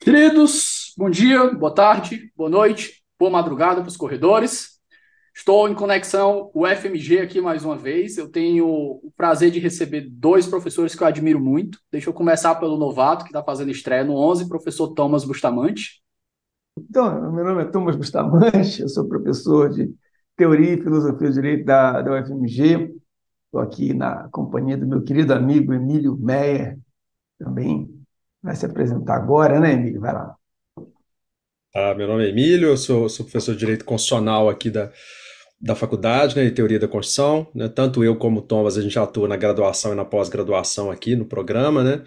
Queridos, bom dia, boa tarde, boa noite, boa madrugada para os corredores. Estou em conexão o FMG aqui mais uma vez. Eu tenho o prazer de receber dois professores que eu admiro muito. Deixa eu começar pelo novato, que está fazendo estreia no 11, professor Thomas Bustamante. Então, meu nome é Thomas Bustamante, eu sou professor de Teoria e Filosofia do Direito da, da UFMG. Estou aqui na companhia do meu querido amigo Emílio Meyer, também vai se apresentar agora, né, Emílio? Vai lá. Ah, meu nome é Emílio, eu sou, sou professor de Direito Constitucional aqui da, da faculdade, né, de Teoria da Constituição. Né, tanto eu como o Thomas, a gente atua na graduação e na pós-graduação aqui no programa, né,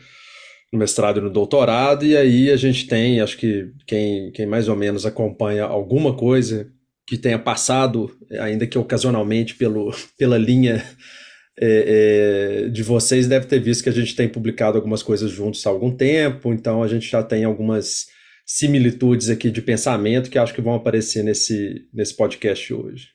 no mestrado e no doutorado, e aí a gente tem, acho que quem, quem mais ou menos acompanha alguma coisa que tenha passado, ainda que ocasionalmente, pelo, pela linha é, é, de vocês deve ter visto que a gente tem publicado algumas coisas juntos há algum tempo, então a gente já tem algumas similitudes aqui de pensamento que acho que vão aparecer nesse, nesse podcast hoje.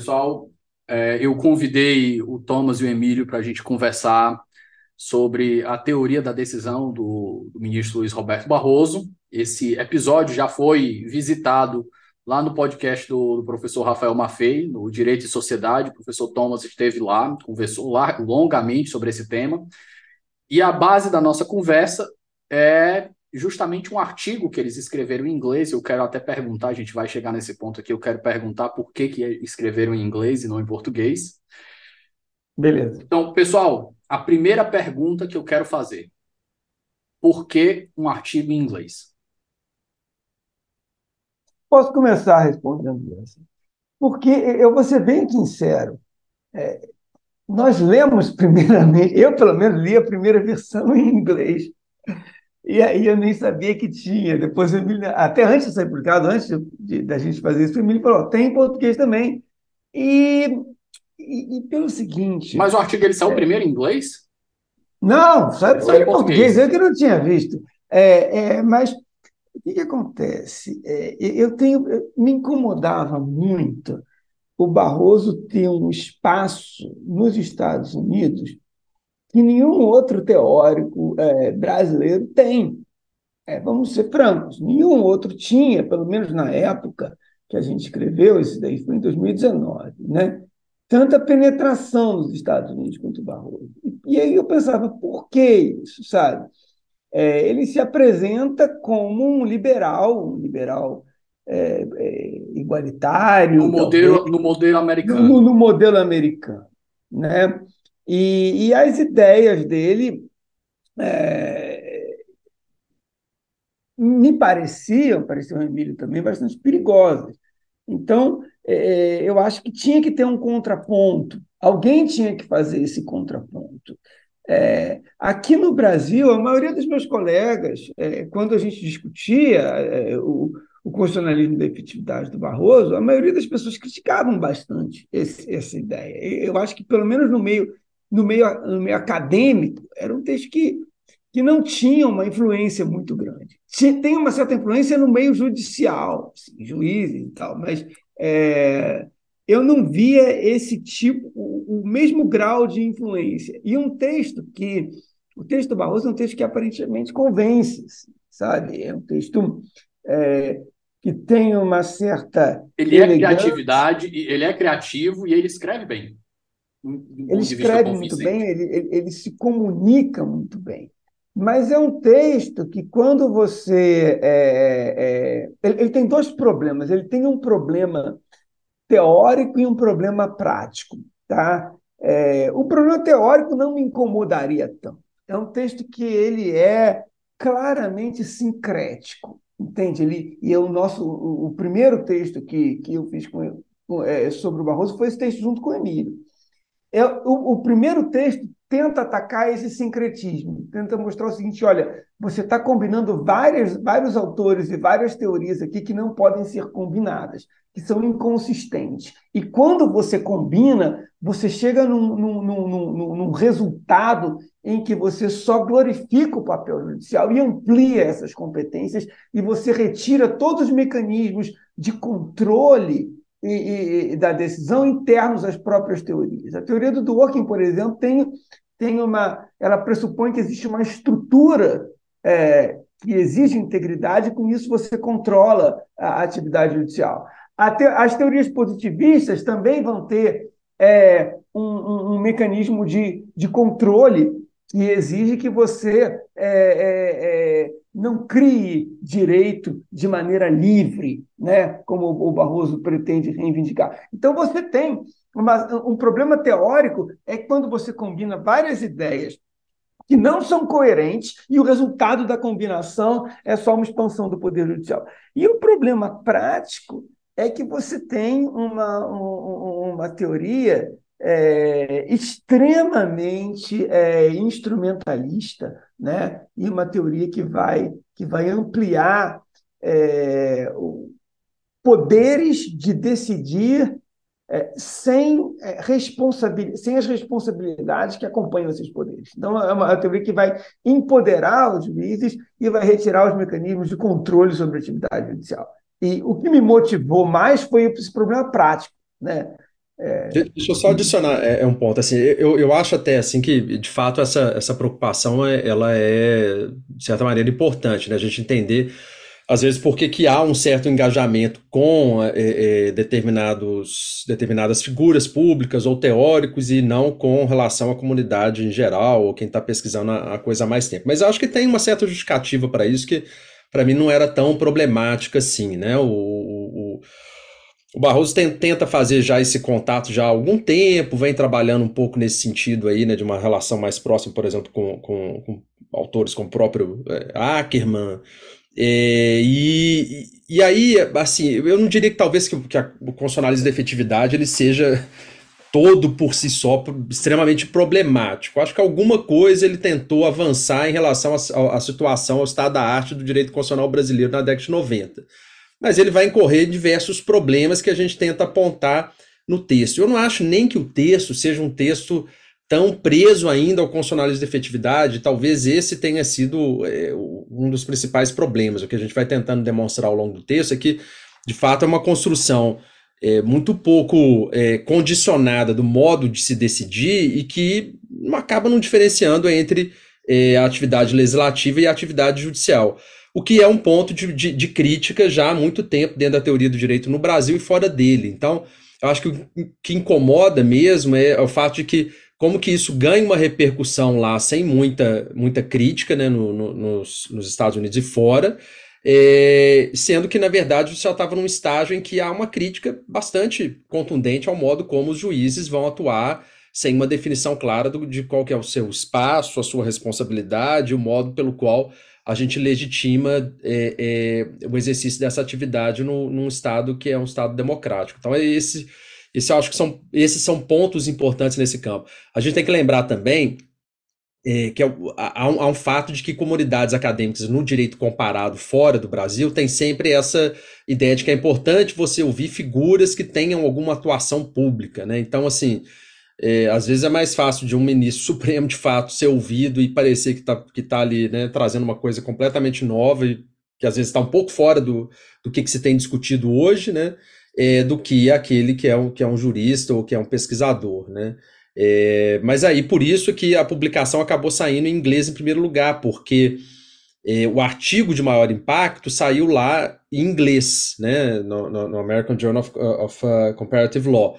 Pessoal, é, eu convidei o Thomas e o Emílio para a gente conversar sobre a teoria da decisão do, do ministro Luiz Roberto Barroso. Esse episódio já foi visitado lá no podcast do, do, professor Rafael Maffei, no Direito e Sociedade, o professor Thomas esteve lá, conversou lá, longamente sobre esse tema, e a base da nossa conversa é justamente um artigo que eles escreveram em inglês, eu quero até perguntar, a gente vai chegar nesse ponto aqui, eu quero perguntar por que, que escreveram em inglês e não em português. Beleza. Então, pessoal, a primeira pergunta que eu quero fazer, por que um artigo em inglês? Posso começar respondendo essa? Porque eu vou ser bem sincero. É, nós lemos primeiramente, eu pelo menos li a primeira versão em inglês. E aí eu nem sabia que tinha. Depois, até antes de ser publicado, antes de, da gente fazer isso, o Emílio falou: tem em português também. E, e, e, pelo seguinte. Mas o artigo ele saiu é, primeiro em inglês? Não, saiu, saiu em português. português. Eu que não tinha visto. É, é, mas o que, que acontece? É, eu tenho, me incomodava muito o Barroso ter um espaço nos Estados Unidos que nenhum outro teórico é, brasileiro tem. É, vamos ser francos, nenhum outro tinha, pelo menos na época que a gente escreveu, esse daí foi em 2019, né? tanta penetração nos Estados Unidos quanto o Barroso. E, e aí eu pensava, por que isso, sabe? é, ele se apresenta como um liberal, um liberal é, é, igualitário. No modelo, no modelo americano. No, no, modelo americano. Né? E, e as ideias dele é, me pareciam, pareciam ao Emílio também, bastante perigosas. Então, é, eu acho que tinha que ter um contraponto. Alguém tinha que fazer esse contraponto. É, aqui no Brasil, a maioria dos meus colegas, é, quando a gente discutia é, o, o constitucionalismo da efetividade do Barroso, a maioria das pessoas criticavam bastante esse, essa ideia. Eu acho que, pelo menos no meio, no meio, no meio acadêmico, era um texto que, que não tinha uma influência muito grande. Tem uma certa influência no meio judicial, assim, juízes e tal, mas é, eu não via esse tipo, o, o, mesmo grau de influência. E um texto que. O texto do Barroso é um texto que aparentemente convence, sabe? É um texto é, que tem uma certa. Ele é criatividade, ele é criativo e ele escreve bem. Ele escreve muito bem, ele, ele, ele, se comunica muito bem. Mas é um texto que, quando você. É, é, ele, ele tem dois problemas. Ele tem um problema teórico e um problema prático. Tá? É, o problema teórico não me incomodaria tanto. É um texto que ele é claramente sincrético. Entende? Ele, e é o nosso o, o primeiro texto que, que eu fiz com, com, é, sobre o Barroso foi esse texto junto com o Emílio. É, o, o primeiro texto tenta atacar esse sincretismo, tenta mostrar o seguinte: olha, você está combinando várias, vários autores e várias teorias aqui que não podem ser combinadas, que são inconsistentes. E quando você combina, você chega num, num, num, num resultado em que você só glorifica o papel judicial e amplia essas competências e você retira todos os mecanismos de controle e, e, da decisão internos às próprias teorias. A teoria do Dworkin, por exemplo, tem, tem uma, ela pressupõe que existe uma estrutura é, que exige integridade, e com isso você controla a atividade judicial. As teorias positivistas também vão ter é, um, um, um, mecanismo de, de controle que exige que você é, é, é, não crie direito de maneira livre, né, como o Barroso pretende reivindicar. Então, você tem uma, um problema teórico é quando você combina várias ideias que não são coerentes e o resultado da combinação é só uma expansão do poder judicial. E o problema prático é que você tem uma, uma teoria é, extremamente é, instrumentalista, né? e uma teoria que vai, que vai ampliar é, poderes de decidir é, sem, é, responsabilidade, sem as responsabilidades que acompanham esses poderes. Então, é uma teoria que vai empoderar os juízes e vai retirar os mecanismos de controle sobre a atividade judicial. E o que me motivou mais foi esse problema prático, né? É... Deixa eu só adicionar é, é, um ponto. Assim, eu, eu acho até assim que, de fato, essa, essa preocupação é, ela é, de certa maneira, importante, né? A gente entender, às vezes, por que, há um certo engajamento com é, é, determinados, determinadas figuras públicas ou teóricos e não com relação à comunidade em geral ou quem está pesquisando a, a, coisa há mais tempo. Mas eu acho que tem uma certa justificativa para isso que, para mim, não era tão problemática assim, né? o, o Barroso tem, tenta fazer já esse contato já há algum tempo, vem trabalhando um pouco nesse sentido aí, né, de uma relação mais próxima, por exemplo, com, com, com autores como o próprio é, Ackerman. É, e, e aí, assim, eu não diria que talvez que, que a, o constitucionalismo da efetividade ele seja todo por si só extremamente problemático. Acho que alguma coisa ele tentou avançar em relação à situação, ao estado da arte do direito constitucional brasileiro na década de 90 mas ele vai incorrer diversos problemas que a gente tenta apontar no texto. Eu não acho nem que o texto seja um texto tão preso ainda ao constitucionalismo de efetividade, talvez esse tenha sido é, um dos principais problemas. O que a gente vai tentando demonstrar ao longo do texto é que, de fato, é uma construção é, muito pouco é, condicionada do modo de se decidir e que acaba não diferenciando entre é, a atividade legislativa e a atividade judicial o que é um ponto de, de, de, crítica já há muito tempo dentro da teoria do direito no Brasil e fora dele. Então, eu acho que o que incomoda mesmo é o fato de que, como que isso ganha uma repercussão lá sem muita, muita crítica né, no, no, nos, nos Estados Unidos e fora, é, sendo que, na verdade, você já estava num estágio em que há uma crítica bastante contundente ao modo como os juízes vão atuar sem uma definição clara do, de qual que é o seu espaço, a sua responsabilidade, o modo pelo qual a gente legitima é, é, o exercício dessa atividade no, num Estado que é um Estado democrático. Então, é esse, esse eu acho que são, esses são pontos importantes nesse campo. A gente tem que lembrar também é, que é, há, um, há, um, fato de que comunidades acadêmicas no direito comparado fora do Brasil tem sempre essa ideia de que é importante você ouvir figuras que tenham alguma atuação pública, né? Então, assim, é, às vezes é mais fácil de um ministro supremo de fato ser ouvido e parecer que está que tá ali, né, trazendo uma coisa completamente nova e que às vezes está um pouco fora do, do que, que se tem discutido hoje, né? É, do que aquele que é, um, que é um jurista ou que é um pesquisador, né? É, mas aí, por isso que a publicação acabou saindo em inglês em primeiro lugar, porque é, o artigo de maior impacto saiu lá em inglês, né, no, no American Journal of, of uh, Comparative Law.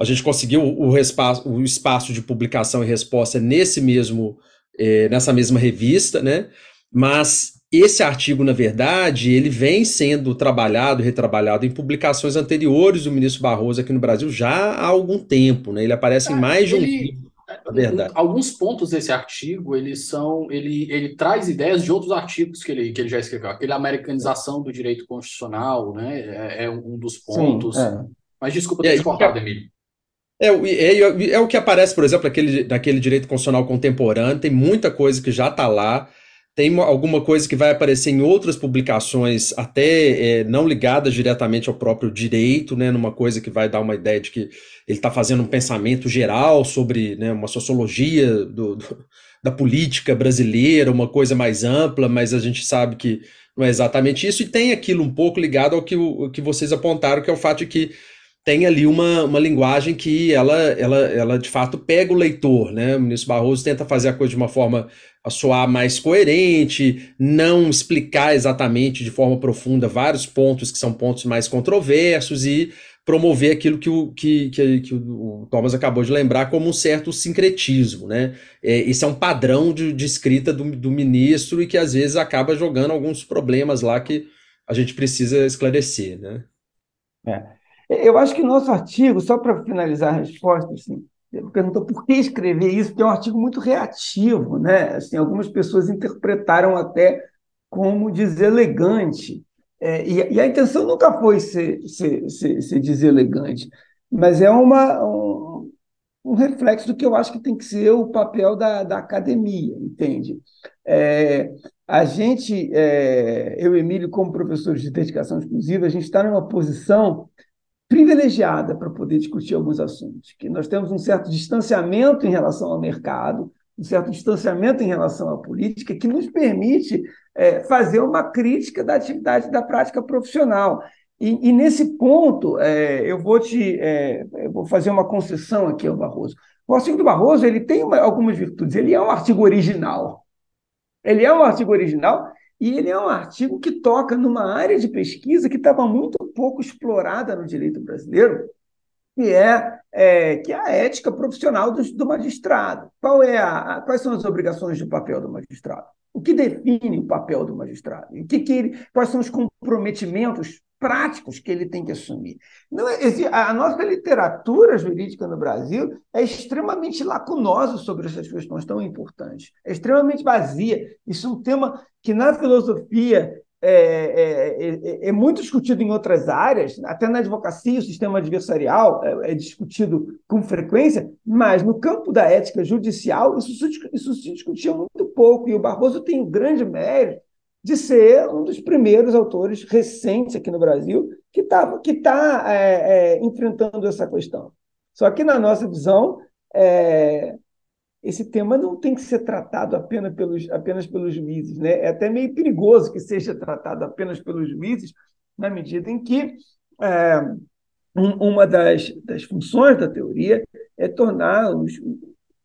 A gente conseguiu o, espaço, o espaço de publicação e resposta nesse mesmo, é, nessa mesma revista, né, mas esse artigo, na verdade, ele vem sendo trabalhado e retrabalhado em publicações anteriores do ministro Barroso aqui no Brasil já há algum tempo, né? Ele aparece em mais de um livro. É verdade. Alguns pontos desse artigo, eles são, ele, ele traz ideias de outros artigos que ele, que ele já escreveu. Aquele americanização do direito constitucional, né? É, é um dos pontos. Sim, é. Mas desculpa ter é, cortado, Emílio. É, é, é, o que aparece, por exemplo, naquele, naquele direito constitucional contemporâneo, tem muita coisa que já está lá. Tem alguma coisa que vai aparecer em outras publicações, até é, não ligadas diretamente ao próprio direito, né, numa coisa que vai dar uma ideia de que ele está fazendo um pensamento geral sobre né, uma sociologia do, do, da política brasileira, uma coisa mais ampla, mas a gente sabe que não é exatamente isso, e tem aquilo um pouco ligado ao que, o, que vocês apontaram, que é o fato de que tem ali uma, uma linguagem que ela, ela, ela de fato pega o leitor, né? O ministro Barroso tenta fazer a coisa de uma forma a soar mais coerente, não explicar exatamente de forma profunda vários pontos que são pontos mais controversos e promover aquilo que o, que, que, que o Thomas acabou de lembrar como um certo sincretismo, né? É, esse é um padrão de, de escrita do, do ministro e que às vezes acaba jogando alguns problemas lá que a gente precisa esclarecer, né? É. Eu acho que nosso artigo, só para finalizar a resposta, assim, perguntou por que escrever isso, porque é um artigo muito reativo, né? Assim, algumas pessoas interpretaram até como deselegante. É, e, e, a intenção nunca foi ser, ser, ser, ser deselegante, mas é uma, um, um, reflexo do que eu acho que tem que ser o papel da, da academia, entende? É, a gente, é, eu e Emílio, como professores de dedicação exclusiva, a gente está numa posição privilegiada para poder discutir alguns assuntos, que nós temos um certo distanciamento em relação ao mercado, um certo distanciamento em relação à política, que nos permite é, fazer uma crítica da atividade da prática profissional. E, e nesse ponto, é, eu vou te é, eu vou fazer uma concessão aqui ao Barroso. O artigo do Barroso ele tem uma, algumas virtudes. Ele é um artigo original. Ele é um artigo original e ele é um artigo que toca numa área de pesquisa que estava muito pouco explorada no direito brasileiro, que é, é, que é a ética profissional do, do magistrado. Qual é a, a, quais são as obrigações do papel do magistrado? O que define o papel do magistrado? O que, que ele, quais são os comprometimentos práticos que ele tem que assumir. Não, é, a nossa literatura jurídica no Brasil é extremamente lacunosa sobre essas questões tão importantes, é extremamente vazia. Isso é um tema que na filosofia é, é, é, é, muito discutido em outras áreas, até na advocacia, o sistema adversarial é, é, discutido com frequência, mas no campo da ética judicial isso, isso se discutia muito pouco, e o Barroso tem um grande mérito de ser um dos primeiros autores recentes aqui no Brasil que está que tá, é, é, enfrentando essa questão. Só que, na nossa visão, é, esse tema não tem que ser tratado apenas pelos, apenas pelos juízes. Né? É até meio perigoso que seja tratado apenas pelos juízes, na medida em que é, um, uma das, das funções da teoria é tornar os,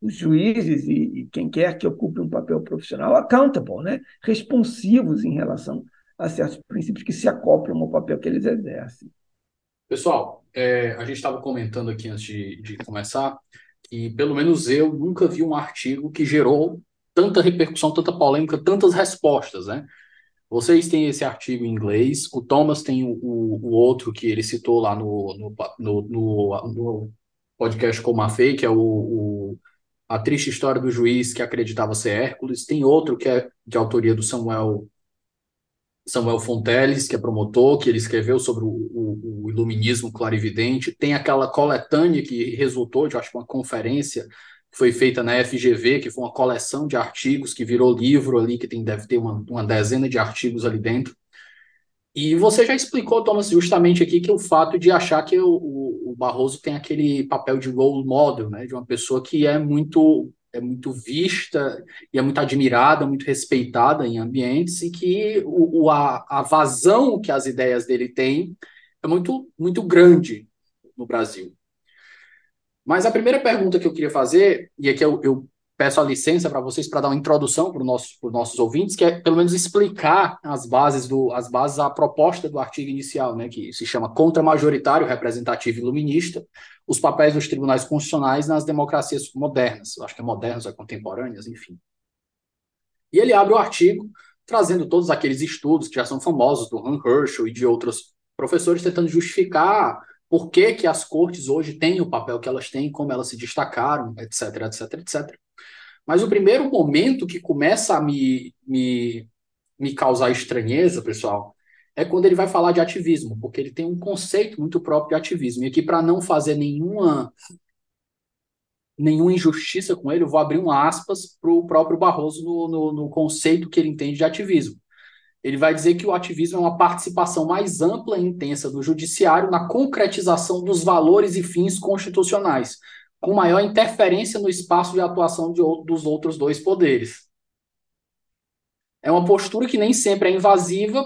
os juízes e, e, quem quer que ocupe um papel profissional accountable, né? responsivos em relação a certos princípios que se acoplam ao papel que eles exercem. Pessoal, é, a gente estava comentando aqui antes de, de começar que, pelo menos eu, nunca vi um artigo que gerou tanta repercussão, tanta polêmica, tantas respostas, né? Vocês têm esse artigo em inglês, o Thomas tem o, o, o outro que ele citou lá no, no, no, no, no podcast com a Fei, que é o, o A Triste História do Juiz que Acreditava Ser Hércules. Tem outro que é de autoria do Samuel Samuel Fonteles, que é promotor, que ele escreveu sobre o, o, o, iluminismo clarividente. Tem aquela coletânea que resultou de, acho uma conferência que foi feita na FGV, que foi uma coleção de artigos que virou livro ali, que tem, deve ter uma, uma dezena de artigos ali dentro. E você já explicou, Thomas, justamente aqui que o fato de achar que o, o, Barroso tem aquele papel de role model, né, de uma pessoa que é muito é muito vista e é muito admirada, muito respeitada em ambientes e que o, o a, a vazão que as ideias dele têm é muito muito grande no Brasil. Mas a primeira pergunta que eu queria fazer, e aqui eu, eu peço a licença para vocês para dar uma introdução para nosso, os nossos ouvintes, que é pelo menos explicar as bases do as bases a proposta do artigo inicial, né, que se chama contra majoritário, representativo iluminista, os papéis dos tribunais constitucionais nas democracias modernas, eu acho que é modernas ou contemporâneas, enfim. E ele abre o artigo trazendo todos aqueles estudos que já são famosos do Han Herschel e de outros professores tentando justificar por que, que as cortes hoje têm o papel que elas têm, como elas se destacaram, etc, etc, etc. Mas o primeiro momento que começa a me, me, me causar estranheza, pessoal, é quando ele vai falar de ativismo, porque ele tem um conceito muito próprio de ativismo. E aqui, para não fazer nenhuma nenhuma injustiça com ele, eu vou abrir um aspas para o próprio Barroso no, no, no, conceito que ele entende de ativismo. Ele vai dizer que o ativismo é uma participação mais ampla e intensa do judiciário na concretização dos valores e fins constitucionais, com maior interferência no espaço de atuação de, dos outros dois poderes. É uma postura que nem sempre é invasiva,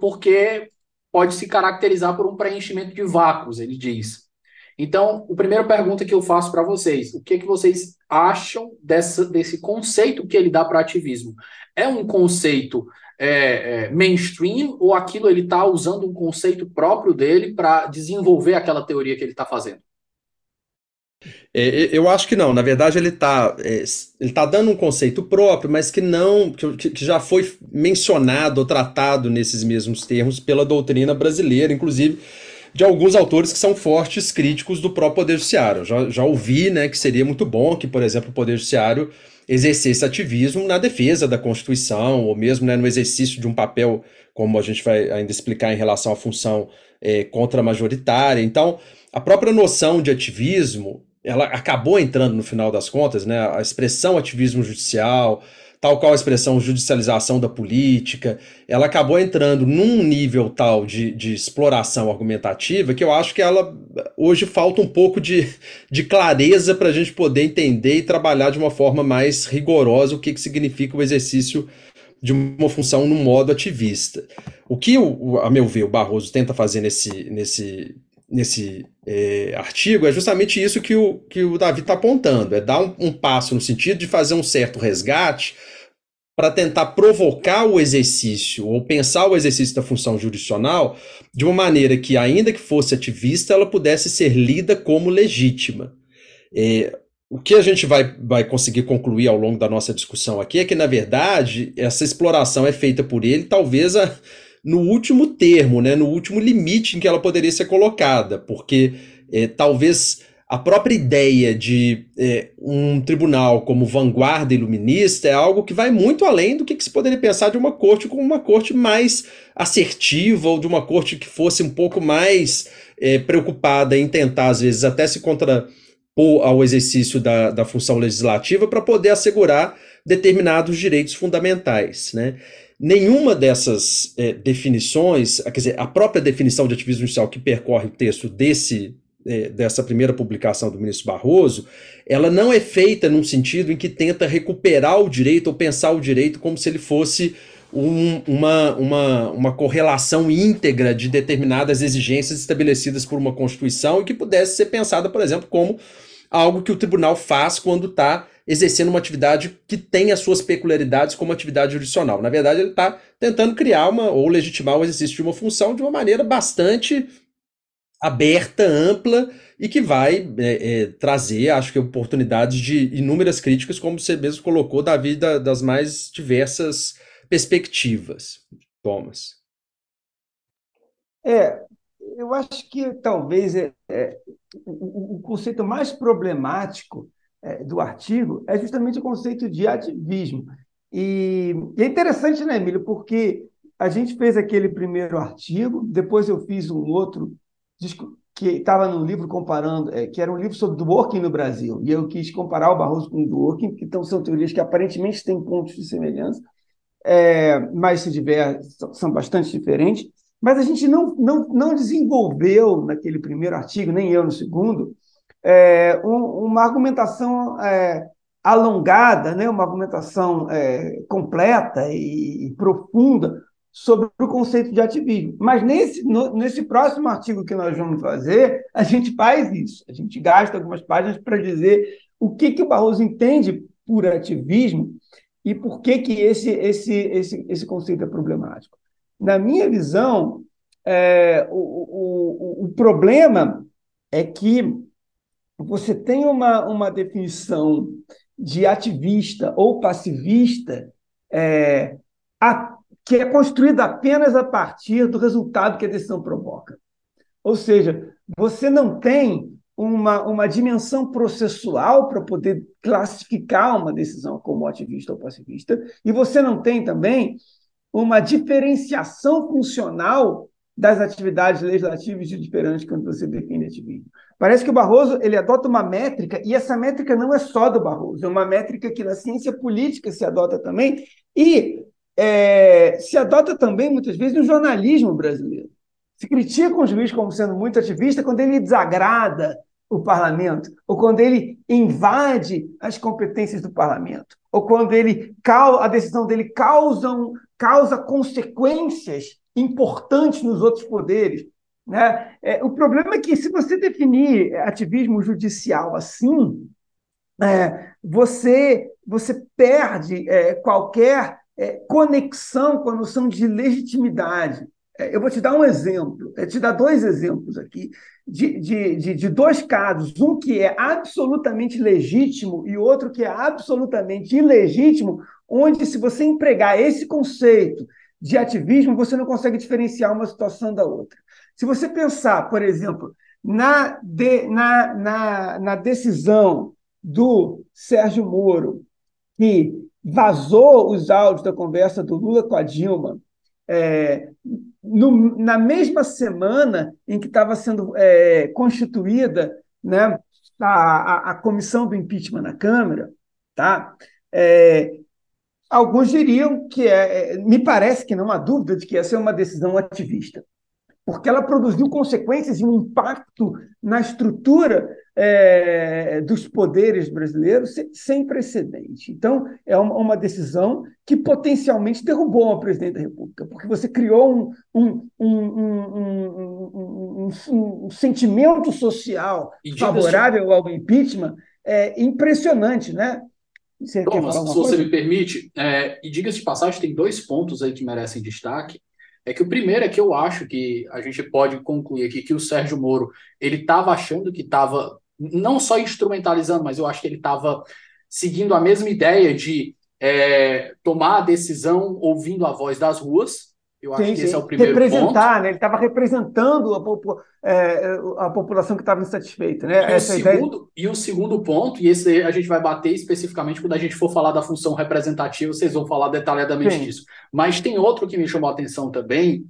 porque pode se caracterizar por um preenchimento de vácuos, ele diz. Então, a primeira pergunta que eu faço para vocês, o que, que vocês acham dessa, desse conceito que ele dá para ativismo? É um conceito é, é, mainstream ou aquilo ele está usando um conceito próprio dele para desenvolver aquela teoria que ele está fazendo? É, eu acho que não. Na verdade, ele está é, ele tá dando um conceito próprio, mas que não que, que já foi mencionado ou tratado nesses mesmos termos pela doutrina brasileira, inclusive de alguns autores que são fortes críticos do próprio Poder Judiciário. Já, já ouvi né, que seria muito bom que, por exemplo, o Poder Judiciário exercesse ativismo na defesa da Constituição, ou mesmo né, no exercício de um papel, como a gente vai ainda explicar em relação à função é, contra-majoritária. Então, a própria noção de ativismo ela acabou entrando no final das contas, né? A expressão ativismo judicial, tal qual a expressão judicialização da política, ela acabou entrando num nível tal de, de exploração argumentativa que eu acho que ela hoje falta um pouco de, de clareza para a gente poder entender e trabalhar de uma forma mais rigorosa o que, que significa o exercício de uma função no modo ativista. O que, a meu ver, o Barroso tenta fazer nesse, nesse nesse é, artigo é justamente isso que o, que o Davi está apontando: é dar um, um, passo no sentido de fazer um certo resgate para tentar provocar o exercício ou pensar o exercício da função jurisdicional de uma maneira que, ainda que fosse ativista, ela pudesse ser lida como legítima. É, o que a gente vai, vai conseguir concluir ao longo da nossa discussão aqui é que, na verdade, essa exploração é feita por ele, talvez a no último termo, né, no último limite em que ela poderia ser colocada, porque é, talvez a própria ideia de é, um tribunal como vanguarda iluminista é algo que vai muito além do que, que, se poderia pensar de uma corte como uma corte mais assertiva ou de uma corte que fosse um pouco mais é, preocupada em tentar, às vezes, até se contrapor ao exercício da, da função legislativa para poder assegurar determinados direitos fundamentais. Né? Nenhuma dessas é, definições, quer dizer, a própria definição de ativismo judicial que percorre o texto desse, é, dessa primeira publicação do ministro Barroso, ela não é feita num sentido em que tenta recuperar o direito ou pensar o direito como se ele fosse um, uma, uma, uma correlação íntegra de determinadas exigências estabelecidas por uma Constituição e que pudesse ser pensada, por exemplo, como algo que o tribunal faz quando está exercendo uma atividade que tem as suas peculiaridades como atividade jurisdicional. Na verdade, ele está tentando criar uma ou legitimar o exercício de uma função de uma maneira bastante aberta, ampla e que vai é, é, trazer, acho que, oportunidades de inúmeras críticas, como você mesmo colocou, da vida das mais diversas perspectivas. Thomas. É, eu acho que talvez é, é o, o conceito mais problemático é, do artigo é justamente o conceito de ativismo. E, e é interessante, né, Emílio, porque a gente fez aquele primeiro artigo, depois eu fiz um outro que estava no livro comparando, é, que era um livro sobre Dworkin no Brasil, e eu quis comparar o Barroso com o Dworkin, que então são teorias que aparentemente têm pontos de semelhança, é, mas se tiver, são bastante diferentes. Mas a gente não, não, não desenvolveu naquele primeiro artigo, nem eu no segundo, é, um, uma argumentação é, alongada, né, uma argumentação é, completa e, e profunda sobre o conceito de ativismo. Mas nesse, no, nesse próximo artigo que nós vamos fazer, a gente faz isso. A gente gasta algumas páginas para dizer o que, que o Barroso entende por ativismo e por que, que esse, esse, esse, esse conceito é problemático. Na minha visão, é, o, o, o problema é que você tem uma, uma definição de ativista ou passivista é, a, que é construída apenas a partir do resultado que a decisão provoca. Ou seja, você não tem uma, uma dimensão processual para poder classificar uma decisão como ativista ou passivista, e você não tem também uma diferenciação funcional das atividades legislativas e diferentes quando você define ativismo. Parece que o Barroso ele adota uma métrica, e essa métrica não é só do Barroso, é uma métrica que na ciência política se adota também, e é, se adota também, muitas vezes, no jornalismo brasileiro. Se critica um juiz como sendo muito ativista quando ele desagrada o parlamento, ou quando ele invade as competências do parlamento, ou quando ele a decisão dele causa, causa consequências importantes nos outros poderes. Né? É, o problema é que, se você definir ativismo judicial assim, é, você, você perde é, qualquer é, conexão com a noção de legitimidade. É, eu vou te dar um exemplo, é, te dar dois exemplos aqui, de, de, de, de, dois casos, um que é absolutamente legítimo e outro que é absolutamente ilegítimo, onde, se você empregar esse conceito de ativismo, você não consegue diferenciar uma situação da outra. Se você pensar, por exemplo, na, de, na, na, na decisão do Sérgio Moro, que vazou os áudios da conversa do Lula com a Dilma, é, no, na mesma semana em que estava sendo é, constituída né, a, a, a, comissão do impeachment na Câmara, tá? É, alguns diriam que é, é, me parece que não há dúvida de que essa é uma decisão ativista, porque ela produziu consequências e um impacto na estrutura é, dos poderes brasileiros sem precedente. Então, é uma, uma, decisão que potencialmente derrubou uma presidente da República, porque você criou um, um, um, um sentimento social favorável ao impeachment é, impressionante, né? Você Thomas, se você me permite, é, e diga-se de passagem, tem dois pontos aí que merecem destaque. É que o primeiro é que eu acho que a gente pode concluir aqui que o Sérgio Moro ele estava achando que estava não só instrumentalizando, mas eu acho que ele estava seguindo a mesma ideia de é, tomar a decisão ouvindo a voz das ruas. Eu acho sim, que sim. esse é o primeiro Representar, ponto. né? Ele estava representando a, é, a, população que estava insatisfeita, né? E, Essa o segundo, ideia... e o segundo ponto, e esse a gente vai bater especificamente quando a gente for falar da função representativa, vocês vão falar detalhadamente sim. disso. Mas tem outro que me chamou a atenção também,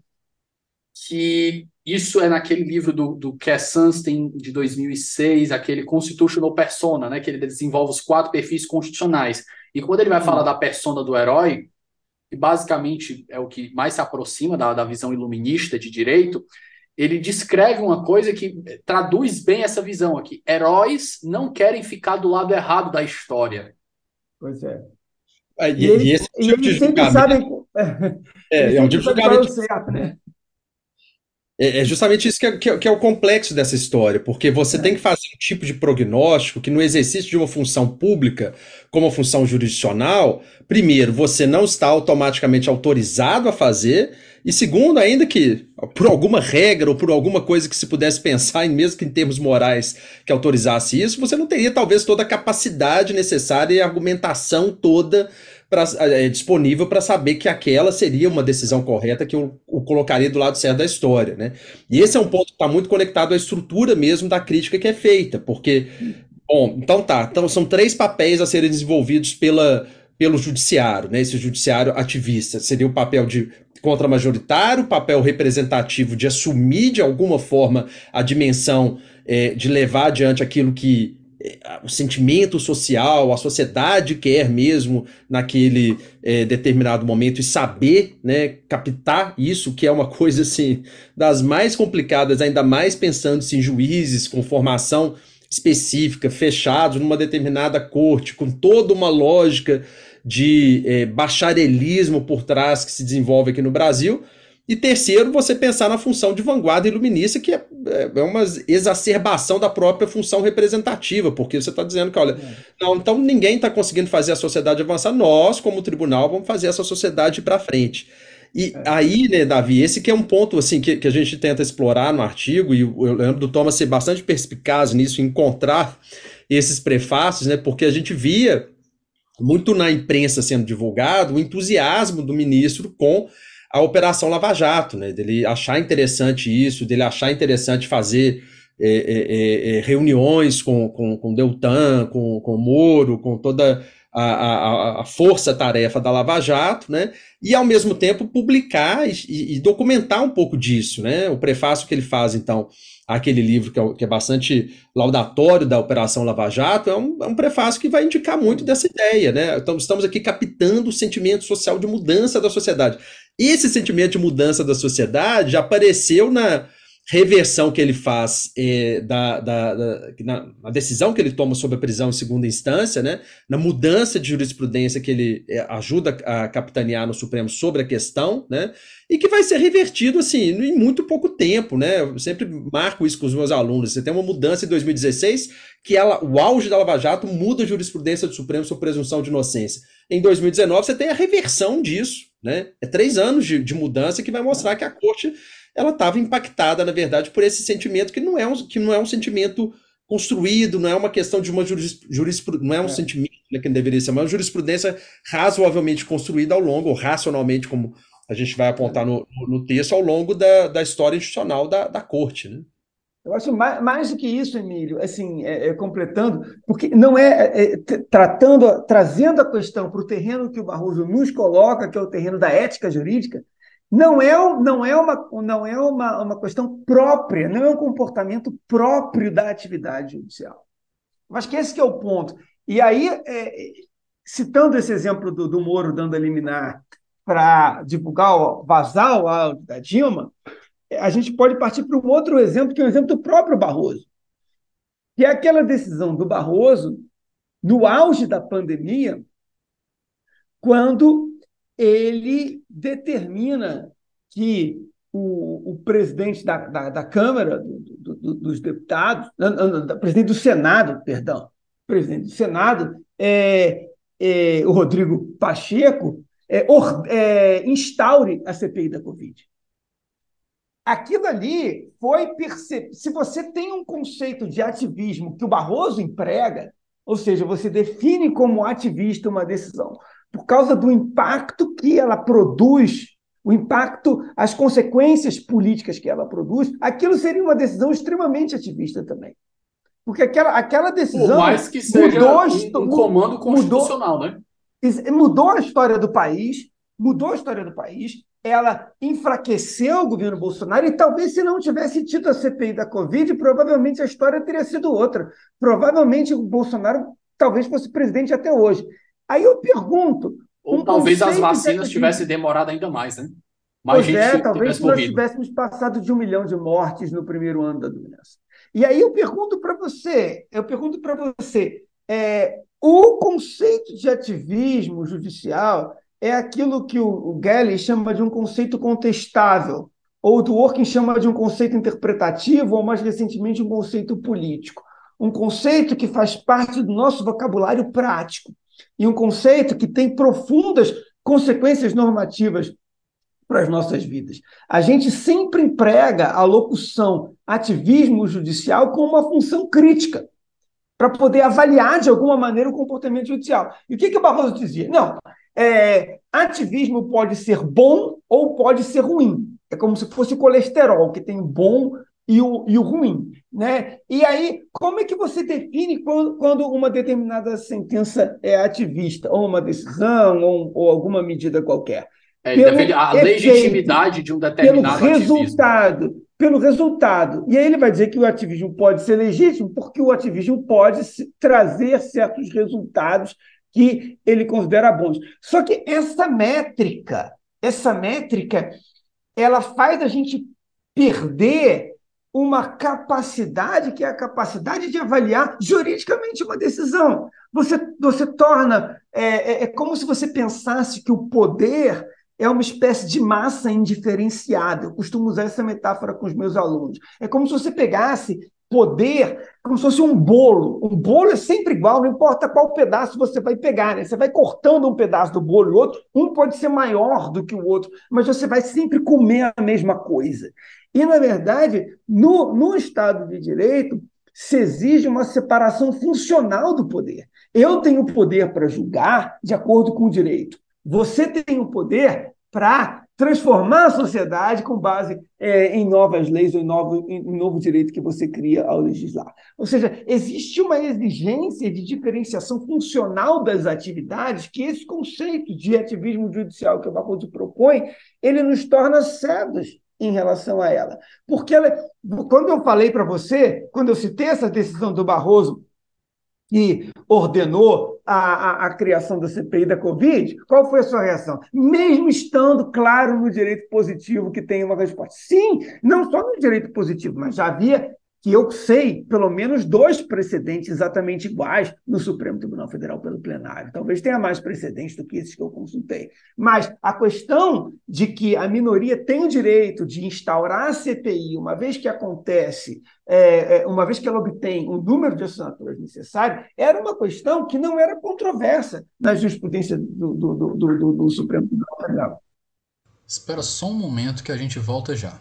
que isso é naquele livro do, do Cass Sunstein, de 2006, aquele Constitutional Persona, né, que ele desenvolve os quatro perfis constitucionais. E quando ele vai hum. falar da persona do herói, que basicamente é o que mais se aproxima da, da visão iluminista de direito, ele descreve uma coisa que traduz bem essa visão aqui. Heróis não querem ficar do lado errado da história. Pois é. é e, e, ele, e esse tipo de julgamento... Sabem... É, é um tipo de julgamento... Certo, né? É, é justamente isso que é, que, é, que é, o complexo dessa história, porque você é. tem que fazer um tipo de prognóstico que no exercício de uma função pública, como a função jurisdicional, primeiro, você não está automaticamente autorizado a fazer, e segundo, ainda que por alguma regra ou por alguma coisa que se pudesse pensar, mesmo que em termos morais, que autorizasse isso, você não teria talvez toda a capacidade necessária e a argumentação toda pra, é, disponível para saber que aquela seria uma decisão correta que o, o colocaria do lado certo da história, né? E esse é um ponto que está muito conectado à estrutura mesmo da crítica que é feita, porque Bom, então tá. Então são três papéis a serem desenvolvidos pela, pelo judiciário, né? Esse judiciário ativista. Seria o papel de contra-majoritário, papel representativo de assumir de alguma forma a dimensão é, de levar adiante aquilo que o sentimento social, a sociedade quer mesmo naquele é, determinado momento e saber, né, captar isso, que é uma coisa assim das mais complicadas, ainda mais pensando-se em juízes com formação específica, fechados numa determinada corte, com toda uma lógica de é, bacharelismo por trás que se desenvolve aqui no Brasil. E terceiro, você pensar na função de vanguarda iluminista, que é, é, é uma exacerbação da própria função representativa, porque você está dizendo que, olha, não, então ninguém está conseguindo fazer a sociedade avançar, nós, como tribunal, vamos fazer essa sociedade ir para frente. E é. aí, né, Davi, esse que é um ponto assim que, que a gente tenta explorar no artigo, e eu lembro do Thomas ser bastante perspicaz nisso, encontrar esses prefácios, né, porque a gente via muito na imprensa sendo divulgado o entusiasmo do ministro com a Operação Lava Jato, né? Dele achar interessante isso, dele achar interessante fazer é, é, é, é reuniões com, com, com Deltan, com, com Moro, com toda a, a, a força-tarefa da Lava Jato, né? E ao mesmo tempo publicar e, e, documentar um pouco disso, né? O prefácio que ele faz, então, aquele livro que é, que é bastante laudatório da Operação Lava Jato, é um, é um, prefácio que vai indicar muito dessa ideia, né? Então, estamos aqui captando o sentimento social de mudança da sociedade. Esse sentimento de mudança da sociedade apareceu na reversão que ele faz é, da, da, da na, na, decisão que ele toma sobre a prisão em segunda instância, né, na mudança de jurisprudência que ele é, ajuda a capitanear no Supremo sobre a questão, né, e que vai ser revertido assim em muito pouco tempo, né? Eu sempre marco isso com os meus alunos. Você tem uma mudança em 2016 que ela, o auge da Lava Jato muda a jurisprudência do Supremo sobre presunção de inocência. Em 2019 você tem a reversão disso, né? É três anos de, de mudança que vai mostrar que a corte ela estava impactada, na verdade, por esse sentimento que não é um, que não é um sentimento construído, não é uma questão de uma jurisprudência, não é um é. sentimento né, que deveria ser, mas é uma jurisprudência razoavelmente construída ao longo, ou racionalmente, como a gente vai apontar no, no texto, ao longo da, da história institucional da, da corte, né? Eu acho mais, mais do que isso, Emílio, assim, é, é, completando, porque não é, é, é tratando, trazendo a questão para o terreno que o Barroso nos coloca, que é o terreno da ética jurídica, não é, não é, uma, não é uma, uma questão própria, não é um comportamento próprio da atividade judicial. Mas que esse que é o ponto. E aí, é, citando esse exemplo do, do Moro dando a liminar para divulgar, vazar o áudio da Dilma, a gente pode partir para um outro exemplo, que é o um exemplo do próprio Barroso, que é aquela decisão do Barroso no auge da pandemia, quando ele determina que o, o presidente da, da, da Câmara do, do, dos Deputados, não, presidente do Senado, perdão, presidente do Senado, é, é, o Rodrigo Pacheco, é, or, é, instaure a CPI da Covid aquilo ali foi percebido. Se você tem um conceito de ativismo que o Barroso emprega, ou seja, você define como ativista uma decisão por causa do impacto que ela produz, o impacto, as consequências políticas que ela produz, aquilo seria uma decisão extremamente ativista também. Porque aquela, aquela decisão. Por mais que seja mudou, um, comando constitucional, mudou, né? Mudou a história do país, mudou a história do país, ela enfraqueceu o governo Bolsonaro e talvez se não tivesse tido a CPI da Covid, provavelmente a história teria sido outra. Provavelmente o Bolsonaro talvez fosse presidente até hoje. Aí eu pergunto. Ou um talvez as vacinas de... tivessem demorado ainda mais, né? Mais pois é, talvez nós tivéssemos passado de um milhão de mortes no primeiro ano da doença. E aí eu pergunto para você, eu pergunto para você, é, o conceito de ativismo judicial é aquilo que o Gelli chama de um conceito contestável, ou o Dworkin chama de um conceito interpretativo, ou mais recentemente um conceito político. Um conceito que faz parte do nosso vocabulário prático e um conceito que tem profundas consequências normativas para as nossas vidas. A gente sempre emprega a locução ativismo judicial como uma função crítica, para poder avaliar de alguma maneira o comportamento judicial. E o que, que o Barroso dizia? Não, é, ativismo pode ser bom ou pode ser ruim. É como se fosse colesterol, que tem o bom e o, e o ruim. Né? E aí, como é que você define quando, quando uma determinada sentença é ativista, ou uma decisão, ou, ou alguma medida qualquer? É, pelo a legitimidade de um determinado pelo resultado, ativismo. pelo resultado. E aí ele vai dizer que o ativismo pode ser legítimo porque o ativismo pode trazer certos resultados que ele considera bons. Só que essa métrica, essa métrica, ela faz a gente perder uma capacidade que é a capacidade de avaliar juridicamente uma decisão. Você, você torna. É, é, é como se você pensasse que o poder é uma espécie de massa indiferenciada. Eu costumo usar essa metáfora com os meus alunos. É como se você pegasse poder como se fosse um bolo. Um bolo é sempre igual, não importa qual pedaço você vai pegar, né? Você vai cortando um pedaço do bolo e outro, um pode ser maior do que o outro, mas você vai sempre comer a mesma coisa. E, na verdade, no, no Estado de Direito, se exige uma separação funcional do poder. Eu tenho poder para julgar de acordo com o direito. Você tem o poder para transformar a sociedade com base é, em novas leis ou em novo, em novo direito que você cria ao legislar. Ou seja, existe uma exigência de diferenciação funcional das atividades que esse conceito de ativismo judicial que o Barroso propõe, ele nos torna cegos em relação a ela. Porque ela, quando eu falei para você, quando eu citei essa decisão do Barroso, que ordenou a, a, a, criação da CPI da Covid, qual foi a sua reação? Mesmo estando claro no direito positivo que tem uma resposta. Sim, não só no direito positivo, mas já havia que eu sei pelo menos dois precedentes exatamente iguais no Supremo Tribunal Federal pelo plenário. Talvez tenha mais precedentes do que esses que eu consultei. Mas a questão de que a minoria tem o direito de instaurar a CPI, uma vez que acontece, é, é, uma vez que ela obtém o número de assinaturas necessário, era uma questão que não era controversa na jurisprudência do, do, do, do, do Supremo Tribunal Federal. Espera só um momento que a gente volta já.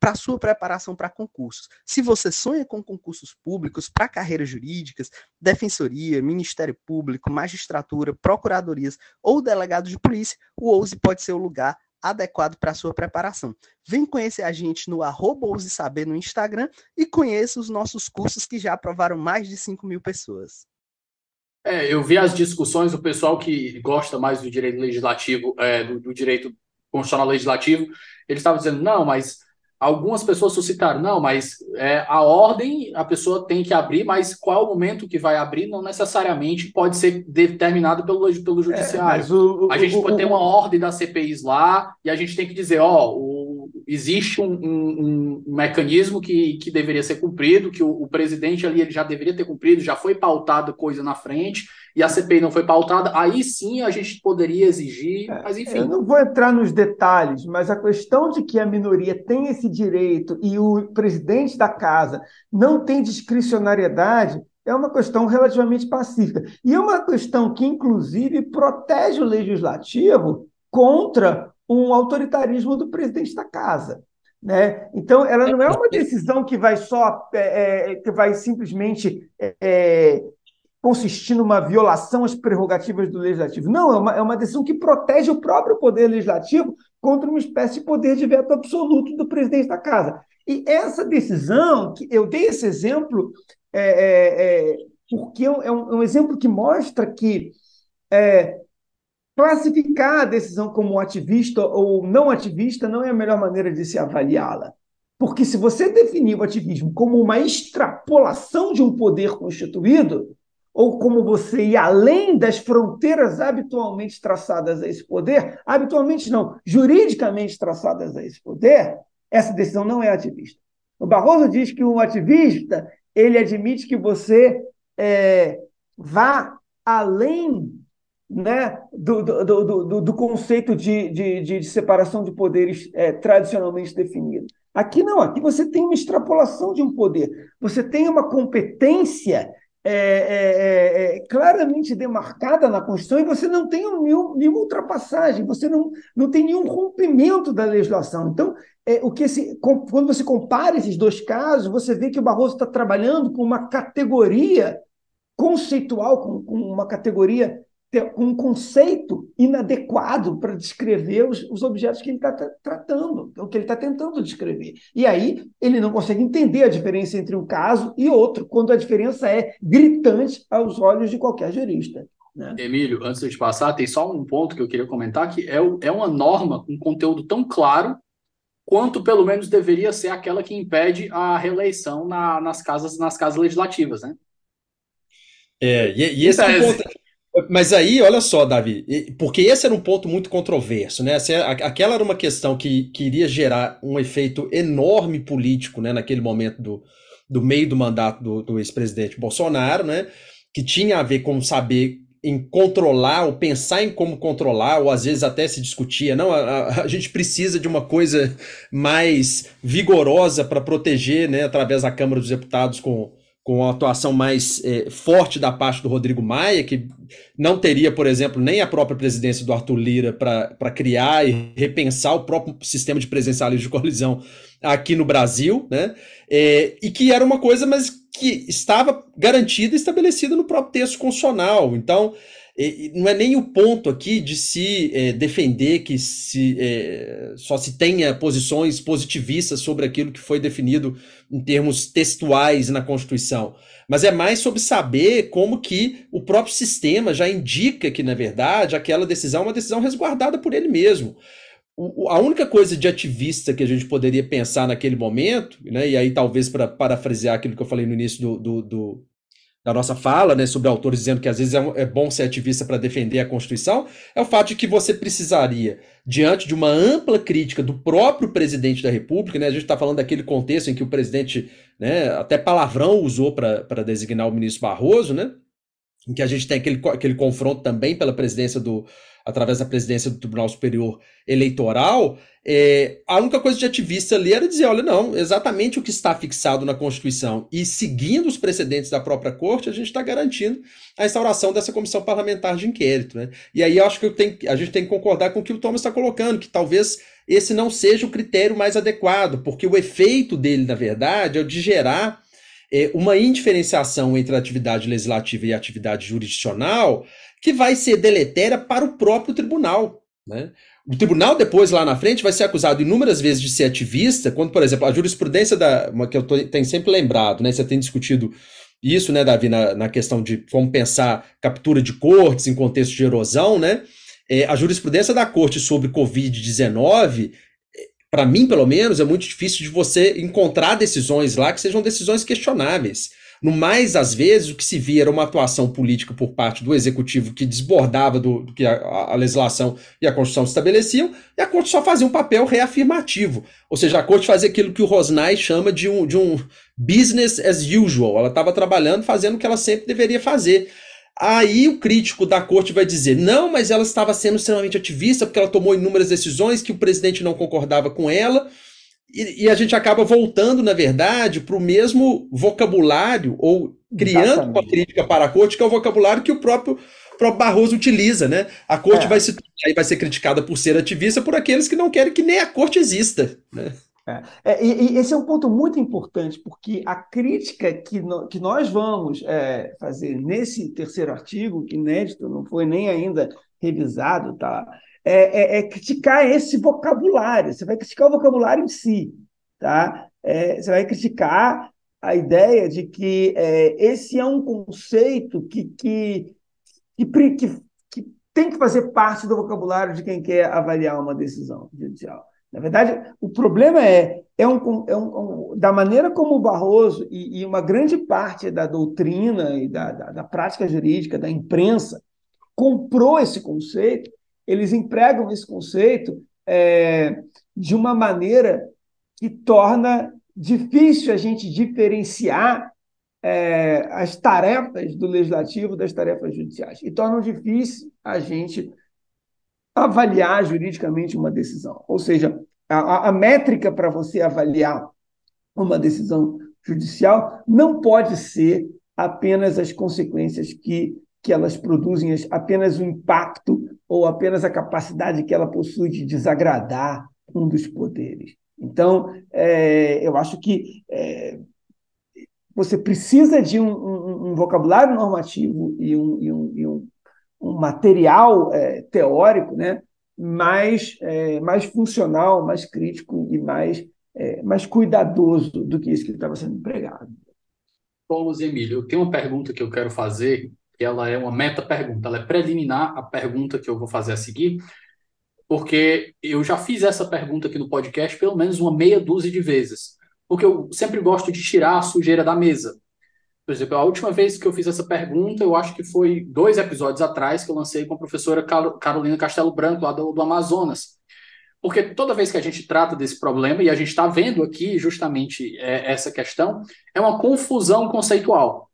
para sua preparação para concursos. Se você sonha com concursos públicos para carreiras jurídicas, defensoria, Ministério Público, magistratura, procuradorias ou delegado de polícia, o OUSE pode ser o lugar adequado para sua preparação. Vem conhecer a gente no arroba Saber no Instagram e conheça os nossos cursos que já aprovaram mais de 5 mil pessoas. É, eu vi as discussões do pessoal que gosta mais do direito legislativo, é, do, do direito constitucional legislativo, eles estavam dizendo, não, mas algumas pessoas suscitaram, não, mas é, a ordem a pessoa tem que abrir, mas qual é o momento que vai abrir não necessariamente pode ser determinado pelo, pelo é, judiciário. É, o, a gente o, pode o, ter uma ordem das CPIs lá e a gente tem que dizer, ó, existe um, um, um, mecanismo que, que deveria ser cumprido, que o, presidente ali ele já deveria ter cumprido, já foi pautado coisa na frente, e a CPI não foi pautada, aí sim a gente poderia exigir, é, mas enfim. Eu não vou entrar nos detalhes, mas a questão de que a minoria tem esse direito e o presidente da casa não tem discricionariedade é uma questão relativamente pacífica. E é uma questão que, inclusive, protege o legislativo contra um autoritarismo do presidente da casa. Né? Então, ela não é uma decisão que vai só é, é, que vai simplesmente é, consistir numa violação às prerrogativas do legislativo. Não, é uma, é uma decisão que protege o próprio poder legislativo contra uma espécie de poder de veto absoluto do presidente da casa. E essa decisão, que eu dei esse exemplo, é, é, é porque é um, é um, exemplo que mostra que é, classificar a decisão como ativista ou não ativista não é a melhor maneira de se avaliá-la. Porque se você definir o ativismo como uma extrapolação de um poder constituído, ou como você ir além das fronteiras habitualmente traçadas a esse poder, habitualmente não, juridicamente traçadas a esse poder, essa decisão não é ativista. O Barroso diz que um ativista ele admite que você é, vá além né, do, do, do, do conceito de, de, de, separação de poderes é, tradicionalmente definido. Aqui não, aqui você tem uma extrapolação de um poder, você tem uma competência é, é, é, claramente demarcada na Constituição e você não tem nenhum, nenhuma ultrapassagem, você não, não tem nenhum rompimento da legislação. Então, é, o que esse, quando você compara esses dois casos, você vê que o Barroso está trabalhando com uma categoria conceitual, com, com uma categoria um conceito inadequado para descrever os, os, objetos que ele está tratando, o que ele está tentando descrever. E aí ele não consegue entender a diferença entre um caso e outro, quando a diferença é gritante aos olhos de qualquer jurista. Né? Emílio, antes de passar, tem só um ponto que eu queria comentar, que é, é uma norma com um conteúdo tão claro quanto pelo menos deveria ser aquela que impede a reeleição na, nas casas nas casas legislativas, né? É, e, e esse é um ponto mas aí, olha só, Davi, porque esse era um ponto muito controverso, né? Aquela era uma questão que, queria gerar um efeito enorme político, né, naquele momento do, do meio do mandato do, do ex-presidente Bolsonaro, né? Que tinha a ver com saber em controlar, ou pensar em como controlar, ou às vezes até se discutia, não, a, a gente precisa de uma coisa mais vigorosa para proteger, né, através da Câmara dos Deputados com com a atuação mais é, forte da parte do Rodrigo Maia, que não teria, por exemplo, nem a própria presidência do Arthur Lira para criar e repensar o próprio sistema de presencialismo de colisão aqui no Brasil, né? É, e que era uma coisa, mas que estava garantida e estabelecida no próprio texto constitucional. Então, não é nem o ponto aqui de se é, defender que se, é, só se tenha posições positivistas sobre aquilo que foi definido em termos textuais na Constituição, mas é mais sobre saber como que o próprio sistema já indica que, na verdade, aquela decisão é uma decisão resguardada por ele mesmo. A única coisa de ativista que a gente poderia pensar naquele momento, né, e aí talvez para parafrasear aquilo que eu falei no início do, do, do da nossa fala, né, sobre autores dizendo que às vezes é, é bom ser ativista para defender a Constituição, é o fato de que você precisaria, diante de uma ampla crítica do próprio presidente da República, né, a gente está falando daquele contexto em que o presidente né, até palavrão usou para designar o ministro Barroso, né, em que a gente tem aquele, aquele confronto também pela presidência do, através da presidência do Tribunal Superior Eleitoral, é, a única coisa de ativista ali era dizer: olha, não, exatamente o que está fixado na Constituição e seguindo os precedentes da própria Corte, a gente está garantindo a instauração dessa comissão parlamentar de inquérito. Né? E aí eu acho que eu tenho, a gente tem que concordar com o que o Thomas está colocando, que talvez esse não seja o critério mais adequado, porque o efeito dele, na verdade, é o de gerar é, uma indiferenciação entre a atividade legislativa e a atividade jurisdicional que vai ser deletéria para o próprio tribunal. Né? O tribunal, depois, lá na frente, vai ser acusado inúmeras vezes de ser ativista, quando, por exemplo, a jurisprudência da. Uma que eu tenho sempre lembrado, né? Você tem discutido isso, né, Davi, na, na questão de como pensar captura de cortes em contexto de erosão, né? É, a jurisprudência da corte sobre Covid-19 para mim, pelo menos, é muito difícil de você encontrar decisões lá que sejam decisões questionáveis. No mais, às vezes, o que se via era uma atuação política por parte do executivo que desbordava do, do que a, a, legislação e a Constituição estabeleciam, e a Corte só fazia um papel reafirmativo. Ou seja, a Corte fazia aquilo que o Rosnay chama de um, de um business as usual. Ela estava trabalhando, fazendo o que ela sempre deveria fazer. Aí o crítico da corte vai dizer: não, mas ela estava sendo extremamente ativista porque ela tomou inúmeras decisões que o presidente não concordava com ela. E, e a gente acaba voltando, na verdade, para o mesmo vocabulário, ou criando Exatamente. uma crítica para a corte, que é o vocabulário que o próprio, próprio Barroso utiliza. Né? A corte é. vai, se, vai ser criticada por ser ativista por aqueles que não querem que nem a corte exista. Né? É, é, e, e, esse é um ponto muito importante, porque a crítica que, no, que nós vamos é, fazer nesse terceiro artigo, que inédito, não foi nem ainda revisado, tá? É, é, é, criticar esse vocabulário. Você vai criticar o vocabulário em si, tá? É, você vai criticar a ideia de que esse é um conceito que, que, que, que, que tem que fazer parte do vocabulário de quem quer avaliar uma decisão judicial. Na verdade, o problema é, é, um, é um, um da maneira como o Barroso e, e, uma grande parte da doutrina e da, da, da prática jurídica, da imprensa, comprou esse conceito, eles empregam esse conceito é, de uma maneira que torna difícil a gente diferenciar é, as tarefas do legislativo das tarefas judiciais. E tornam difícil a gente avaliar juridicamente uma decisão. Ou seja, a, a métrica para você avaliar uma decisão judicial não pode ser apenas as consequências que, que elas produzem, apenas o impacto ou apenas a capacidade que ela possui de desagradar um dos poderes. Então, é, eu acho que é, você precisa de um, um, um vocabulário normativo e um, e e um, um material é, teórico né, mais, é, mais funcional, mais crítico e mais, é, mais cuidadoso do que isso que estava sendo empregado. Paulo Emílio, eu tenho uma pergunta que eu quero fazer, que ela é uma meta-pergunta, ela é preliminar à pergunta que eu vou fazer a seguir, porque eu já fiz essa pergunta aqui no podcast pelo menos uma meia dúzia de vezes, porque eu sempre gosto de tirar a sujeira da mesa. Por exemplo, a última vez que eu fiz essa pergunta, eu acho que foi dois episódios atrás que eu lancei com a professora Carolina Castelo Branco, lá do, do Amazonas. Porque toda vez que a gente trata desse problema, e a gente está vendo aqui justamente é, essa questão, é uma confusão conceitual.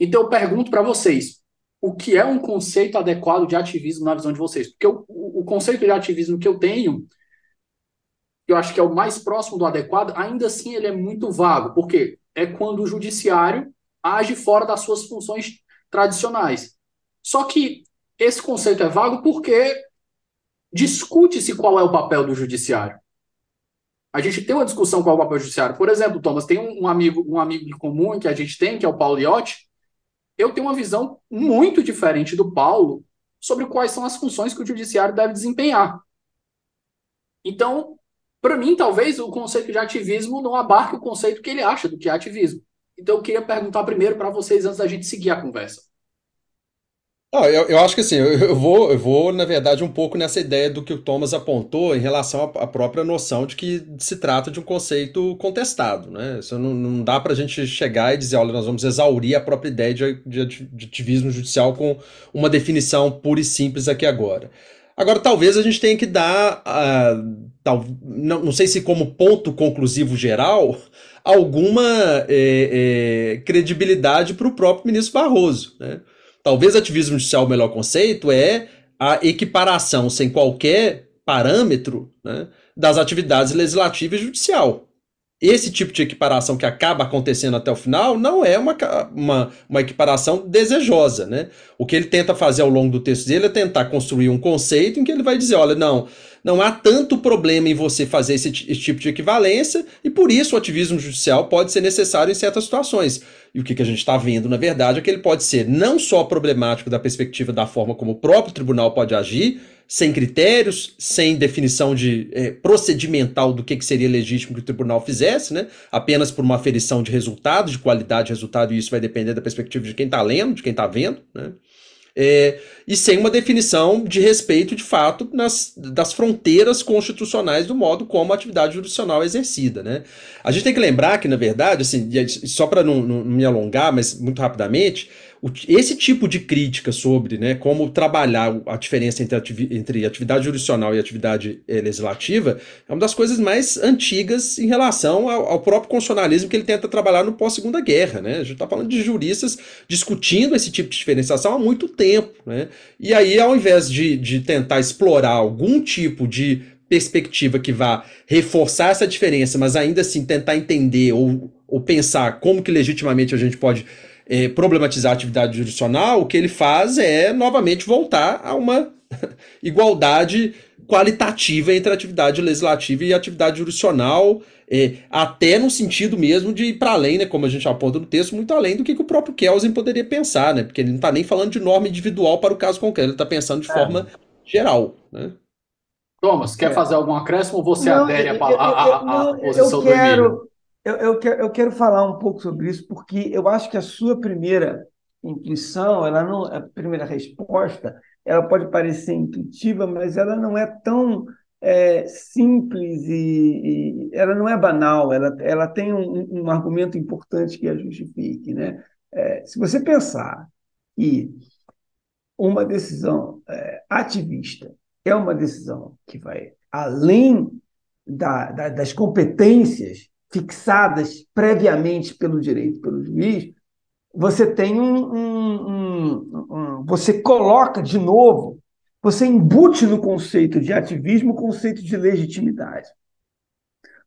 Então eu pergunto para vocês, o que é um conceito adequado de ativismo na visão de vocês? Porque o, o, conceito de ativismo que eu tenho, eu acho que é o mais próximo do adequado, ainda assim ele é muito vago. Por quê? É quando o judiciário age fora das suas funções tradicionais. Só que esse conceito é vago porque discute-se qual é o papel do judiciário. A gente tem uma discussão qual é o papel do judiciário. Por exemplo, Thomas, tem um amigo, um amigo em comum que a gente tem, que é o Paulo Iotti. Eu tenho uma visão muito diferente do Paulo sobre quais são as funções que o judiciário deve desempenhar. Então, para mim, talvez o conceito de ativismo não abarque o conceito que ele acha do que é ativismo. Então, eu queria perguntar primeiro para vocês antes da gente seguir a conversa. Não, eu, eu acho que assim, eu, vou, eu vou, na verdade, um pouco nessa ideia do que o Thomas apontou em relação à, à própria noção de que se trata de um conceito contestado. Né? Isso não, não dá para a gente chegar e dizer, olha, nós vamos exaurir a própria ideia de, de, de ativismo judicial com uma definição pura e simples aqui agora. Agora, talvez a gente tenha que dar, uh, tal, não, não sei se como ponto conclusivo geral, alguma é, é, credibilidade para o próprio ministro Barroso. Né? Talvez ativismo judicial, o melhor conceito, é a equiparação sem qualquer parâmetro né, das atividades legislativa e judicial esse tipo de equiparação que acaba acontecendo até o final não é uma, uma, uma equiparação desejosa, né? O que ele tenta fazer ao longo do texto dele é tentar construir um conceito em que ele vai dizer, olha, não, não há tanto problema em você fazer esse, esse tipo de equivalência e por isso o ativismo judicial pode ser necessário em certas situações. E o que, que a gente está vendo, na verdade, é que ele pode ser não só problemático da perspectiva da forma como o próprio tribunal pode agir, sem critérios, sem definição de é, procedimental do que, que seria legítimo que o tribunal fizesse, né? apenas por uma aferição de resultado, de qualidade de resultado, e isso vai depender da perspectiva de quem está lendo, de quem está vendo. Né? É, e sem uma definição de respeito, de fato, nas, das fronteiras constitucionais do modo como a atividade jurisdicional é exercida. Né? A gente tem que lembrar que, na verdade, assim, só para não, não me alongar, mas muito rapidamente, esse tipo de crítica sobre né, como trabalhar a diferença entre, ativi entre atividade jurisdicional e atividade eh, legislativa é uma das coisas mais antigas em relação ao, ao próprio constitucionalismo que ele tenta trabalhar no pós-segunda guerra. Né? A gente está falando de juristas discutindo esse tipo de diferenciação há muito tempo. Né? E aí, ao invés de, de tentar explorar algum tipo de perspectiva que vá reforçar essa diferença, mas ainda assim tentar entender ou, ou pensar como que legitimamente a gente pode é, problematizar a atividade jurisdicional, o que ele faz é novamente voltar a uma igualdade qualitativa entre a atividade legislativa e a atividade jurisdicional, é, até no sentido mesmo de ir para além, né, como a gente aponta no texto, muito além do que, que o próprio Kelsen poderia pensar, né, porque ele não está nem falando de norma individual para o caso concreto, ele está pensando de é. forma geral. Né? Thomas, quer é. fazer algum acréscimo ou você não, adere à posição do Emílio? Eu, eu, quero, eu quero falar um pouco sobre isso, porque eu acho que a sua primeira intuição, ela não, a primeira resposta, ela pode parecer intuitiva, mas ela não é tão é, simples e, e, ela não é banal, ela, ela tem um, um argumento importante que a justifique. Né? É, se você pensar que uma decisão é, ativista é uma decisão que vai além da, da, das competências fixadas previamente pelo direito, pelo juiz, você tem um, um, um, um, você coloca de novo, você embute no conceito de ativismo o conceito de legitimidade.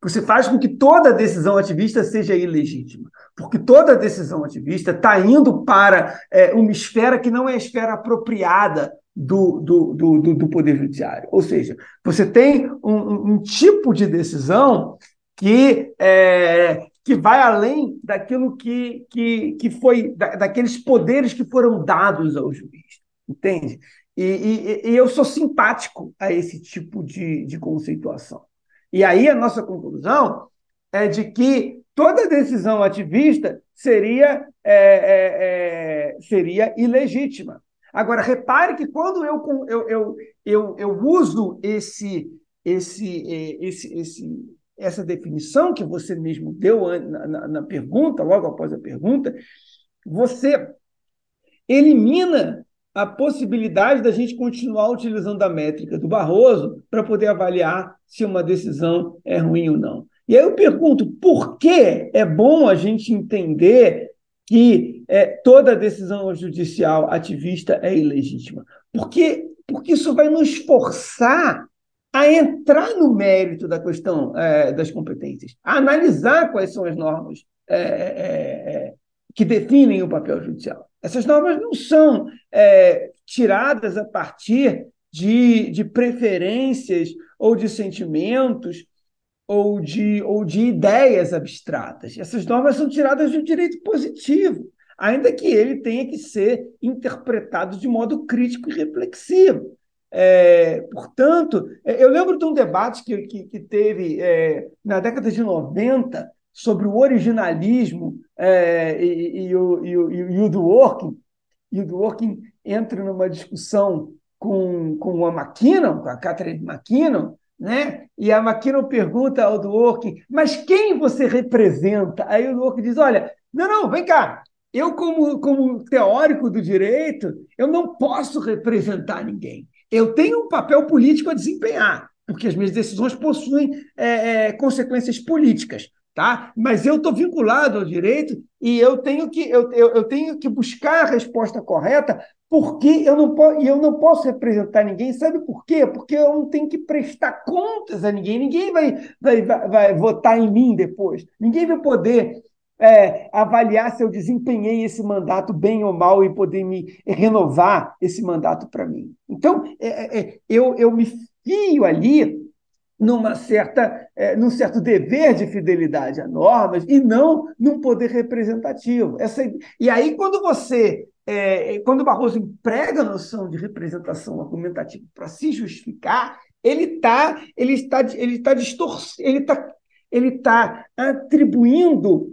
Você faz com que toda decisão ativista seja ilegítima, porque toda decisão ativista está indo para é, uma esfera que não é a esfera apropriada do, do, do, do Poder Judiciário. Ou seja, você tem um, um tipo de decisão que, é, que vai além daquilo que, que, que foi, da, daqueles poderes que foram dados ao juiz, entende? E, e, e, eu sou simpático a esse tipo de, de conceituação. E aí a nossa conclusão é de que toda decisão ativista seria, é, é, é, seria ilegítima. Agora, repare que quando eu, eu, eu, eu, eu uso esse, esse, é, esse, esse, essa definição que você mesmo deu na, na, na pergunta, logo após a pergunta, você elimina a possibilidade da gente continuar utilizando a métrica do Barroso para poder avaliar se uma decisão é ruim ou não. E aí eu pergunto, por que é bom a gente entender que é, toda decisão judicial ativista é ilegítima? Porque, porque isso vai nos forçar a entrar no mérito da questão é, das competências, a analisar quais são as normas é, é, é que definem o papel judicial. Essas normas não são é, tiradas a partir de, de preferências ou de sentimentos ou de, ou de ideias abstratas. Essas normas são tiradas do direito positivo, ainda que ele tenha que ser interpretado de modo crítico e reflexivo. É, portanto, eu lembro de um debate que, que, que teve é, na década de 90 sobre o originalismo é, e, e, o, e, o, e o Dworkin, e o entra numa discussão com, com a McKinnon, com a Catherine McKinnon, né? e a McKinnon pergunta ao Dworkin, mas quem você representa? Aí o Dworkin diz, olha, não, não, vem cá, eu como, como teórico do direito, eu não posso representar ninguém. Eu tenho um papel político a desempenhar, porque as minhas decisões possuem é, é, consequências políticas tá? Mas eu estou vinculado ao direito e eu tenho que eu, eu, eu, tenho que buscar a resposta correta porque eu não posso eu não posso representar ninguém. Sabe por quê? Porque eu não tenho que prestar contas a ninguém. Ninguém vai vai, vai, vai votar em mim depois. Ninguém vai poder é, avaliar se eu desempenhei esse mandato bem ou mal e poder me renovar esse mandato para mim então é, é, é, eu, eu me fio ali numa certa, é, num certo dever de fidelidade a normas e não num poder representativo. Essa, e aí, quando você. É, quando Barroso emprega a noção de representação argumentativa para se justificar, ele está ele está ele está distorcendo, ele está ele está atribuindo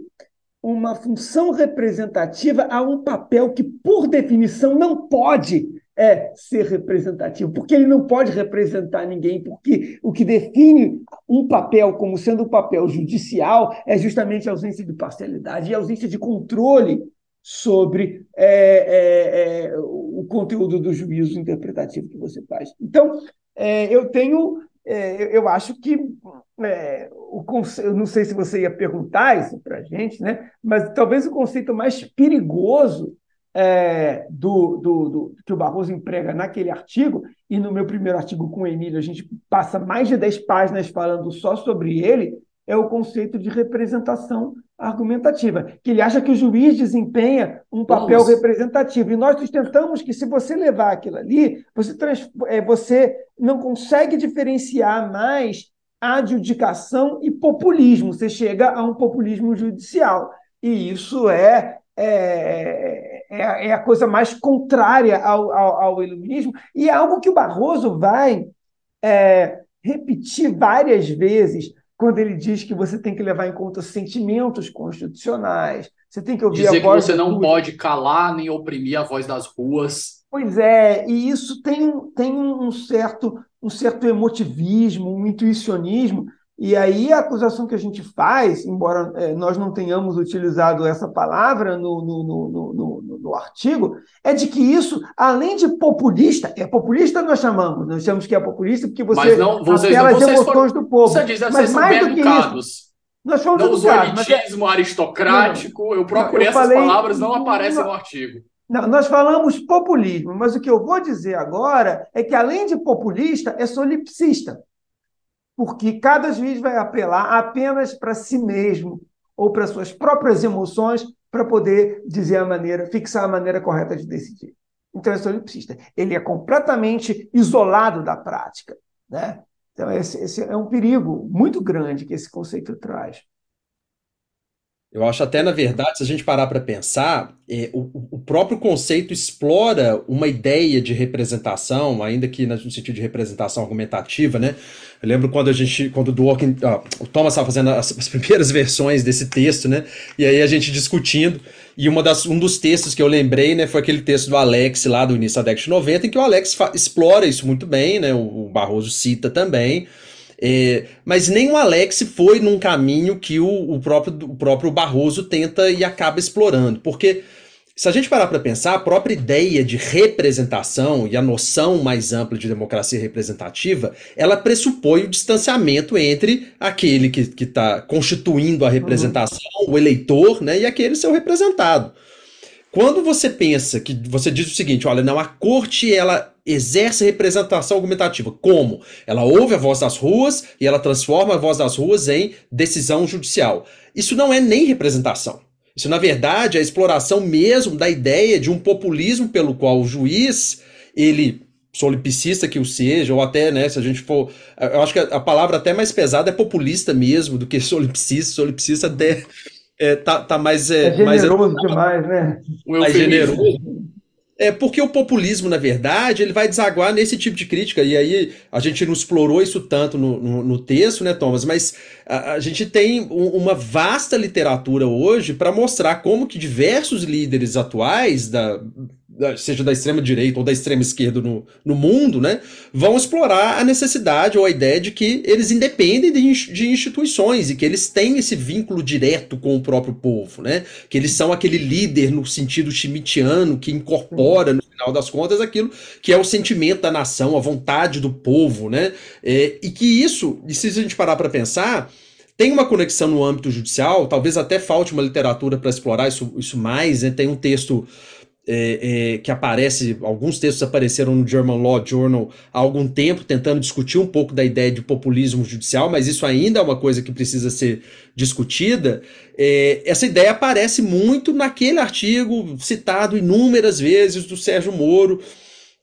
uma função representativa a um papel que, por definição, não pode é ser representativo, porque ele não pode representar ninguém, porque o que define um papel como sendo um papel judicial é justamente a ausência de parcialidade e a ausência de controle sobre é, é, é, o conteúdo do juízo interpretativo que você faz. Então, é, eu tenho, é, eu acho que é, o conceito, não sei se você ia perguntar isso para a gente, né? mas talvez o conceito mais perigoso é, do, do, do, que o Barroso emprega naquele artigo, e no meu primeiro artigo com o Emílio, a gente passa mais de 10 páginas falando só sobre ele, é o conceito de representação argumentativa, que ele acha que o juiz desempenha um papel Nossa. representativo. E nós sustentamos que, se você levar aquilo ali, você, trans, é, você não consegue diferenciar mais adjudicação e populismo. Você chega a um populismo judicial. E isso é, é é, é a coisa mais contrária ao, ao, ao, iluminismo, e é algo que o Barroso vai é, repetir várias vezes quando ele diz que você tem que levar em conta sentimentos constitucionais, você tem que ouvir Dizer a voz. que você não pode calar nem oprimir a voz das ruas. Pois é, e isso tem, tem um certo, um certo emotivismo, um intuicionismo e aí a acusação que a gente faz, embora é, nós não tenhamos utilizado essa palavra no, no, no, no, artigo, é de que isso, além de populista, é populista nós chamamos, nós chamamos que é populista porque você mas não, vocês, apela às emoções foram, do povo. Você diz, mas mais do que isso, nós somos não usou elitismo é... aristocrático, não, eu procurei eu essas falei, palavras, não aparecem no artigo. Não, nós falamos populismo, mas o que eu vou dizer agora é que, além de populista, é solipsista. Porque cada juiz vai apelar apenas para si mesmo ou para suas próprias emoções para poder dizer a maneira, fixar a maneira correta de decidir. Então, esse solipsista, ele é completamente isolado da prática, né? Então, esse, esse é um perigo muito grande que esse conceito traz. Eu acho até, na verdade, se a gente parar para pensar, é, o, o, próprio conceito explora uma ideia de representação, ainda que no sentido de representação argumentativa, né? Eu lembro quando a gente, quando o Dworkin, ó, o Thomas estava fazendo as, as, primeiras versões desse texto, né? E aí a gente discutindo, e uma das, um dos textos que eu lembrei, né, foi aquele texto do Alex lá do início da década de 90, em que o Alex explora isso muito bem, né? O, o Barroso cita também. É, mas nem o Alex foi num caminho que o, o, próprio, o próprio Barroso tenta e acaba explorando. Porque se a gente parar para pensar, a própria ideia de representação e a noção mais ampla de democracia representativa, ela pressupõe o distanciamento entre aquele que está constituindo a representação, uhum. o eleitor, né, e aquele seu representado. Quando você pensa que você diz o seguinte, olha, não, a corte ela exerce representação argumentativa. Como? Ela ouve a voz das ruas e ela transforma a voz das ruas em decisão judicial. Isso não é nem representação. Isso, na verdade, é a exploração mesmo da ideia de um populismo pelo qual o juiz, ele solipsista que o seja, ou até, né, se a gente for. Eu acho que a palavra até mais pesada é populista mesmo do que solipsista. Solipsista até é, tá, tá mais. É, é generoso mais, demais, né? Mais generoso. É porque o populismo, na verdade, ele vai desaguar nesse tipo de crítica. E aí a gente não explorou isso tanto no, no, no texto, né, Thomas? Mas a, a gente tem um, uma vasta literatura hoje para mostrar como que diversos líderes atuais da, seja da extrema direita ou da extrema esquerda no, no mundo, né, vão explorar a necessidade ou a ideia de que eles independem de, de instituições e que eles têm esse vínculo direto com o próprio povo, né, que eles são aquele líder no sentido schmittiano que incorpora no final das contas aquilo que é o sentimento da nação, a vontade do povo, né, é, e que isso, e se a gente parar para pensar tem uma conexão no âmbito judicial, talvez até falte uma literatura para explorar isso, isso mais. Né? Tem um texto é, é, que aparece, alguns textos apareceram no German Law Journal há algum tempo, tentando discutir um pouco da ideia de populismo judicial, mas isso ainda é uma coisa que precisa ser discutida. É, essa ideia aparece muito naquele artigo citado inúmeras vezes do Sérgio Moro.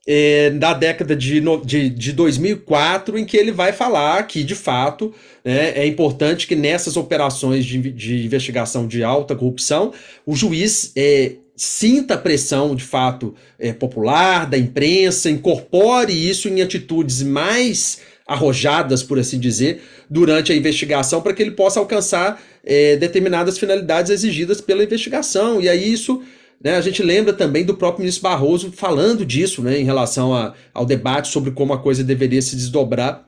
É, da década de, de, de 2004, em que ele vai falar que, de fato, né, é importante que nessas operações de, de investigação de alta corrupção, o juiz é, sinta a pressão de fato é, popular, da imprensa, incorpore isso em atitudes mais arrojadas, por assim dizer, durante a investigação, para que ele possa alcançar é, determinadas finalidades exigidas pela investigação. E aí isso. Né, a gente lembra também do próprio ministro Barroso falando disso né, em relação a, ao debate sobre como a coisa deveria se desdobrar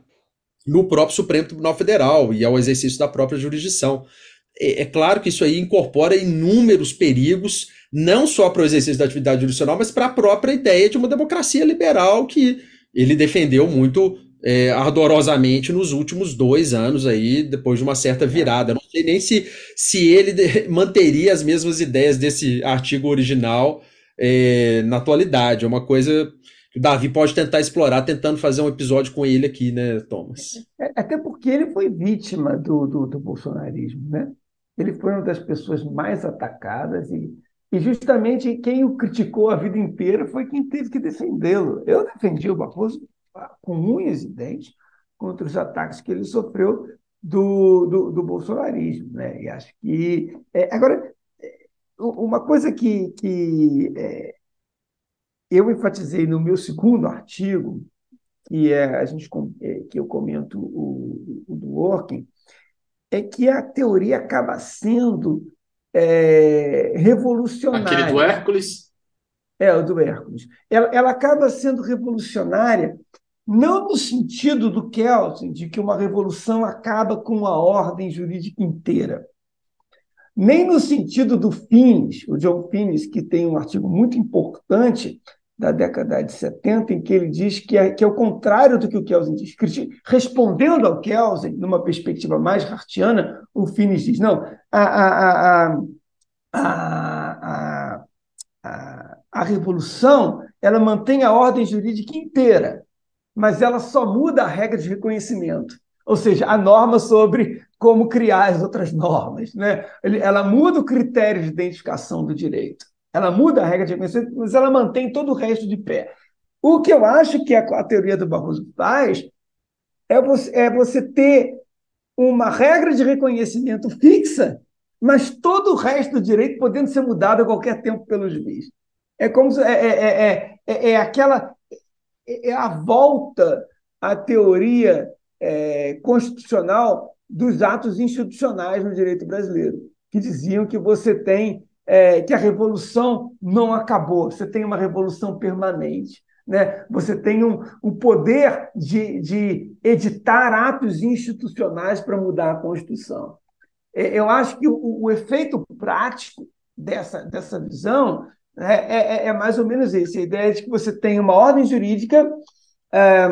no próprio Supremo Tribunal Federal e ao exercício da própria jurisdição. É, é claro que isso aí incorpora inúmeros perigos não só para o exercício da atividade jurisdicional, mas para a própria ideia de uma democracia liberal que ele defendeu muito é, ardorosamente nos últimos dois anos aí, depois de uma certa virada. Não sei nem se, se ele manteria as mesmas ideias desse artigo original é, na atualidade. É uma coisa que o Davi pode tentar explorar, tentando fazer um episódio com ele aqui, né, Thomas? É, até porque ele foi vítima do, do, do bolsonarismo, né? Ele foi uma das pessoas mais atacadas e e justamente quem o criticou a vida inteira foi quem teve que defendê-lo. Eu defendi o Barroso com unhas e dentes contra os ataques que ele sofreu do, do, do bolsonarismo. Né? E acho que. É, agora, é, uma coisa que, que é, eu enfatizei no meu segundo artigo, que é a gente é, que eu comento o, o do Working, é que a teoria acaba sendo é, revolucionária. Aquele do Hércules? É, o do Hércules. Ela, ela acaba sendo revolucionária não no sentido do Kelsen, de que uma revolução acaba com a ordem jurídica inteira, nem no sentido do Finis, o John Finis, que tem um artigo muito importante da década de 70, em que ele diz que é, que é o contrário do que o Kelsen diz. Respondendo ao Kelsen, numa perspectiva mais hartiana, o Finis diz: não, a, a, a, a, a, a revolução ela mantém a ordem jurídica inteira, mas ela só muda a regra de reconhecimento. ou seja, a norma sobre como criar as outras normas. Né? Ela muda o critério de identificação do direito, ela muda a regra de reconhecimento, mas ela mantém todo o resto de pé. O que eu acho que a, teoria do Barroso faz é você, é você ter uma regra de reconhecimento fixa, mas todo o resto do direito podendo ser mudado a qualquer tempo pelo juiz. É como se, é, é, é, é, aquela é a volta à teoria é, constitucional dos atos institucionais no direito brasileiro, que diziam que você tem é, que a revolução não acabou, você tem uma revolução permanente. Né? Você tem um, um poder de, de editar atos institucionais para mudar a Constituição. É, eu acho que o, o efeito prático dessa, dessa visão né, é, é, é, mais ou menos esse: a ideia de que você tem uma ordem jurídica é,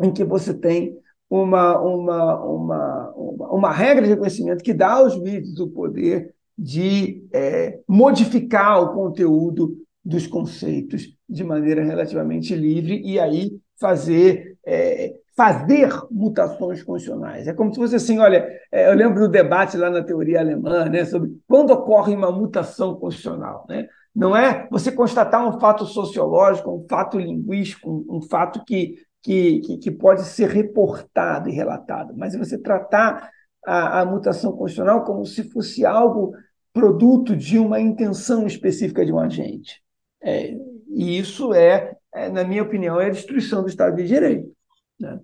em que você tem uma, uma, uma, uma, uma regra de reconhecimento que dá aos juízes o poder de é, modificar o conteúdo dos conceitos de maneira relativamente livre e aí fazer é, fazer mutações constitucionais. É como se fosse assim, olha, é, eu lembro do debate lá na teoria alemã, né, sobre quando ocorre uma mutação constitucional, né? Não é você constatar um fato sociológico, um fato linguístico, um, fato que, que, que, que, pode ser reportado e relatado, mas você tratar a, a mutação constitucional como se fosse algo produto de uma intenção específica de um agente. É, e isso é, é, na minha opinião, é a destruição do Estado de Direito. Né?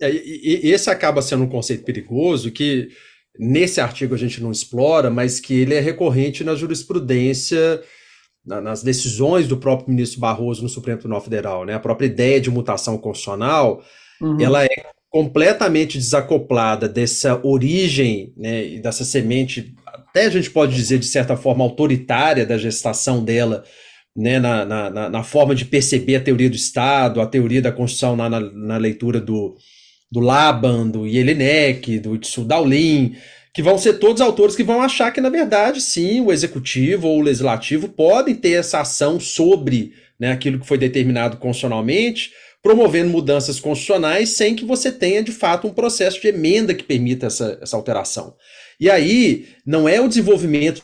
É, esse acaba sendo um conceito perigoso que nesse artigo a gente não explora, mas que ele é recorrente na jurisprudência, na, nas decisões do próprio ministro Barroso no Supremo Tribunal Federal. Né? A própria ideia de mutação constitucional, uhum. ela é completamente desacoplada dessa origem né, e dessa semente, até a gente pode dizer de certa forma autoritária da gestação dela né, na, na, na, forma de perceber a teoria do Estado, a teoria da Constituição na, na, na leitura do, do Laban, do Jelinek, do Itsu Daulin, que vão ser todos autores que vão achar que, na verdade, sim, o executivo ou o legislativo podem ter essa ação sobre né, aquilo que foi determinado constitucionalmente, promovendo mudanças constitucionais sem que você tenha, de fato, um processo de emenda que permita essa, essa alteração. E aí, não é o desenvolvimento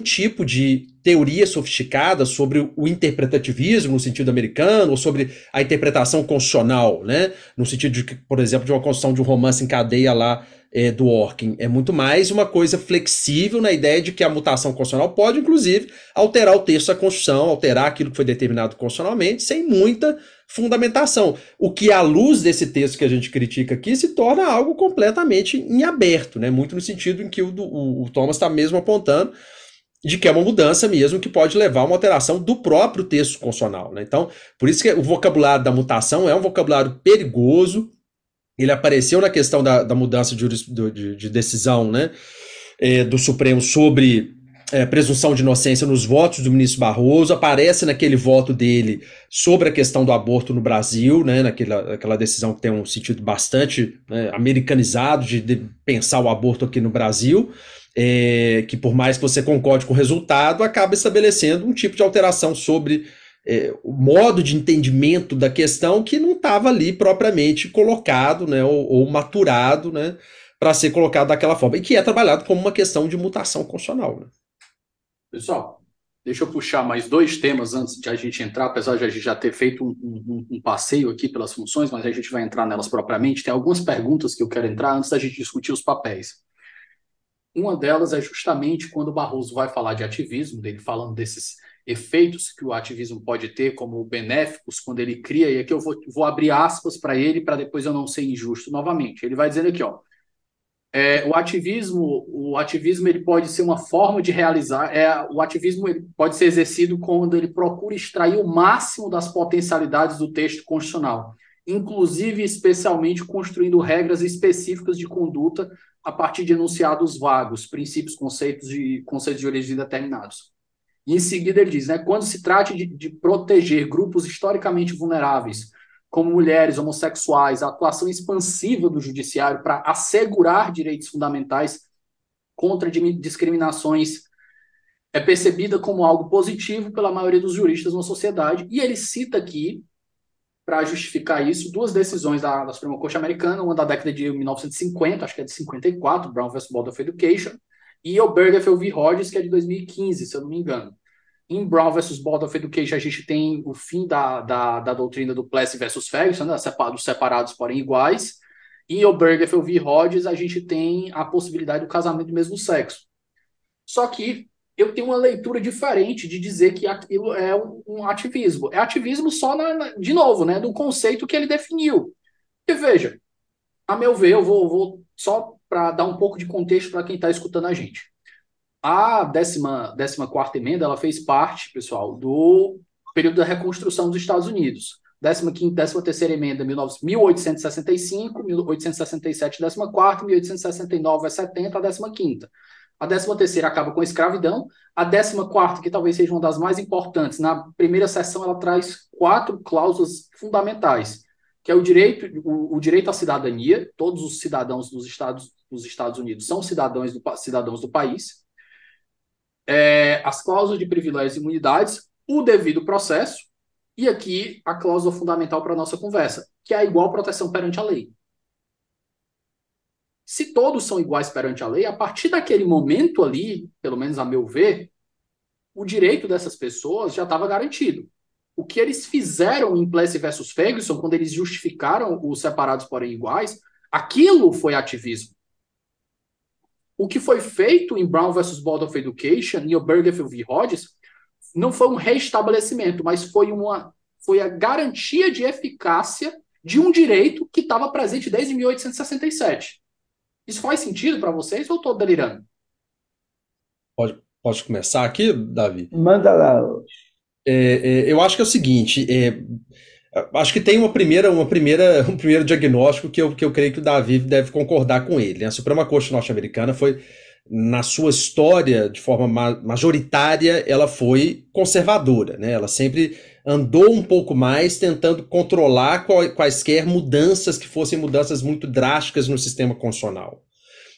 tipo de teoria sofisticada sobre o interpretativismo no sentido americano, ou sobre a interpretação constitucional, né? No sentido de, por exemplo, de uma construção de um romance em cadeia lá é, do Orkin. É muito mais uma coisa flexível na ideia de que a mutação constitucional pode, inclusive, alterar o texto da Constituição, alterar aquilo que foi determinado constitucionalmente, sem muita fundamentação. O que, à luz desse texto que a gente critica aqui, se torna algo completamente em aberto, né? Muito no sentido em que o, o, o Thomas está mesmo apontando de que é uma mudança mesmo que pode levar a uma alteração do próprio texto constitucional. Né? Então, por isso que o vocabulário da mutação é um vocabulário perigoso. Ele apareceu na questão da, da mudança de, de, de decisão né, é, do Supremo sobre é, presunção de inocência nos votos do ministro Barroso, aparece naquele voto dele sobre a questão do aborto no Brasil, né, naquela, decisão que tem um sentido bastante né, americanizado de, de pensar o aborto aqui no Brasil é, que por mais que você concorde com o resultado, acaba estabelecendo um tipo de alteração sobre é, o modo de entendimento da questão que não estava ali propriamente colocado, né, ou, ou maturado, né, para ser colocado daquela forma, e que é trabalhado como uma questão de mutação constitucional. Né. Pessoal, deixa eu puxar mais dois temas antes de a gente entrar, apesar de a gente já ter feito um, um, um passeio aqui pelas funções, mas a gente vai entrar nelas propriamente. Tem algumas perguntas que eu quero entrar antes da gente discutir os papéis. Uma delas é justamente quando o Barroso vai falar de ativismo, dele falando desses efeitos que o ativismo pode ter como benéficos quando ele cria, e aqui eu vou, vou abrir aspas para ele para depois eu não ser injusto novamente. Ele vai dizendo aqui, ó, é, o ativismo, o ativismo ele pode ser uma forma de realizar, é, o ativismo ele pode ser exercido quando ele procura extrair o máximo das potencialidades do texto constitucional, inclusive especialmente construindo regras específicas de conduta a partir de enunciados vagos, princípios, conceitos de, conceitos de origem determinados. E em seguida ele diz, né, quando se trata de, de proteger grupos historicamente vulneráveis, como mulheres, homossexuais, a atuação expansiva do judiciário para assegurar direitos fundamentais contra discriminações é percebida como algo positivo pela maioria dos juristas na sociedade. E ele cita aqui para justificar isso duas decisões da, da, Suprema Corte Americana, uma da década de 1950, acho que é de 54, Brown vs. Board of Education, e o Bergefell v. Hodges, que é de 2015, se eu não me engano. Em Brown vs. Board of Education, a gente tem o fim da, da, da doutrina do Plessy versus Ferguson, né, separados, separados, porém iguais. Em Obergefell v. Hodges, a gente tem a possibilidade do casamento do mesmo sexo. Só que eu tenho uma leitura diferente de dizer que aquilo é um, ativismo. É ativismo só, na, na, de novo, né, do conceito que ele definiu. E veja, a meu ver, eu vou, vou só para dar um pouco de contexto para quem está escutando a gente. A 14 emenda ela fez parte, pessoal, do período da reconstrução dos Estados Unidos. 15 13 emenda, 1865, 1867, 14 1869 a 70, a 15 a 13 terceira acaba com a escravidão, a 14 quarta, que talvez seja uma das mais importantes, na primeira sessão ela traz quatro cláusulas fundamentais, que é o direito, o, o direito à cidadania, todos os cidadãos dos Estados, dos Estados Unidos são cidadãos do, cidadãos do país, é, as cláusulas de privilégios e imunidades, o devido processo, e aqui a cláusula fundamental para a nossa conversa, que é a igual proteção perante a lei. Se todos são iguais perante a lei, a partir daquele momento ali, pelo menos a meu ver, o direito dessas pessoas já estava garantido. O que eles fizeram em Plessy versus Ferguson, quando eles justificaram os separados porém iguais, aquilo foi ativismo. O que foi feito em Brown versus Board of Education e Obergefell v. Hodges não foi um reestabelecimento, mas foi uma foi a garantia de eficácia de um direito que estava presente desde 1867. Isso faz sentido para vocês ou estou delirando? Pode, pode começar aqui, Davi? Manda lá. É, é, eu acho que é o seguinte, é, acho que tem uma primeira, uma primeira, um primeiro diagnóstico que eu, que eu creio que o Davi deve concordar com ele. Né? A Suprema Corte norte-americana foi, na sua história, de forma majoritária, ela foi conservadora. Né? Ela sempre andou um pouco mais tentando controlar quaisquer mudanças que fossem mudanças muito drásticas no sistema constitucional.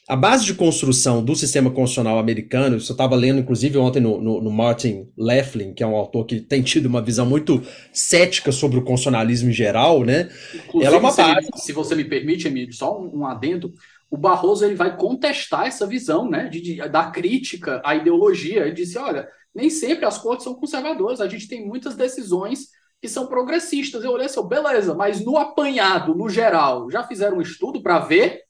A base de construção do sistema constitucional americano, isso eu estava lendo inclusive ontem no, no, no, Martin Leflin, que é um autor que tem tido uma visão muito cética sobre o constitucionalismo em geral, né? Inclusive, Ela é uma base... se, se você me permite, Emílio, só um, um adendo, o Barroso ele vai contestar essa visão, né, de, de, da crítica à ideologia. Ele disse, olha, nem sempre as cortes são conservadoras, a gente tem muitas decisões que são progressistas. Eu olhei assim, beleza, mas no apanhado, no geral, já fizeram um estudo para ver?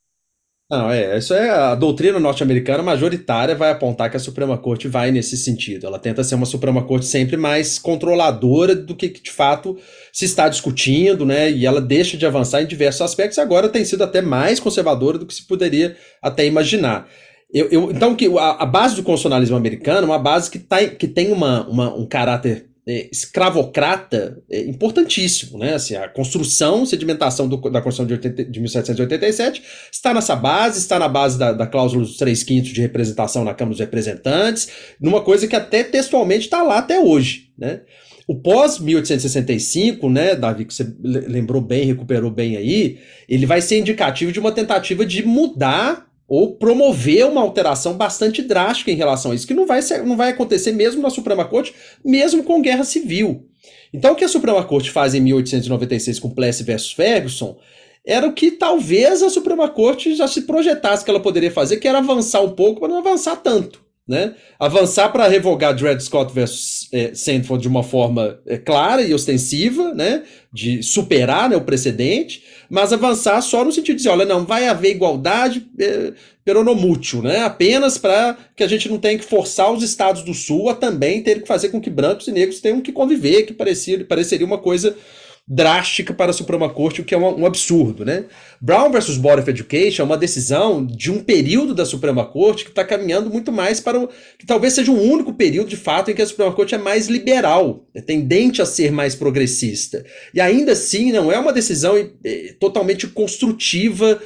Não, é, isso é a doutrina norte-americana majoritária vai apontar que a Suprema Corte vai nesse sentido. Ela tenta ser uma Suprema Corte sempre mais controladora do que de fato se está discutindo, né? E ela deixa de avançar em diversos aspectos. Agora tem sido até mais conservadora do que se poderia até imaginar. Eu, eu, então, que a, a, base do constitucionalismo americano é uma base que, tá, que tem uma, uma um caráter é, escravocrata é, importantíssimo. Né? Assim, a construção, sedimentação do, da Constituição de, 80, de 1787 está nessa base, está na base da, da cláusula dos 3 quintos de representação na Câmara dos Representantes, numa coisa que até textualmente está lá até hoje. Né? O pós-1865, né, Davi, que você lembrou bem, recuperou bem aí, ele vai ser indicativo de uma tentativa de mudar ou promover uma alteração bastante drástica em relação a isso, que não vai, ser, não vai acontecer mesmo na Suprema Corte, mesmo com guerra civil. Então, o que a Suprema Corte faz em 1896 com Plessy versus Ferguson era o que talvez a Suprema Corte já se projetasse que ela poderia fazer, que era avançar um pouco, mas não avançar tanto. Né? Avançar para revogar Dred Scott versus é, de uma forma é, clara e ostensiva, né? de superar né, o precedente, mas avançar só no sentido de dizer, olha, não, vai haver igualdade é, peronomútil, né? apenas para que a gente não tenha que forçar os estados do Sul a também ter que fazer com que brancos e negros tenham que conviver, que parecia, pareceria uma coisa drástica para a Suprema Corte, o que é um, um, absurdo, né? Brown versus Board of Education é uma decisão de um período da Suprema Corte que está caminhando muito mais para o que talvez seja o único período de fato em que a Suprema Corte é mais liberal, é tendente a ser mais progressista. E ainda assim não é uma decisão é, totalmente construtiva.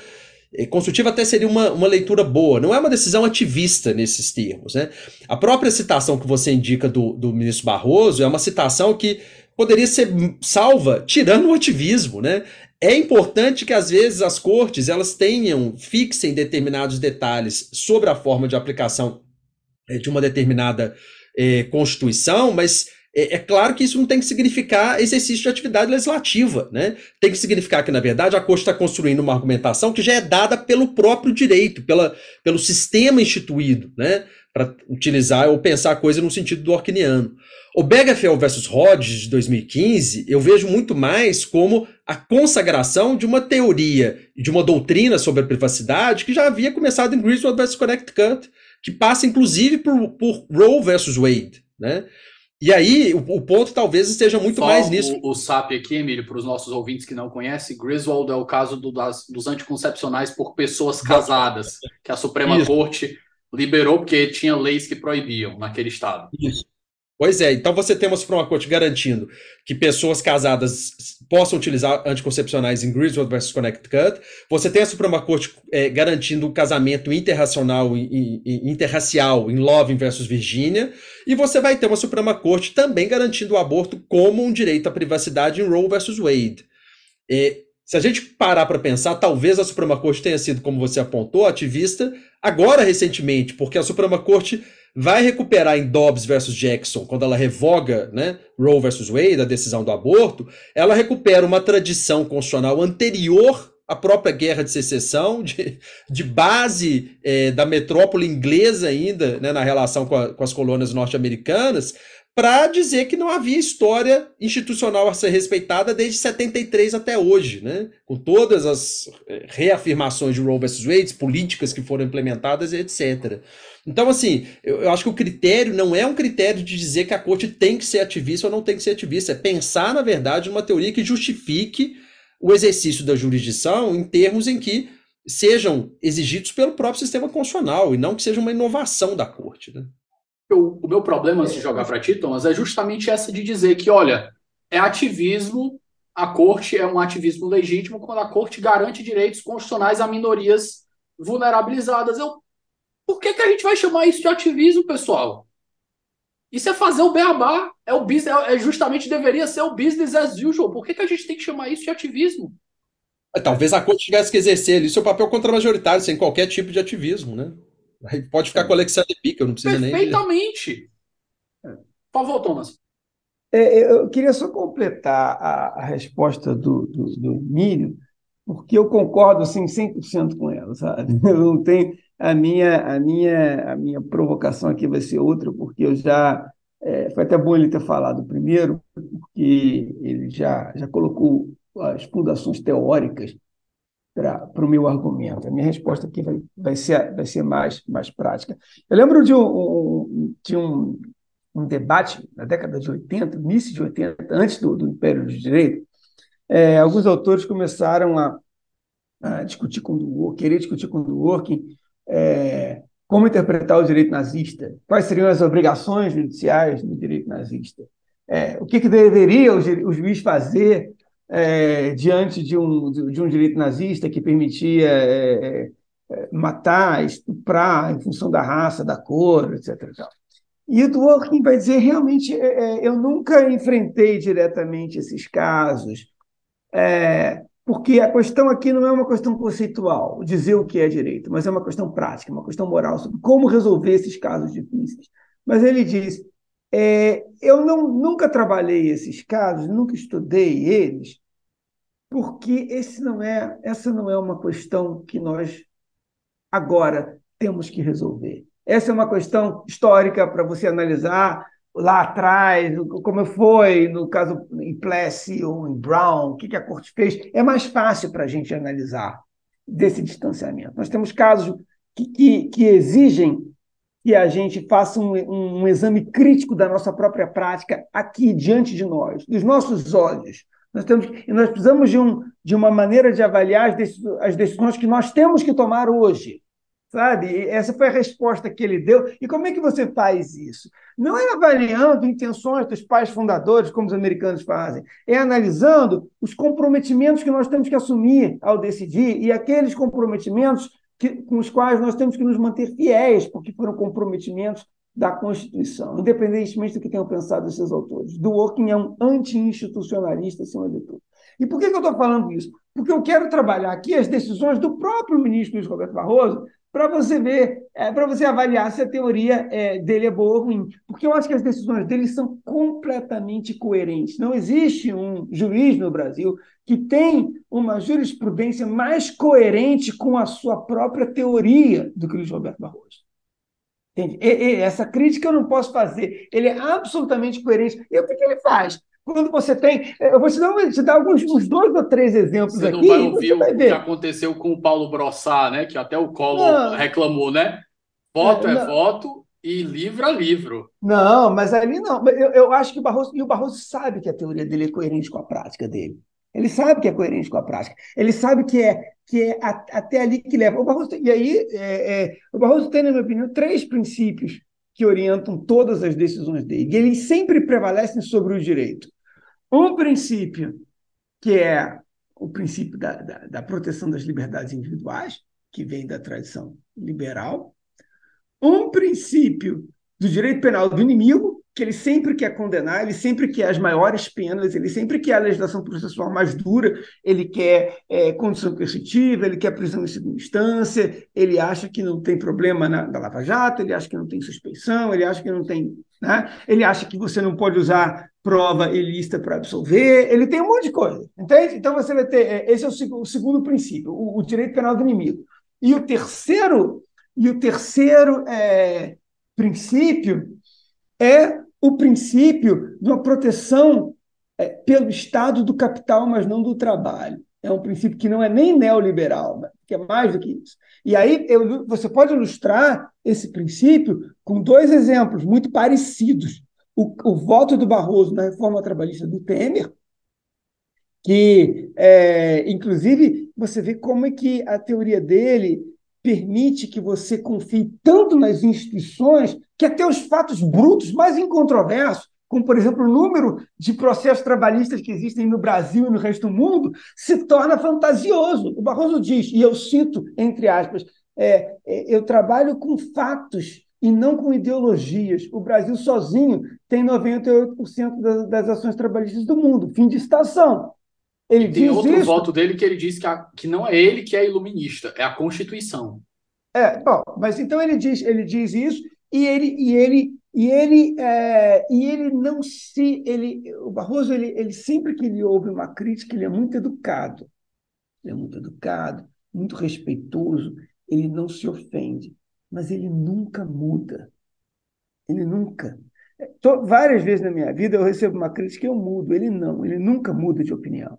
É, construtiva até seria uma, uma leitura boa, não é uma decisão ativista nesses termos. Né? A própria citação que você indica do, do ministro Barroso é uma citação que poderia ser salva tirando o ativismo, né? É importante que às vezes as cortes elas tenham fixem determinados detalhes sobre a forma de aplicação é, de uma determinada é, constituição, mas é, é, claro que isso não tem que significar exercício de atividade legislativa, né? Tem que significar que, na verdade, a Corte está construindo uma argumentação que já é dada pelo próprio direito, pela, pelo sistema instituído, né? Para utilizar ou pensar a coisa no sentido do Orkiniano. O Begafel versus Rhodes de 2015, eu vejo muito mais como a consagração de uma teoria e de uma doutrina sobre a privacidade que já havia começado em Griswold versus Connecticut, que passa inclusive por, por Roe versus Wade, né? E aí, o, o, ponto talvez esteja muito Só mais nisso. O, o SAP aqui, Emílio, para os nossos ouvintes que não conhecem, Griswold é o caso do, das, dos anticoncepcionais por pessoas casadas, que a Suprema Isso. Corte liberou porque tinha leis que proibiam naquele estado. Isso. Pois é, então você tem uma Suprema Corte garantindo que pessoas casadas possam utilizar anticoncepcionais em Griswold versus Connecticut. Você tem a Suprema Corte é, garantindo o casamento interracional e, interracial em Love versus Virginia. E você vai ter uma Suprema Corte também garantindo o aborto como um direito à privacidade em Roe versus Wade. E, se a gente parar para pensar, talvez a Suprema Corte tenha sido, como você apontou, ativista agora recentemente, porque a Suprema Corte vai recuperar em Dobbs versus Jackson, quando ela revoga né, Roe versus Wade, a decisão do aborto, ela recupera uma tradição constitucional anterior à própria guerra de secessão, de, de base é, da metrópole inglesa ainda, né, na relação com, a, com as colônias norte-americanas, para dizer que não havia história institucional a ser respeitada desde 73 até hoje, né? com todas as é, reafirmações de Roe versus Wade, políticas que foram implementadas, etc. Então, assim, eu, eu, acho que o critério não é um critério de dizer que a corte tem que ser ativista ou não tem que ser ativista. É pensar, na verdade, numa teoria que justifique o exercício da jurisdição em termos em que sejam exigidos pelo próprio sistema constitucional e não que seja uma inovação da corte. Né? O, o meu problema, antes de jogar para ti, Thomas, é justamente essa de dizer que, olha, é ativismo, a corte é um ativismo legítimo quando a corte garante direitos constitucionais a minorias vulnerabilizadas. Eu por que, que a gente vai chamar isso de ativismo, pessoal? Isso é fazer o beabá. É o business, é justamente deveria ser o business as usual. Por que, que a gente tem que chamar isso de ativismo? É, talvez a corte tivesse que exercer ali seu papel contra-majoritário, sem qualquer tipo de ativismo, né? Aí pode ficar é. com Alexandre Pica, não precisa nem. Perfeitamente. Por favor, Thomas. É, eu queria só completar a, a resposta do, do, do Emílio, porque eu concordo assim, 100% com ela, sabe? Eu não tenho a minha, a minha, a minha provocação aqui vai ser outra, porque eu já. É, foi até bom ele ter falado primeiro, porque ele já, já colocou as fundações teóricas para o meu argumento. A minha resposta aqui vai, vai, ser, vai ser mais, mais prática. Eu lembro de um, de um, um debate na década de 80, início de 80, antes do, do Império do Direito, é, alguns autores começaram a, a discutir com o querer discutir com Dworkin é, como interpretar o direito nazista, quais seriam as obrigações judiciais do direito nazista, é, o que, que, deveria o, o juiz fazer é, diante de um, de um direito nazista que permitia é, é, matar, estuprar em função da raça, da cor, etc. E o Dworkin vai dizer, realmente, é, eu nunca enfrentei diretamente esses casos, é, porque a questão aqui não é uma questão conceitual, dizer o que é direito, mas é uma questão prática, uma questão moral sobre como resolver esses casos difíceis. Mas ele diz: é, eu não, nunca trabalhei esses casos, nunca estudei eles, porque esse não é, essa não é uma questão que nós agora temos que resolver. Essa é uma questão histórica para você analisar lá atrás, como foi no caso em Plessy ou em Brown, o que a corte fez, é mais fácil para a gente analisar desse distanciamento. Nós temos casos que, que, que exigem que a gente faça um, um, um, exame crítico da nossa própria prática aqui, diante de nós, dos nossos olhos. Nós, temos, e nós precisamos de, um, de uma maneira de avaliar as, as decisões que nós temos que tomar hoje. Sabe? Essa foi a resposta que ele deu. E como é que você faz isso? Não é avaliando intenções dos pais fundadores, como os americanos fazem, é analisando os comprometimentos que nós temos que assumir ao decidir e aqueles comprometimentos que, com os quais nós temos que nos manter fiéis, porque foram comprometimentos da Constituição, independentemente do que tenham pensado esses autores. Dworkin é um anti-institucionalista, acima de tudo. E por que, que eu estou falando isso? Porque eu quero trabalhar aqui as decisões do próprio ministro Luiz Roberto Barroso, para você ver, é, para você avaliar se a teoria é, dele é boa ou ruim. Porque eu acho que as decisões dele são completamente coerentes. Não existe um juiz no Brasil que tem uma jurisprudência mais coerente com a sua própria teoria do que o Roberto Barroso. Entende? E, e, essa crítica eu não posso fazer. Ele é absolutamente coerente. E o que, que ele faz? Quando você tem. Eu vou te dar, te dar alguns uns dois ou três exemplos você aqui. Você não vai ouvir o que aconteceu com o Paulo Brossard, né? Que até o Collor reclamou, né? Voto é, é voto e livro é livro. Não, mas ali não. Eu, eu acho que o Barroso. E o Barroso sabe que a teoria dele é coerente com a prática dele. Ele sabe que é coerente com a prática. Ele sabe que é, que é até ali que leva. O Barroso, e aí, é, é, o Barroso tem, na minha opinião, três princípios que orientam todas as decisões dele. E eles sempre prevalecem sobre o direito. Um princípio, que é o princípio da, da, da proteção das liberdades individuais, que vem da tradição liberal. Um princípio do direito penal do inimigo, que ele sempre quer condenar, ele sempre quer as maiores penas, ele sempre quer a legislação processual mais dura, ele quer é, condição coercitiva, ele quer prisão em segunda instância, ele acha que não tem problema na, na Lava Jato, ele acha que não tem suspeição, ele acha que não tem. Né? Ele acha que você não pode usar prova ilícita para absolver, ele tem um monte de coisa, entende? Então você vai ter. É, esse é o, segundo princípio, o, o, direito penal do inimigo. E o terceiro, e o terceiro é, princípio é o princípio de uma proteção é, pelo Estado do capital, mas não do trabalho. É um princípio que não é nem neoliberal, que é mais do que isso. E aí eu, você pode ilustrar esse princípio com dois exemplos muito parecidos. O, o voto do Barroso na reforma trabalhista do Temer, que, é, inclusive, você vê como é que a teoria dele permite que você confie tanto nas instituições que até os fatos brutos mais incontroversos, como, por exemplo, o número de processos trabalhistas que existem no Brasil e no resto do mundo, se torna fantasioso. O Barroso diz, e eu cito, entre aspas, é, é, eu trabalho com fatos e não com ideologias. O Brasil sozinho tem 98% das, das ações trabalhistas do mundo. Fim de estação. Ele e tem outro isso. voto dele que ele diz que, a, que não é ele que é iluminista, é a Constituição. É, bom, mas então ele diz, ele diz isso e ele e ele e ele é, e ele não se ele o Barroso ele, ele sempre que ele ouve uma crítica ele é muito educado, ele é muito educado, muito respeitoso, ele não se ofende, mas ele nunca muda, ele nunca Tô, várias vezes na minha vida eu recebo uma crítica e eu mudo. Ele não, ele nunca muda de opinião.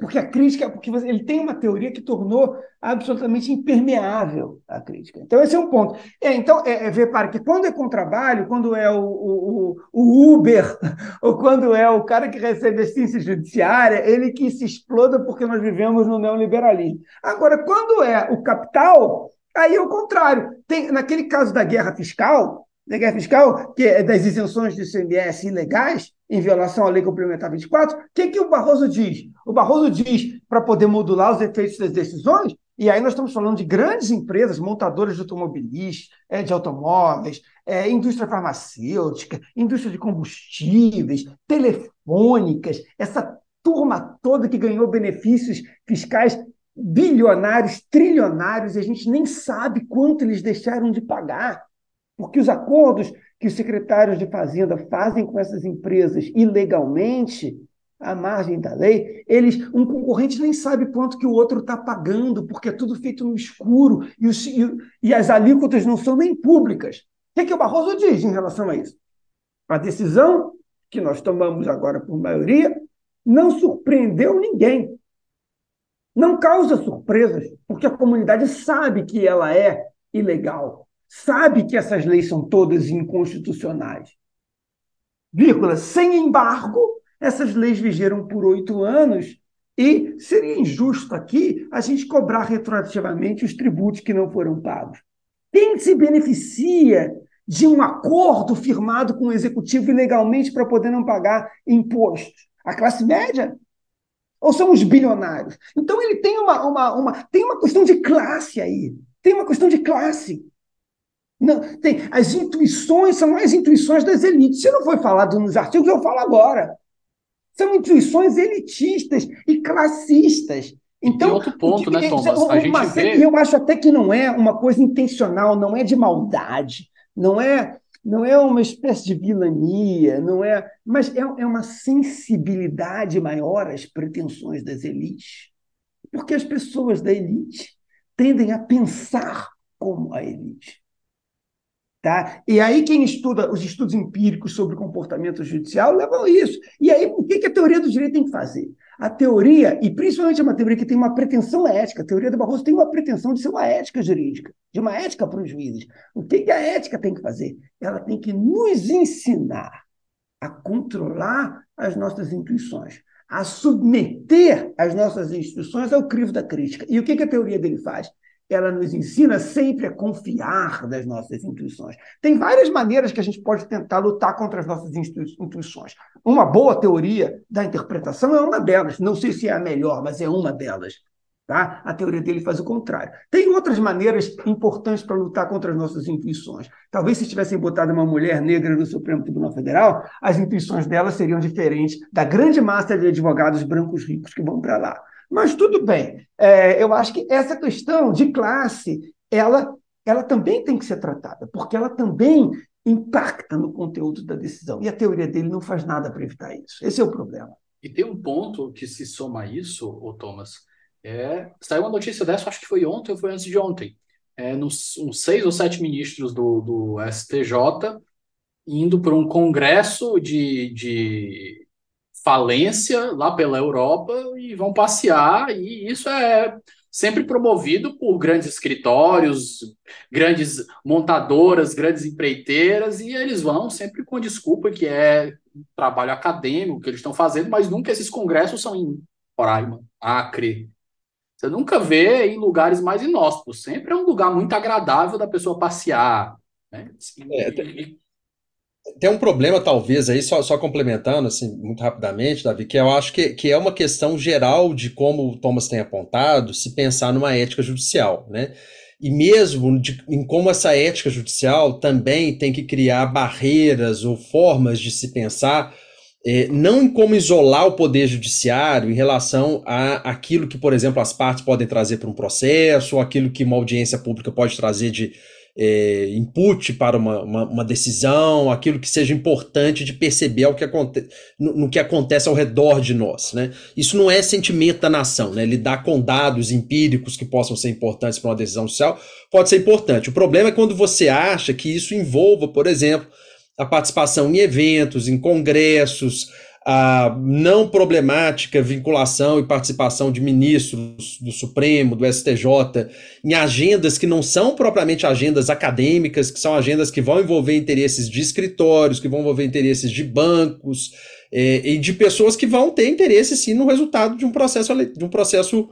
Porque a crítica, porque ele tem uma teoria que tornou absolutamente impermeável a crítica. Então, esse é um ponto. É, então, é, é ver para que quando é com trabalho, quando é o, o, o, Uber, ou quando é o cara que recebe assistência judiciária, ele que se exploda porque nós vivemos no neoliberalismo. Agora, quando é o capital, aí é o contrário. Tem, naquele caso da guerra fiscal, da guerra fiscal, que é das isenções do ICMS ilegais, em violação à Lei Complementar 24, o que, que o Barroso diz? O Barroso diz para poder modular os efeitos das decisões, e aí nós estamos falando de grandes empresas, montadoras de automobilistas, é, de automóveis, é, indústria farmacêutica, indústria de combustíveis, telefônicas, essa turma toda que ganhou benefícios fiscais bilionários, trilionários, e a gente nem sabe quanto eles deixaram de pagar, porque os acordos que os secretários de Fazenda fazem com essas empresas ilegalmente, à margem da lei, eles, um concorrente nem sabe quanto que o outro está pagando, porque é tudo feito no escuro e, os, e, e as alíquotas não são nem públicas. O que, é que o Barroso diz em relação a isso? A decisão que nós tomamos agora por maioria não surpreendeu ninguém. Não causa surpresas, porque a comunidade sabe que ela é ilegal sabe que essas leis são todas inconstitucionais. Vírgula, sem embargo, essas leis vigeram por oito anos e seria injusto aqui a gente cobrar retroativamente os tributos que não foram pagos. Quem se beneficia de um acordo firmado com o executivo ilegalmente para poder não pagar impostos? A classe média? Ou são os bilionários? Então ele tem uma, uma, uma, tem uma questão de classe aí. Tem uma questão de classe. Não, tem, as intuições são as intuições das elites. Se não foi falado nos artigos, eu falo agora. São intuições elitistas e classistas. Então, e outro ponto, né, Thomas? A gente vê... Eu acho até que não é uma coisa intencional, não é de maldade, não é não é uma espécie de vilania, não é, mas é, é uma sensibilidade maior às pretensões das elites. Porque as pessoas da elite tendem a pensar como a elite. Tá? E aí quem estuda os estudos empíricos sobre comportamento judicial levam isso. E aí o que a teoria do direito tem que fazer? A teoria, e principalmente uma teoria que tem uma pretensão ética, a teoria do Barroso tem uma pretensão de ser uma ética jurídica, de uma ética para os juízes. O que a ética tem que fazer? Ela tem que nos ensinar a controlar as nossas intuições, a submeter as nossas instituições ao crivo da crítica. E o que a teoria dele faz? Ela nos ensina sempre a confiar das nossas intuições. Tem várias maneiras que a gente pode tentar lutar contra as nossas intuições. Uma boa teoria da interpretação é uma delas. Não sei se é a melhor, mas é uma delas. Tá? A teoria dele faz o contrário. Tem outras maneiras importantes para lutar contra as nossas intuições. Talvez se tivessem botado uma mulher negra no Supremo Tribunal Federal, as intuições dela seriam diferentes da grande massa de advogados brancos ricos que vão para lá. Mas tudo bem. É, eu acho que essa questão de classe, ela, ela também tem que ser tratada, porque ela também impacta no conteúdo da decisão. E a teoria dele não faz nada para evitar isso. Esse é o problema. E tem um ponto que se soma a isso, ô Thomas. É, saiu uma notícia dessa, acho que foi ontem ou foi antes de ontem. É, nos, uns seis ou sete ministros do, do STJ indo para um congresso de, de falência lá pela Europa e vão passear, e isso é sempre promovido por grandes escritórios, grandes montadoras, grandes empreiteiras, e eles vão sempre com desculpa que é trabalho acadêmico que eles estão fazendo, mas nunca esses congressos são em Roraima, Acre. Você nunca vê em lugares mais inóspitos, sempre é um lugar muito agradável da pessoa passear. Né? É, e, tem um problema, talvez, aí, só, só complementando, assim, muito rapidamente, Davi, que eu acho que, que é uma questão geral de como o Thomas tem apontado, se pensar numa ética judicial, né? E mesmo de, em como essa ética judicial também tem que criar barreiras ou formas de se pensar, é, não em como isolar o poder judiciário em relação a aquilo que, por exemplo, as partes podem trazer para um processo, ou aquilo que uma audiência pública pode trazer de é, input para uma, uma, uma, decisão, aquilo que seja importante de perceber o que aconte no, no, que acontece ao redor de nós. Né? Isso não é sentimento da nação, né? lidar com dados empíricos que possam ser importantes para uma decisão social pode ser importante. O problema é quando você acha que isso envolva, por exemplo, a participação em eventos, em congressos, a não problemática vinculação e participação de ministros do Supremo, do STJ, em agendas que não são propriamente agendas acadêmicas, que são agendas que vão envolver interesses de escritórios, que vão envolver interesses de bancos é, e de pessoas que vão ter interesse sim no resultado de um processo, de um processo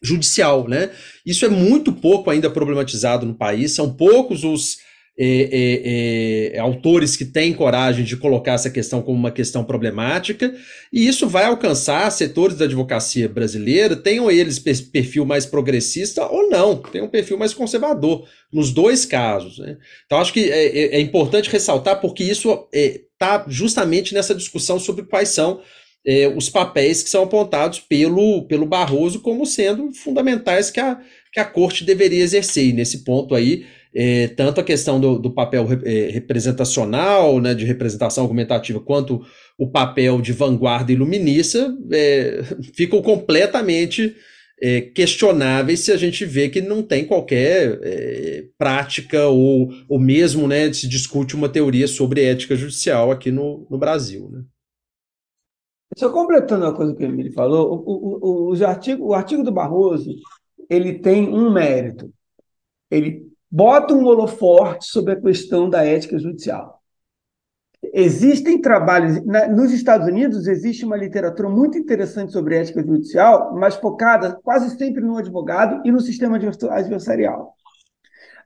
judicial, né? Isso é muito pouco ainda problematizado no país, são poucos os é, é, é, autores que têm coragem de colocar essa questão como uma questão problemática, e isso vai alcançar setores da advocacia brasileira, tenham eles perfil mais progressista ou não, tem um perfil mais conservador, nos dois casos. Né? Então, acho que é, é, é importante ressaltar, porque isso está justamente nessa discussão sobre quais são os papéis que são apontados pelo, pelo Barroso como sendo fundamentais que a, que a corte deveria exercer. E nesse ponto aí, é, tanto a questão do, do papel é, representacional, né, de representação argumentativa, quanto o papel de vanguarda iluminista, é, ficam completamente é, questionáveis se a gente vê que não tem qualquer é, prática ou, ou mesmo né, se discute uma teoria sobre ética judicial aqui no, no Brasil. Né? Só completando a coisa que o Emílio falou, o, o, o, artigo, o artigo do Barroso ele tem um mérito. Ele bota um holoforte sobre a questão da ética judicial. Existem trabalhos. nos Estados Unidos, existe uma literatura muito interessante sobre ética judicial, mas focada quase sempre no advogado e no sistema adversarial.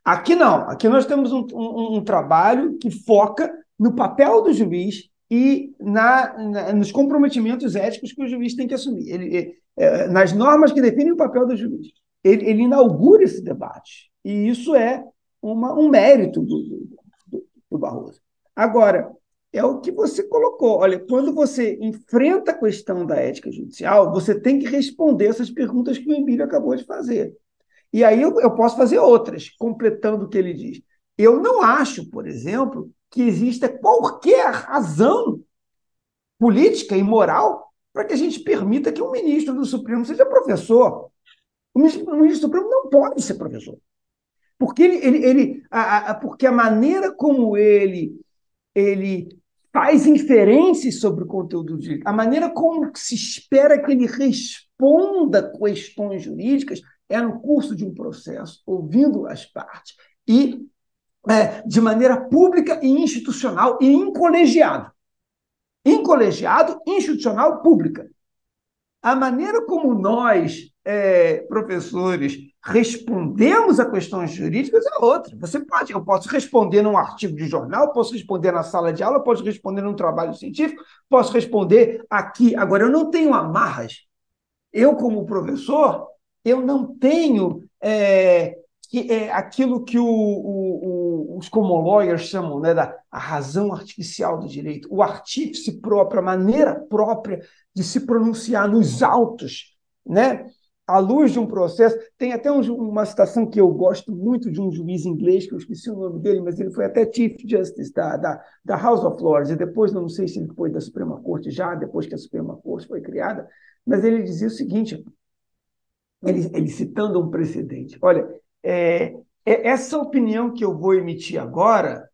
Aqui não. Aqui nós temos um, um, um trabalho que foca no papel do juiz e na, na, nos comprometimentos éticos que o juiz tem que assumir. Ele, ele, é, nas normas que definem o papel do juiz. Ele, ele inaugura esse debate. E isso é uma, um mérito do, do, do Barroso. Agora, é o que você colocou. Olha, quando você enfrenta a questão da ética judicial, você tem que responder essas perguntas que o Emílio acabou de fazer. E aí eu, eu posso fazer outras, completando o que ele diz. Eu não acho, por exemplo, que exista qualquer razão política e moral para que a gente permita que um ministro do Supremo seja professor. O ministro, o ministro do Supremo não pode ser professor. Porque, ele, ele, ele a, a, porque a maneira como ele, ele faz inferências sobre o conteúdo do direito, a maneira como se espera que ele responda questões jurídicas é no curso de um processo, ouvindo as partes e é, de maneira pública e institucional e em colegiado. Em colegiado, institucional, pública. A maneira como nós, é, professores, respondemos a questões jurídicas é outra. Você pode, eu posso responder num artigo de jornal, posso responder na sala de aula, posso responder num trabalho científico, posso responder aqui. Agora, eu não tenho amarras. Eu, como professor, eu não tenho é, que é aquilo que o, o, o, os common lawyers chamam né, da a razão artificial do direito, o artífice próprio, a maneira própria de se pronunciar nos autos, né? à luz de um processo. Tem até um, uma citação que eu gosto muito de um juiz inglês, que eu esqueci o nome dele, mas ele foi até Chief Justice da, da, da House of Lords, e depois, não sei se ele foi da Suprema Corte já, depois que a Suprema Corte foi criada, mas ele dizia o seguinte, ele, ele citando um precedente, olha, é, é essa opinião que eu vou emitir agora,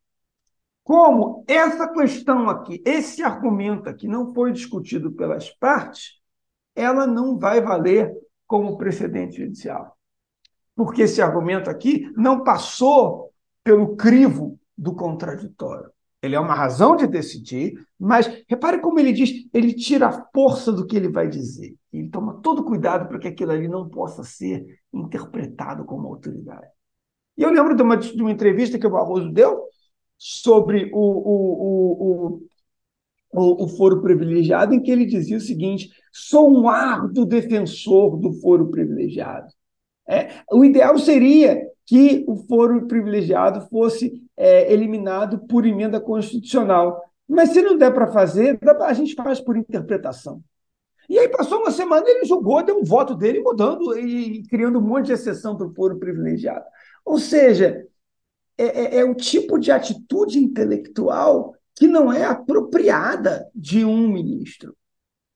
como essa questão aqui, esse argumento aqui não foi discutido pelas partes, ela não vai valer como precedente judicial. Porque esse argumento aqui não passou pelo crivo do contraditório. Ele é uma razão de decidir, mas repare como ele diz, ele tira a força do que ele vai dizer. Ele toma todo cuidado para que aquilo ali não possa ser interpretado como autoridade. E eu lembro de uma, de uma entrevista que o Barroso deu sobre o, o, o, o, o foro privilegiado, em que ele dizia o seguinte: sou um árduo defensor do foro privilegiado. É, o ideal seria que o foro privilegiado fosse é, eliminado por emenda constitucional. Mas se não der para fazer, a gente faz por interpretação. E aí passou uma semana, ele julgou, deu um voto dele mudando e criando um monte de exceção para o foro privilegiado. Ou seja, é, é, é o tipo de atitude intelectual que não é apropriada de um ministro.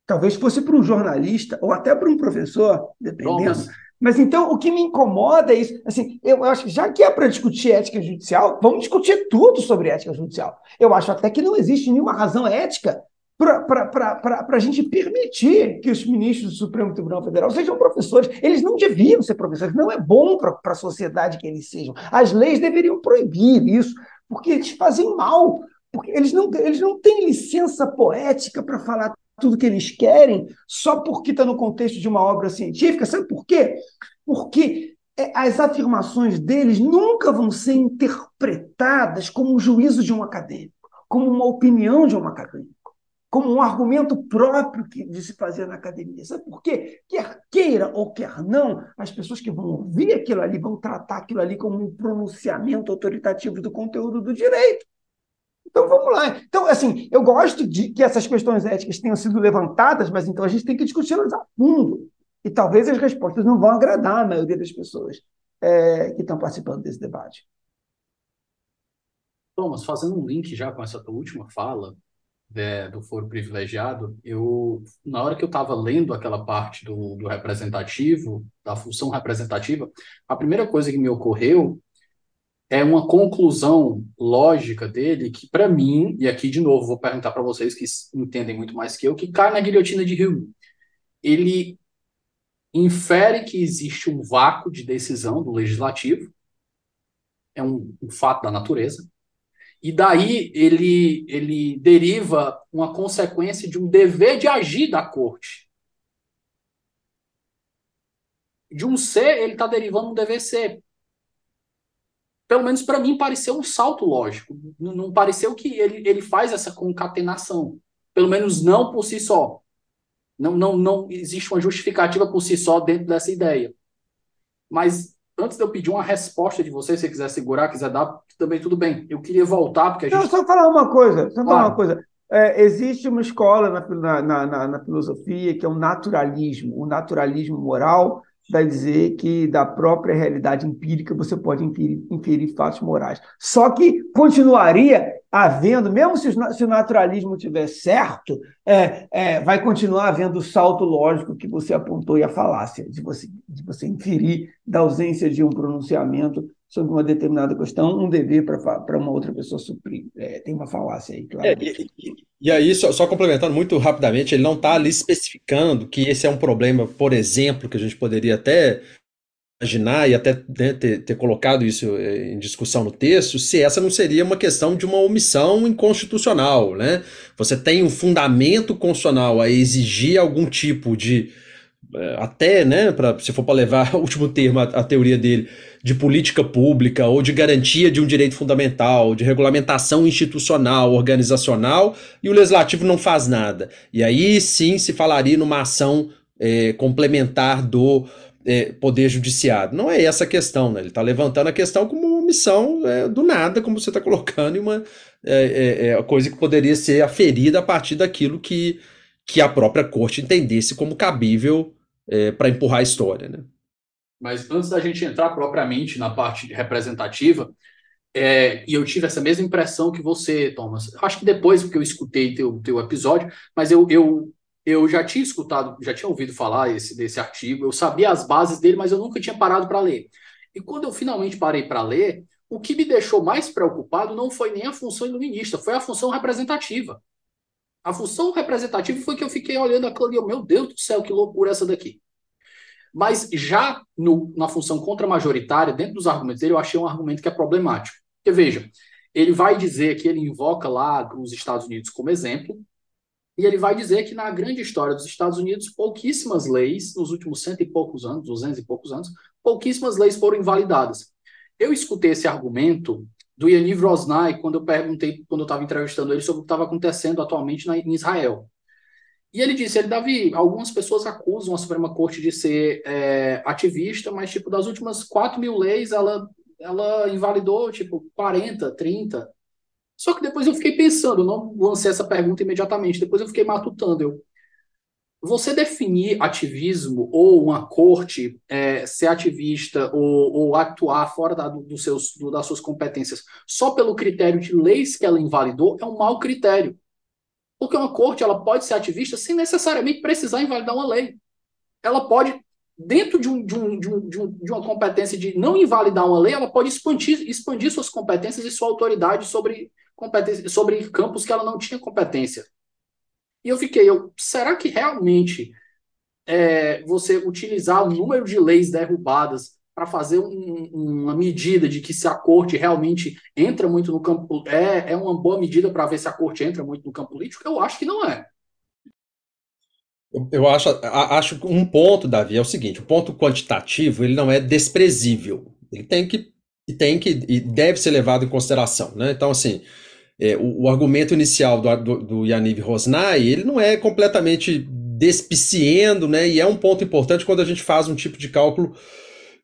Talvez fosse para um jornalista ou até para um professor, dependendo. Mas então o que me incomoda é isso. Assim, eu acho que já que é para discutir ética judicial, vamos discutir tudo sobre ética judicial. Eu acho até que não existe nenhuma razão ética para a gente permitir que os ministros do Supremo Tribunal Federal sejam professores. Eles não deviam ser professores, não é bom para a sociedade que eles sejam. As leis deveriam proibir isso, porque eles fazem mal porque eles não, eles não têm licença poética para falar tudo que eles querem só porque está no contexto de uma obra científica. Sabe por quê? Porque é, as afirmações deles nunca vão ser interpretadas como um juízo de um acadêmico, como uma opinião de um acadêmico, como um argumento próprio de se fazer na academia. Sabe por quê? Quer queira ou quer não, as pessoas que vão ouvir aquilo ali vão tratar aquilo ali como um pronunciamento autoritativo do conteúdo do direito. Então vamos lá. Então, assim, eu gosto de que essas questões éticas tenham sido levantadas, mas então a gente tem que discuti-las a fundo. E talvez as respostas não vão agradar a maioria das pessoas é, que estão participando desse debate. Thomas, fazendo um link já com essa tua última fala é, do foro privilegiado, eu na hora que eu estava lendo aquela parte do, do representativo, da função representativa, a primeira coisa que me ocorreu é uma conclusão lógica dele que, para mim, e aqui de novo vou perguntar para vocês que entendem muito mais que eu, que cai na guilhotina de Hume. Ele infere que existe um vácuo de decisão do legislativo, é um, um fato da natureza, e daí ele, ele deriva uma consequência de um dever de agir da corte. De um ser, ele está derivando um dever ser pelo menos para mim, pareceu um salto lógico. Não, não pareceu que ele, ele faz essa concatenação. Pelo menos não por si só. Não, não, não existe uma justificativa por si só dentro dessa ideia. Mas antes de eu pedir uma resposta de você, se você quiser segurar, quiser dar, também tudo bem. Eu queria voltar, porque a gente. Não, só falar uma coisa, só falar uma coisa. É, existe uma escola na, na, na, na, filosofia que é o naturalismo, o naturalismo moral, vai dizer que da própria realidade empírica você pode inferir, inferir fatos morais. Só que continuaria havendo, mesmo se, se o naturalismo tiver certo, é, é, vai continuar havendo o salto lógico que você apontou e a falácia, de você, de você inferir da ausência de um pronunciamento sobre uma determinada questão, um dever para uma outra pessoa suprir. É, tem uma falácia aí, claro. É, e, e, aí, só, só, complementando muito rapidamente, ele não está ali especificando que esse é um problema, por exemplo, que a gente poderia até imaginar e até né, ter, ter, colocado isso é, em discussão no texto, se essa não seria uma questão de uma omissão inconstitucional, né? Você tem um fundamento constitucional a exigir algum tipo de até, né, pra, se for para levar o último termo, a, a, teoria dele, de política pública ou de garantia de um direito fundamental, de regulamentação institucional, organizacional, e o legislativo não faz nada. E aí sim se falaria numa ação é, complementar do é, poder judiciário. Não é essa a questão, né? Ele está levantando a questão como uma missão é, do nada, como você está colocando, em uma é, é, é coisa que poderia ser aferida a partir daquilo que, que a própria corte entendesse como cabível é, para empurrar a história. Né? Mas antes da gente entrar propriamente na parte representativa, é, e eu tive essa mesma impressão que você, Thomas. Acho que depois, porque eu escutei teu, teu episódio, mas eu, eu, eu já tinha escutado, já tinha ouvido falar esse, desse artigo, eu sabia as bases dele, mas eu nunca tinha parado para ler. E quando eu finalmente parei para ler, o que me deixou mais preocupado não foi nem a função iluminista, foi a função representativa. A função representativa foi que eu fiquei olhando aquilo e meu Deus do céu, que loucura essa daqui. Mas já no, na função contra-majoritária, dentro dos argumentos dele, eu achei um argumento que é problemático. Porque, veja, ele vai dizer que ele invoca lá os Estados Unidos como exemplo, e ele vai dizer que na grande história dos Estados Unidos, pouquíssimas leis, nos últimos cento e poucos anos, duzentos e poucos anos, pouquíssimas leis foram invalidadas. Eu escutei esse argumento do Yaniv Rosnai, quando eu perguntei, quando eu estava entrevistando ele, sobre o que estava acontecendo atualmente na, em Israel. E ele disse, ele, Davi, algumas pessoas acusam a Suprema Corte de ser é, ativista, mas, tipo, das últimas 4 mil leis, ela, ela invalidou, tipo, 40, 30. Só que depois eu fiquei pensando, não lancei essa pergunta imediatamente, depois eu fiquei matutando, eu, você definir ativismo ou uma corte é, ser ativista ou, ou atuar fora da, do, seus, do, das suas competências só pelo critério de leis que ela invalidou é um mau critério. Porque uma corte ela pode ser ativista sem necessariamente precisar invalidar uma lei. Ela pode, dentro de, um, de, um, de, um, de, uma competência de não invalidar uma lei, ela pode expandir, expandir suas competências e sua autoridade sobre, sobre campos que ela não tinha competência. E eu fiquei, eu, será que realmente é, você utilizar o número de leis derrubadas para fazer um, uma medida de que se a corte realmente entra muito no campo, é, é uma boa medida para ver se a corte entra muito no campo político? Eu acho que não é. Eu acho, acho um ponto, Davi, é o seguinte: o ponto quantitativo ele não é desprezível. Ele tem que e tem que e deve ser levado em consideração, né? Então, assim, é, o, o, argumento inicial do, do, do Yaniv Rosnai, ele não é completamente despiciendo, né? E é um ponto importante quando a gente faz um tipo de cálculo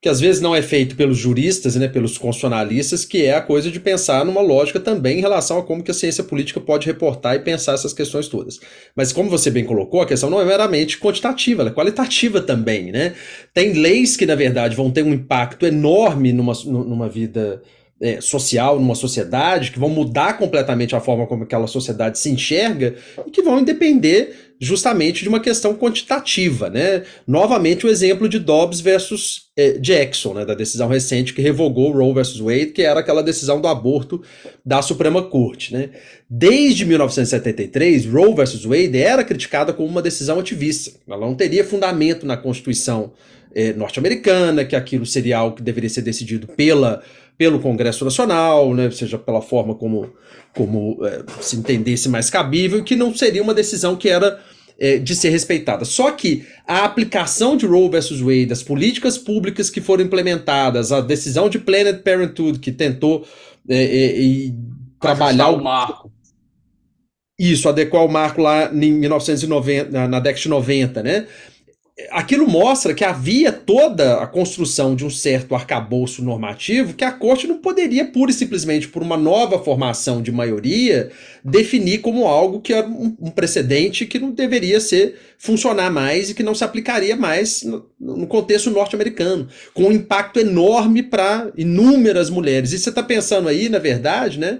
que às vezes não é feito pelos juristas, né, pelos constitucionalistas, que é a coisa de pensar numa lógica também em relação a como que a ciência política pode reportar e pensar essas questões todas. Mas como você bem colocou, a questão não é meramente quantitativa, ela é qualitativa também, né? Tem leis que, na verdade, vão ter um impacto enorme numa, numa vida é, social, numa sociedade, que vão mudar completamente a forma como aquela sociedade se enxerga e que vão depender justamente de uma questão quantitativa, né? Novamente o exemplo de Dobbs versus é, Jackson, né, da decisão recente que revogou Roe versus Wade, que era aquela decisão do aborto da Suprema Corte, né? Desde 1973, Roe versus Wade era criticada como uma decisão ativista. Ela não teria fundamento na Constituição é, norte-americana, que aquilo seria algo que deveria ser decidido pela pelo Congresso Nacional, né, seja pela forma como, como é, se entendesse mais cabível, que não seria uma decisão que era é, de ser respeitada. Só que a aplicação de Roe versus Wade, as políticas públicas que foram implementadas, a decisão de Planned Parenthood que tentou é, é trabalhar o marco. Isso, adequar o marco lá em 1990, na, na década de 90, né? Aquilo mostra que havia toda a construção de um certo arcabouço normativo que a corte não poderia, pura e simplesmente por uma nova formação de maioria, definir como algo que era um, precedente que não deveria ser funcionar mais e que não se aplicaria mais no, contexto norte-americano, com um impacto enorme para inúmeras mulheres. E você está pensando aí, na verdade, né,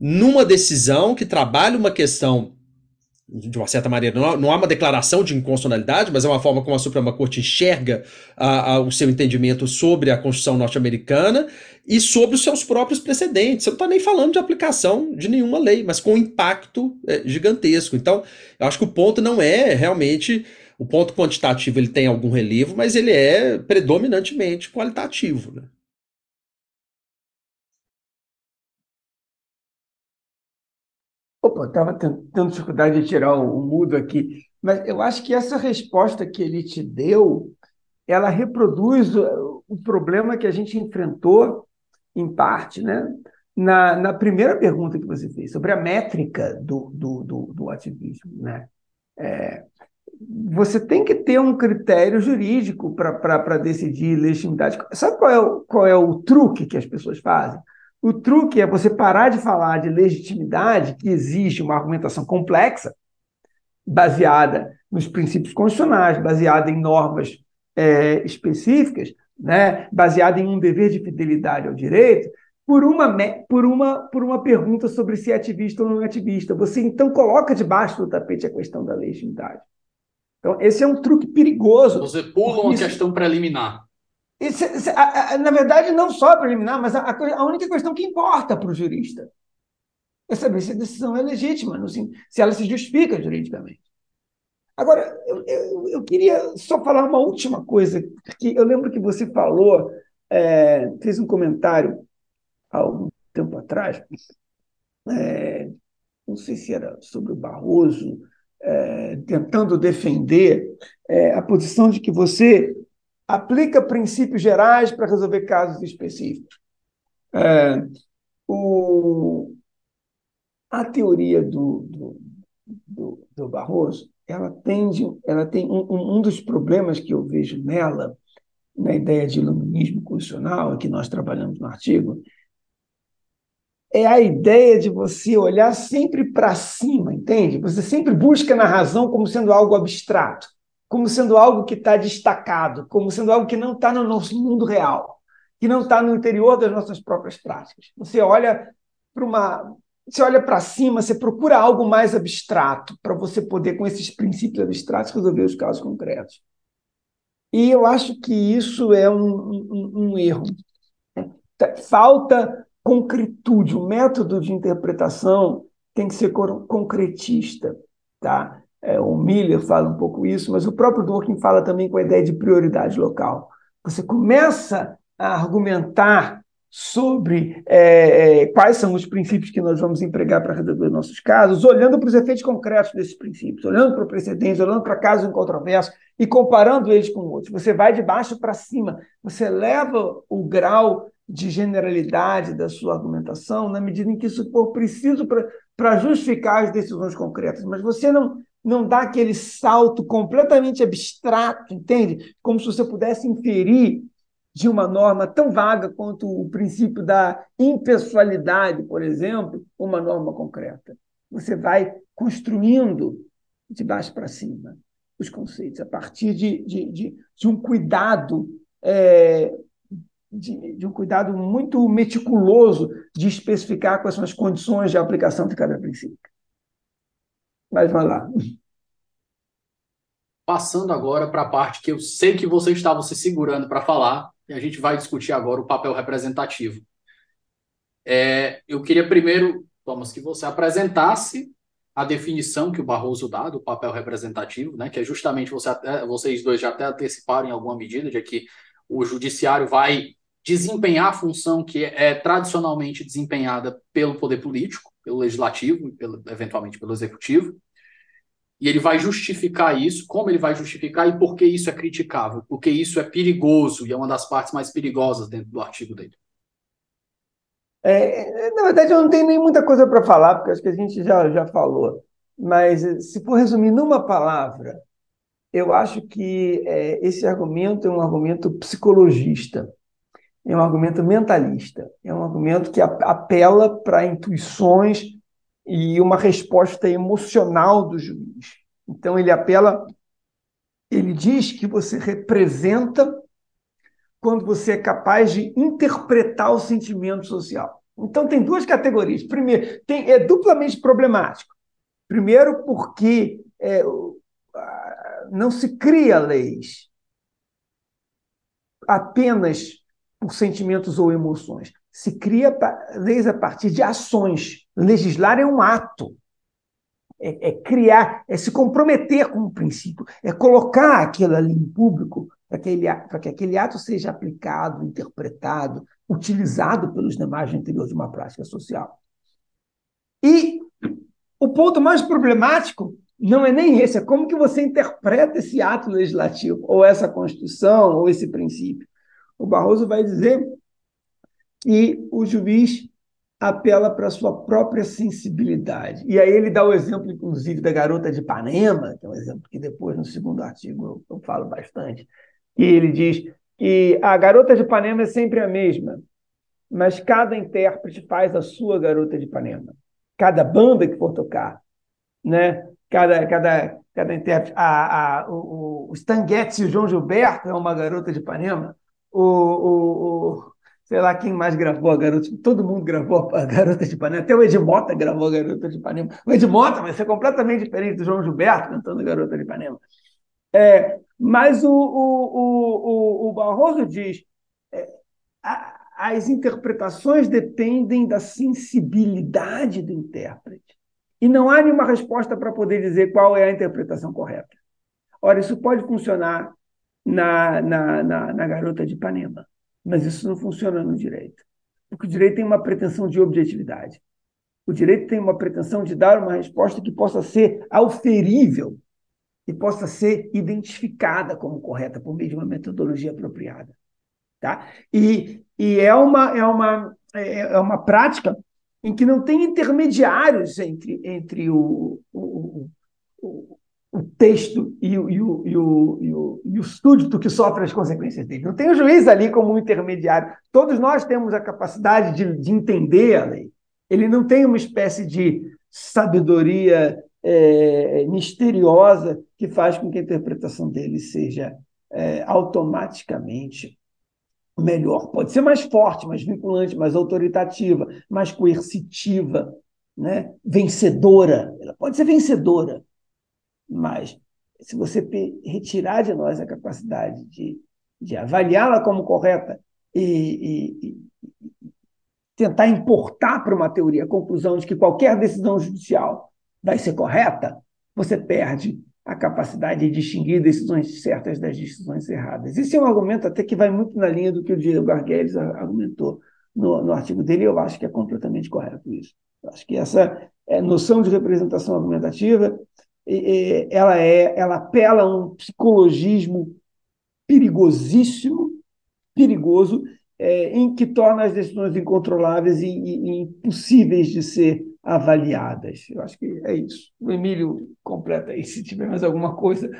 numa decisão que trabalha uma questão de uma certa maneira, não há, não há, uma declaração de inconstitucionalidade, mas é uma forma como a Suprema Corte enxerga a, a, o seu entendimento sobre a Constituição norte-americana e sobre os seus próprios precedentes. Você não está nem falando de aplicação de nenhuma lei, mas com um impacto é, gigantesco. Então, eu acho que o ponto não é realmente. O ponto quantitativo ele tem algum relevo, mas ele é predominantemente qualitativo. Né? Opa, estava tendo dificuldade de tirar o, mudo aqui, mas eu acho que essa resposta que ele te deu, ela reproduz o, o problema que a gente enfrentou, em parte, né? Na, na primeira pergunta que você fez, sobre a métrica do, do, do, do ativismo. Né? É, você tem que ter um critério jurídico para decidir legitimidade. Sabe qual é, o, qual é o truque que as pessoas fazem? O truque é você parar de falar de legitimidade, que exige uma argumentação complexa, baseada nos princípios constitucionais, baseada em normas é, específicas, né, baseada em um dever de fidelidade ao direito, por uma, por, uma, por uma pergunta sobre se é ativista ou não é ativista. Você então coloca debaixo do tapete a questão da legitimidade. Então, esse é um truque perigoso. Você pula uma isso... questão preliminar na verdade, não só preliminar, mas a, a única questão que importa para o jurista é saber se a decisão é legítima, se ela se justifica juridicamente. Agora, eu, eu, eu, queria só falar uma última coisa, que eu lembro que você falou, é, fez um comentário há algum tempo atrás, é, não sei se era sobre o Barroso, é, tentando defender é, a posição de que você aplica princípios gerais para resolver casos específicos. É, o, a teoria do, do, do, do, Barroso ela, tende, ela tem um, um dos problemas que eu vejo nela, na ideia de iluminismo constitucional, que nós trabalhamos no artigo, é a ideia de você olhar sempre para cima, entende? Você sempre busca na razão como sendo algo abstrato como sendo algo que está destacado, como sendo algo que não está no nosso mundo real, que não está no interior das nossas próprias práticas. Você olha para uma. Você olha para cima, você procura algo mais abstrato para você poder, com esses princípios abstratos, resolver os casos concretos. E eu acho que isso é um, um, um erro. Falta concretude. O método de interpretação tem que ser concretista. Tá? É, o Miller fala um pouco isso, mas o próprio Dworkin fala também com a ideia de prioridade local. Você começa a argumentar sobre é, é, quais são os princípios que nós vamos empregar para resolver nossos casos, olhando para os efeitos concretos desses princípios, olhando para precedentes, olhando para casos incontroversos e comparando eles com outros. Você vai de baixo para cima, você leva o grau de generalidade da sua argumentação na medida em que isso for preciso para justificar as decisões concretas, mas você não não dá aquele salto completamente abstrato, entende? Como se você pudesse inferir de uma norma tão vaga quanto o princípio da impessoalidade, por exemplo, uma norma concreta. Você vai construindo de baixo para cima os conceitos, a partir de, de, de, de um cuidado. É, de, de um cuidado muito meticuloso de especificar quais são as condições de aplicação de cada princípio. Mas vai lá. Passando agora para a parte que eu sei que você estava se segurando para falar, e a gente vai discutir agora o papel representativo. É, eu queria primeiro, Thomas, que você apresentasse a definição que o Barroso dá do papel representativo, né, que é justamente você, vocês dois já até anteciparam em alguma medida de que o judiciário vai desempenhar a função que é tradicionalmente desempenhada pelo poder político, pelo legislativo pelo, eventualmente pelo executivo. E ele vai justificar isso, como ele vai justificar e por que isso é criticável, porque isso é perigoso e é uma das partes mais perigosas dentro do artigo dele. É, na verdade, eu não tenho nem muita coisa para falar, porque acho que a gente já, já falou. Mas se for resumir numa palavra, eu acho que é, esse argumento é um argumento psicologista, é um argumento mentalista, é um argumento que apela para intuições e uma resposta emocional do juiz. Então, ele apela, ele diz que você representa quando você é capaz de interpretar o sentimento social. Então, tem duas categorias. Primeiro, tem, é duplamente problemático. Primeiro, porque é, não se cria leis apenas por sentimentos ou emoções. Se cria leis a partir de ações. Legislar é um ato. É, é criar, é se comprometer com o princípio, é colocar aquilo ali em público para que, ele, para que aquele ato seja aplicado, interpretado, utilizado pelos demais no interior de uma prática social. E o ponto mais problemático não é nem esse, é como que você interpreta esse ato legislativo, ou essa Constituição, ou esse princípio. O Barroso vai dizer que o juiz apela para a sua própria sensibilidade. E aí ele dá o exemplo, inclusive, da garota de Ipanema, que é um exemplo que depois, no segundo artigo, eu, eu falo bastante, e ele diz que a garota de Ipanema é sempre a mesma, mas cada intérprete faz a sua garota de Ipanema. Cada banda que for tocar, né? cada, cada, cada intérprete. A, a, o, o Stan e o João Gilberto é uma garota de Ipanema. O, o, o, sei lá quem mais gravou a garota. Todo mundo gravou a garota de Ipanema. Até o Edmota gravou a garota de Ipanema. O Edmota vai ser completamente diferente do João Gilberto cantando a garota de Ipanema. É, mas o, o, o, o Barroso diz. É, a, as interpretações dependem da sensibilidade do intérprete. E não há nenhuma resposta para poder dizer qual é a interpretação correta. Ora, isso pode funcionar na, na, na, na garota de Ipanema, mas isso não funciona no direito. Porque o direito tem uma pretensão de objetividade. O direito tem uma pretensão de dar uma resposta que possa ser auferível e possa ser identificada como correta por meio de uma metodologia apropriada. Tá? E, e é, uma, é, uma, é, é uma prática em que não tem intermediários entre, entre o, o, o, o texto e o, e, o, e, o, e, o, e o súdito que sofre as consequências dele. Não tem o juiz ali como um intermediário. Todos nós temos a capacidade de, de entender a lei. Ele não tem uma espécie de sabedoria é, misteriosa que faz com que a interpretação dele seja é, automaticamente melhor. Pode ser mais forte, mais vinculante, mais autoritativa, mais coercitiva, né? vencedora. Ela pode ser vencedora, mas se você retirar de nós a capacidade de, de avaliá-la como correta e, e, e, tentar importar para uma teoria a conclusão de que qualquer decisão judicial vai ser correta, você perde a capacidade de distinguir decisões certas das decisões erradas. Esse é um argumento até que vai muito na linha do que o Diego Arguelles argumentou no, no artigo dele, e eu acho que é completamente correto isso. Eu acho que essa é, noção de representação argumentativa ela é ela apela a um psicologismo perigosíssimo, perigoso, é, em que torna as decisões incontroláveis e, e, e impossíveis de ser avaliadas. Eu acho que é isso. O Emílio completa aí, se tiver mais alguma coisa.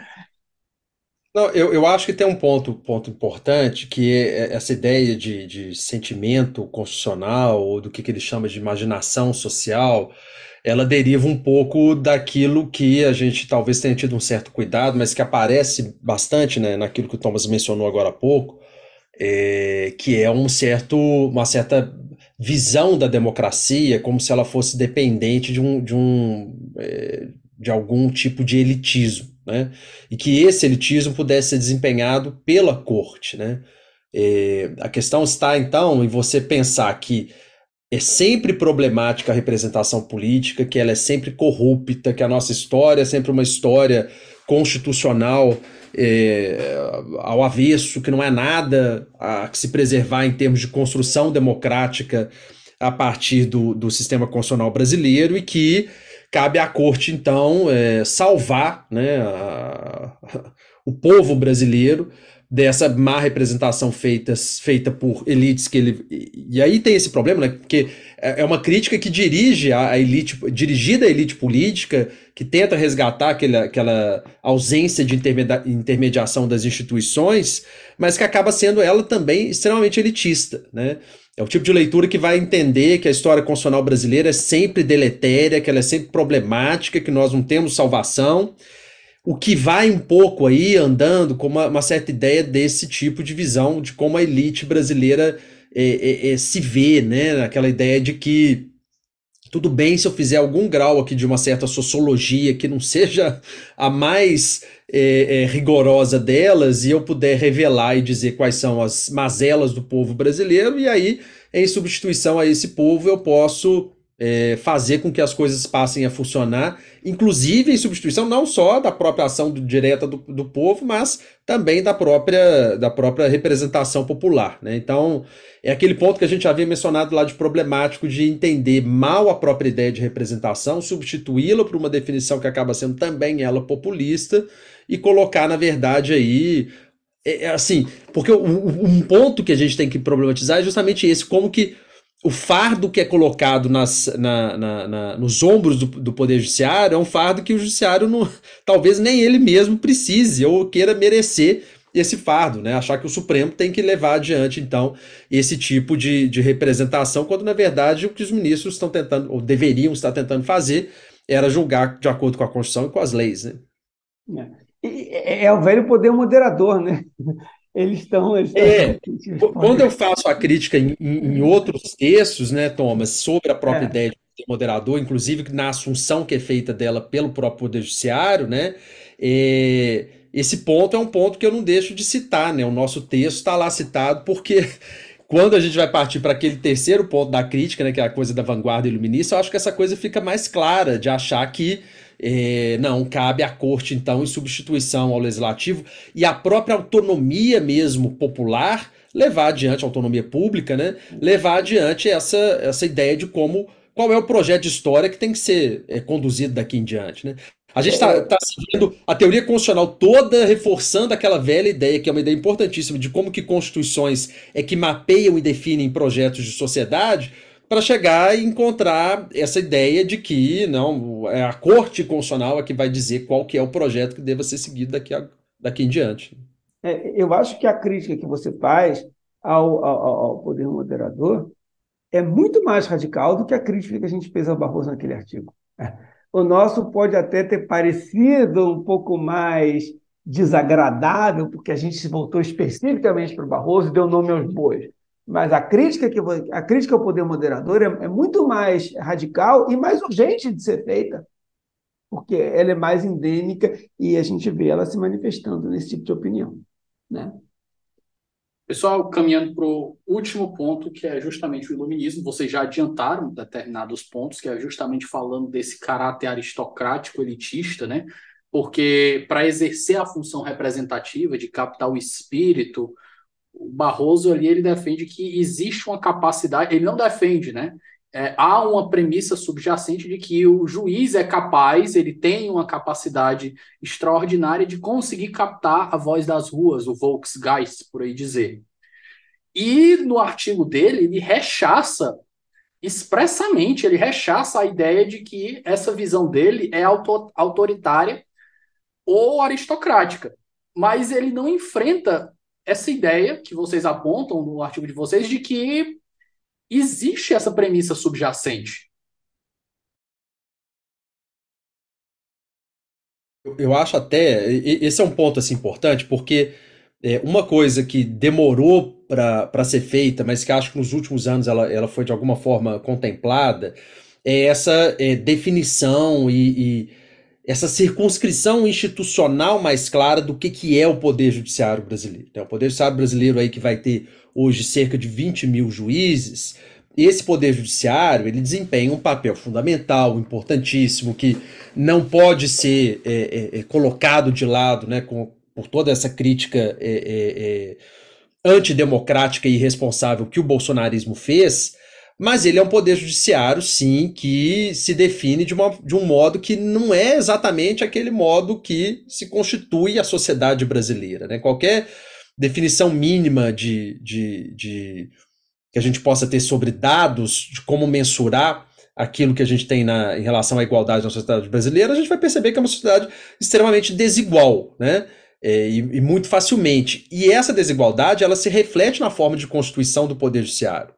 Não, eu, eu acho que tem um ponto, ponto importante, que é essa ideia de, de sentimento constitucional, ou do que, que ele chama de imaginação social, ela deriva um pouco daquilo que a gente talvez tenha tido um certo cuidado, mas que aparece bastante né, naquilo que o Thomas mencionou agora há pouco, é, que é um certo, uma certa visão da democracia como se ela fosse dependente de um, de um é, de algum tipo de elitismo, né? E que esse elitismo pudesse ser desempenhado pela corte, né? É, a questão está então em você pensar que é sempre problemática a representação política, que ela é sempre corrupta, que a nossa história é sempre uma história constitucional é, ao avesso, que não é nada a se preservar em termos de construção democrática a partir do, do sistema constitucional brasileiro e que cabe à corte, então, é, salvar né, a, o povo brasileiro dessa má representação feita, feita por elites que ele. E aí tem esse problema, né? Porque é, é uma crítica que dirige a, elite, dirigida à elite política, que tenta resgatar aquela, aquela ausência de intermediação das instituições, mas que acaba sendo ela também extremamente elitista, né? É o tipo de leitura que vai entender que a história constitucional brasileira é sempre deletéria, que ela é sempre problemática, que nós não temos salvação o que vai um pouco aí andando com uma, uma, certa ideia desse tipo de visão de como a elite brasileira é, é, é, se vê, né? Aquela ideia de que tudo bem se eu fizer algum grau aqui de uma certa sociologia que não seja a mais é, é, rigorosa delas e eu puder revelar e dizer quais são as mazelas do povo brasileiro, e aí, em substituição a esse povo, eu posso é, fazer com que as coisas passem a funcionar, inclusive em substituição não só da própria ação do, direta do, do povo, mas também da própria, da própria representação popular. Né? Então, é aquele ponto que a gente havia mencionado lá de problemático de entender mal a própria ideia de representação, substituí-la por uma definição que acaba sendo também ela populista e colocar, na verdade, aí é, é assim, porque um ponto que a gente tem que problematizar é justamente esse, como que o fardo que é colocado nas, na, na, na, nos ombros do, do, Poder Judiciário é um fardo que o Judiciário não, talvez nem ele mesmo precise ou queira merecer esse fardo, né? Achar que o Supremo tem que levar adiante, então, esse tipo de, de representação, quando na verdade o que os ministros estão tentando, ou deveriam estar tentando fazer, era julgar de acordo com a Constituição e com as leis, né? É, é, é o velho poder moderador, né? Eles estão. Eles é, quando eu faço a crítica em, em, outros textos, né, Thomas, sobre a própria é. ideia de moderador, inclusive na assunção que é feita dela pelo próprio Poder Judiciário, né, é, esse ponto é um ponto que eu não deixo de citar, né? O nosso texto está lá citado porque quando a gente vai partir para aquele terceiro ponto da crítica, né, que é a coisa da vanguarda iluminista, eu acho que essa coisa fica mais clara de achar que é, não, cabe à corte, então, em substituição ao legislativo e a própria autonomia mesmo popular levar adiante, a autonomia pública, né? Levar adiante essa, essa ideia de como qual é o projeto de história que tem que ser é, conduzido daqui em diante, né? A gente está tá seguindo a teoria constitucional toda reforçando aquela velha ideia, que é uma ideia importantíssima, de como que constituições é que mapeiam e definem projetos de sociedade, para chegar e encontrar essa ideia de que não é a corte constitucional é que vai dizer qual que é o projeto que deva ser seguido daqui, a, daqui em diante. É, eu acho que a crítica que você faz ao, ao, ao, poder moderador é muito mais radical do que a crítica que a gente fez ao Barroso naquele artigo. O nosso pode até ter parecido um pouco mais desagradável, porque a gente se voltou especificamente para o Barroso e deu nome aos bois. Mas a crítica, que, a crítica ao poder moderador é, é muito mais radical e mais urgente de ser feita, porque ela é mais endêmica e a gente vê ela se manifestando nesse tipo de opinião. Né? Pessoal, caminhando para o último ponto, que é justamente o iluminismo, vocês já adiantaram determinados pontos, que é justamente falando desse caráter aristocrático elitista, né? Porque para exercer a função representativa de captar o espírito, o Barroso ali ele defende que existe uma capacidade, ele não defende, né? É, há uma premissa subjacente de que o juiz é capaz, ele tem uma capacidade extraordinária de conseguir captar a voz das ruas, o Volksgeist, por aí dizer. E no artigo dele, ele rechaça expressamente, ele rechaça a ideia de que essa visão dele é auto autoritária ou aristocrática. Mas ele não enfrenta essa ideia que vocês apontam no artigo de vocês de que existe essa premissa subjacente. Eu acho até, esse é um ponto assim importante, porque é, uma coisa que demorou para ser feita, mas que acho que nos últimos anos ela, ela foi de alguma forma contemplada, é essa é, definição e, e essa circunscrição institucional mais clara do que, que é o Poder Judiciário brasileiro. Né? O Poder Judiciário brasileiro aí que vai ter hoje cerca de 20 mil juízes, esse Poder Judiciário ele desempenha um papel fundamental, importantíssimo, que não pode ser é, é, é colocado de lado né, com, por toda essa crítica é, é, é, antidemocrática e irresponsável que o bolsonarismo fez, mas ele é um poder judiciário, sim, que se define de, uma, de um modo que não é exatamente aquele modo que se constitui a sociedade brasileira. Né? Qualquer definição mínima de, de, de que a gente possa ter sobre dados, de como mensurar aquilo que a gente tem na, em relação à igualdade na sociedade brasileira, a gente vai perceber que é uma sociedade extremamente desigual, né? É, e, e, muito facilmente. E essa desigualdade ela se reflete na forma de constituição do Poder Judiciário.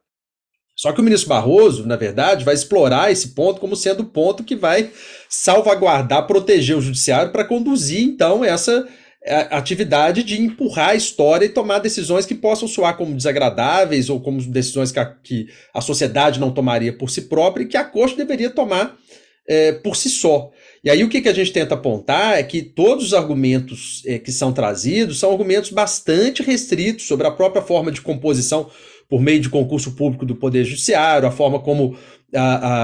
Só que o ministro Barroso, na verdade, vai explorar esse ponto como sendo o ponto que vai salvaguardar, proteger o judiciário para conduzir, então, essa atividade de empurrar a história e tomar decisões que possam soar como desagradáveis ou como decisões que a, que a sociedade não tomaria por si própria e que a corte deveria tomar é, por si só. E aí o que, que a gente tenta apontar é que todos os argumentos é, que são trazidos são argumentos bastante restritos sobre a própria forma de composição por meio de concurso público do Poder Judiciário, a forma como a,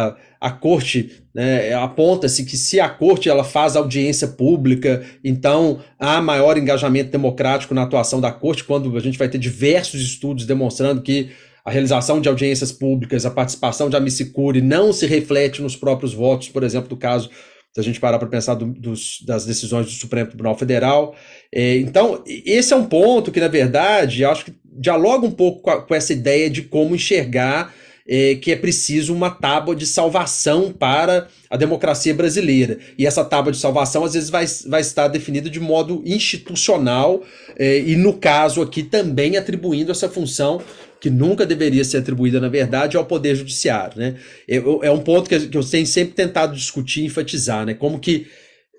a, a corte né, aponta-se que se a corte ela faz audiência pública, então há maior engajamento democrático na atuação da corte, quando a gente vai ter diversos estudos demonstrando que a realização de audiências públicas, a participação de amicicure não se reflete nos próprios votos, por exemplo, do caso se a gente parar para pensar do, dos, das decisões do Supremo Tribunal Federal. É, então, esse é um ponto que, na verdade, acho que dialoga um pouco com, a, com essa ideia de como enxergar é, que é preciso uma tábua de salvação para a democracia brasileira. E essa tábua de salvação, às vezes, vai, vai estar definida de modo institucional, é, e no caso aqui também atribuindo essa função que nunca deveria ser atribuída, na verdade, ao Poder Judiciário. Né? É, é um ponto que eu tenho sempre tentado discutir e enfatizar, né? como que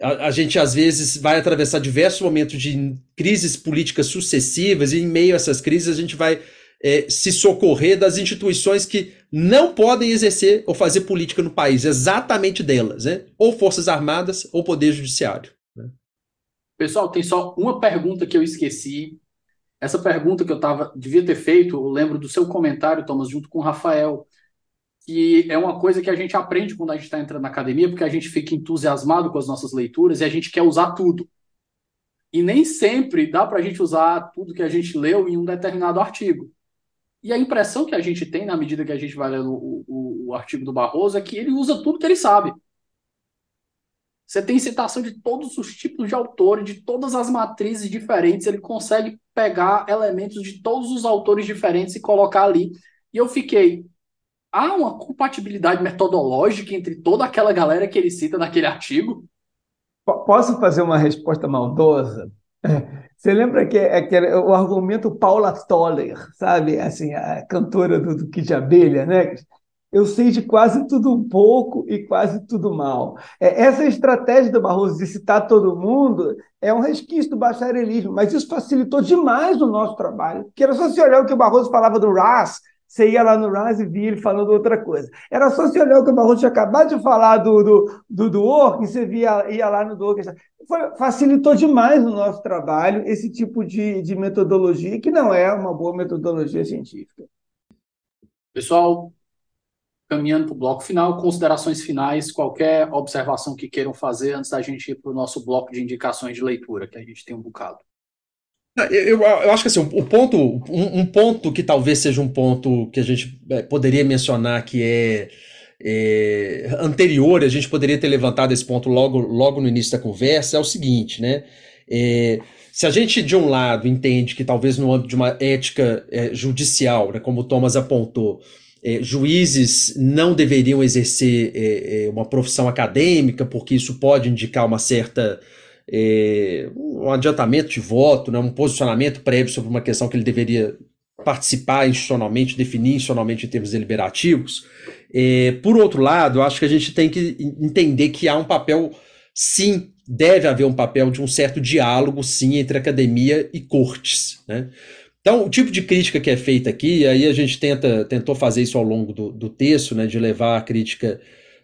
a, a, gente às vezes vai atravessar diversos momentos de crises políticas sucessivas, e em meio a essas crises a gente vai é, se socorrer das instituições que não podem exercer ou fazer política no país, exatamente delas, né? ou Forças Armadas ou Poder Judiciário. Né? Pessoal, tem só uma pergunta que eu esqueci essa pergunta que eu tava, devia ter feito, eu lembro do seu comentário, Thomas, junto com o Rafael, que é uma coisa que a gente aprende quando a gente está entrando na academia, porque a gente fica entusiasmado com as nossas leituras e a gente quer usar tudo. E nem sempre dá para a gente usar tudo que a gente leu em um determinado artigo. E a impressão que a gente tem, na medida que a gente vai lendo o, o, o artigo do Barroso, é que ele usa tudo que ele sabe. Você tem citação de todos os tipos de autores, de todas as matrizes diferentes, ele consegue pegar elementos de todos os autores diferentes e colocar ali. E eu fiquei. Há uma compatibilidade metodológica entre toda aquela galera que ele cita naquele artigo? Posso fazer uma resposta maldosa? Você lembra que, é, que o argumento Paula Toller, sabe? Assim, a cantora do, do Kid Abelha, né? eu sei de quase tudo um pouco e quase tudo mal. É, essa estratégia do Barroso de citar todo mundo é um resquício do bacharelismo, mas isso facilitou demais o nosso trabalho, porque era só se olhar o que o Barroso falava do RAS, você ia lá no RAS e via ele falando outra coisa. Era só se olhar o que o Barroso tinha acabado de falar do, do, do, do e você via, ia lá no. Foi, facilitou demais o nosso trabalho esse tipo de, de metodologia, que não é uma boa metodologia científica. Pessoal, caminhando para o bloco final, considerações finais, qualquer observação que queiram fazer antes da gente ir para o nosso bloco de indicações de leitura, que a gente tem um bocado. Eu, eu acho que assim, o ponto, um, um, ponto que talvez seja um ponto que a gente é, poderia mencionar que é, é, anterior, a gente poderia ter levantado esse ponto logo, logo no início da conversa, é o seguinte, né? É, se a gente, de um lado, entende que talvez no âmbito de uma ética é, judicial, né, como o Thomas apontou, é, juízes não deveriam exercer é, uma profissão acadêmica, porque isso pode indicar uma certa. É, um adiantamento de voto, né, um posicionamento prévio sobre uma questão que ele deveria participar institucionalmente, definir institucionalmente em termos deliberativos. É, por outro lado, eu acho que a gente tem que entender que há um papel, sim, deve haver um papel de um certo diálogo, sim, entre academia e cortes. Né? Então, o tipo de crítica que é feita aqui, aí a gente tenta, tentou fazer isso ao longo do, do texto, né, de levar a crítica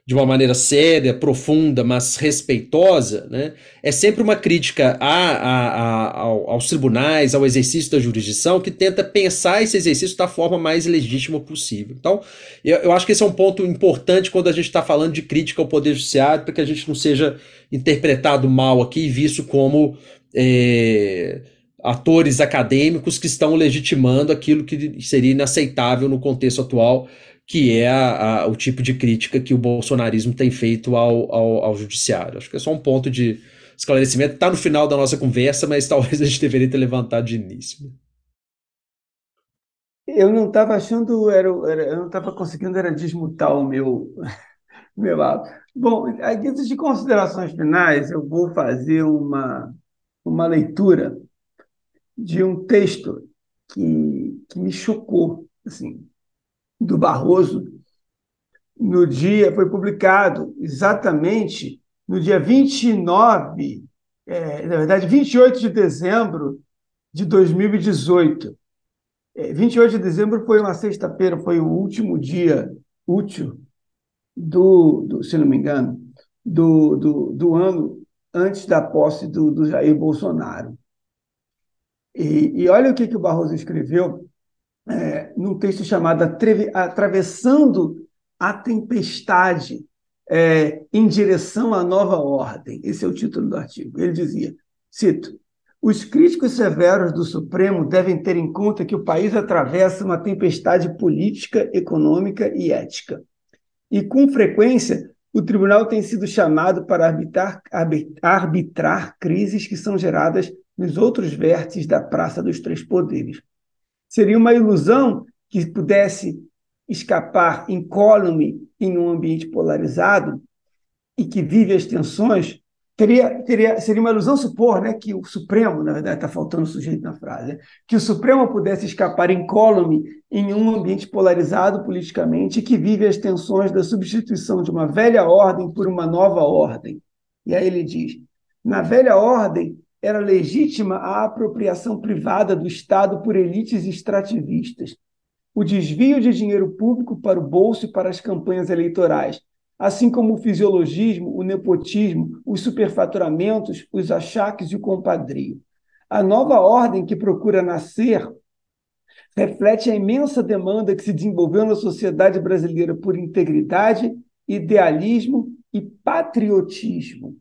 de uma maneira séria, profunda, mas respeitosa, né, é sempre uma crítica a, a, a, aos tribunais, ao exercício da jurisdição, que tenta pensar esse exercício da forma mais legítima possível. Então, eu, eu acho que esse é um ponto importante quando a gente está falando de crítica ao Poder Judiciário, para que a gente não seja interpretado mal aqui e visto como. É, atores acadêmicos que estão legitimando aquilo que seria inaceitável no contexto atual, que é a, a, o tipo de crítica que o bolsonarismo tem feito ao, ao, ao, judiciário. Acho que é só um ponto de, esclarecimento. Está no final da nossa conversa, mas talvez a gente deveria ter levantado de início. Eu não estava achando, era, era, eu não estava conseguindo era desmutar o meu, meu áudio. Bom, antes de considerações finais, eu vou fazer uma, uma leitura de um texto que, que me chocou, assim, do Barroso, no dia, foi publicado exatamente no dia 29, é, na verdade, 28 de dezembro de 2018. É, 28 de dezembro foi uma sexta-feira, foi o último dia útil do, do se não me engano, do, do, do ano antes da posse do, do Jair Bolsonaro. E, e, olha o que, que o Barroso escreveu é, num texto chamado Atravessando a Tempestade é, em direção à nova ordem. Esse é o título do artigo. Ele dizia, cito, os críticos severos do Supremo devem ter em conta que o país atravessa uma tempestade política, econômica e ética. E, com frequência, o tribunal tem sido chamado para arbitrar, arbitrar crises que são geradas nos outros vértices da Praça dos Três Poderes. Seria uma ilusão que pudesse escapar incólume em um ambiente polarizado e que vive as tensões, teria, teria, seria uma ilusão supor né, que o Supremo, na verdade está faltando o sujeito na frase, né, que o Supremo pudesse escapar incólume em um ambiente polarizado politicamente e que vive as tensões da substituição de uma velha ordem por uma nova ordem. E aí ele diz, na velha ordem era legítima a apropriação privada do Estado por elites extrativistas o desvio de dinheiro público para o bolso e para as campanhas eleitorais, assim como o fisiologismo, o nepotismo, os superfaturamentos, os achaques e o compadrio. A nova ordem que procura nascer reflete a imensa demanda que se desenvolveu na sociedade brasileira por integridade, idealismo e patriotismo.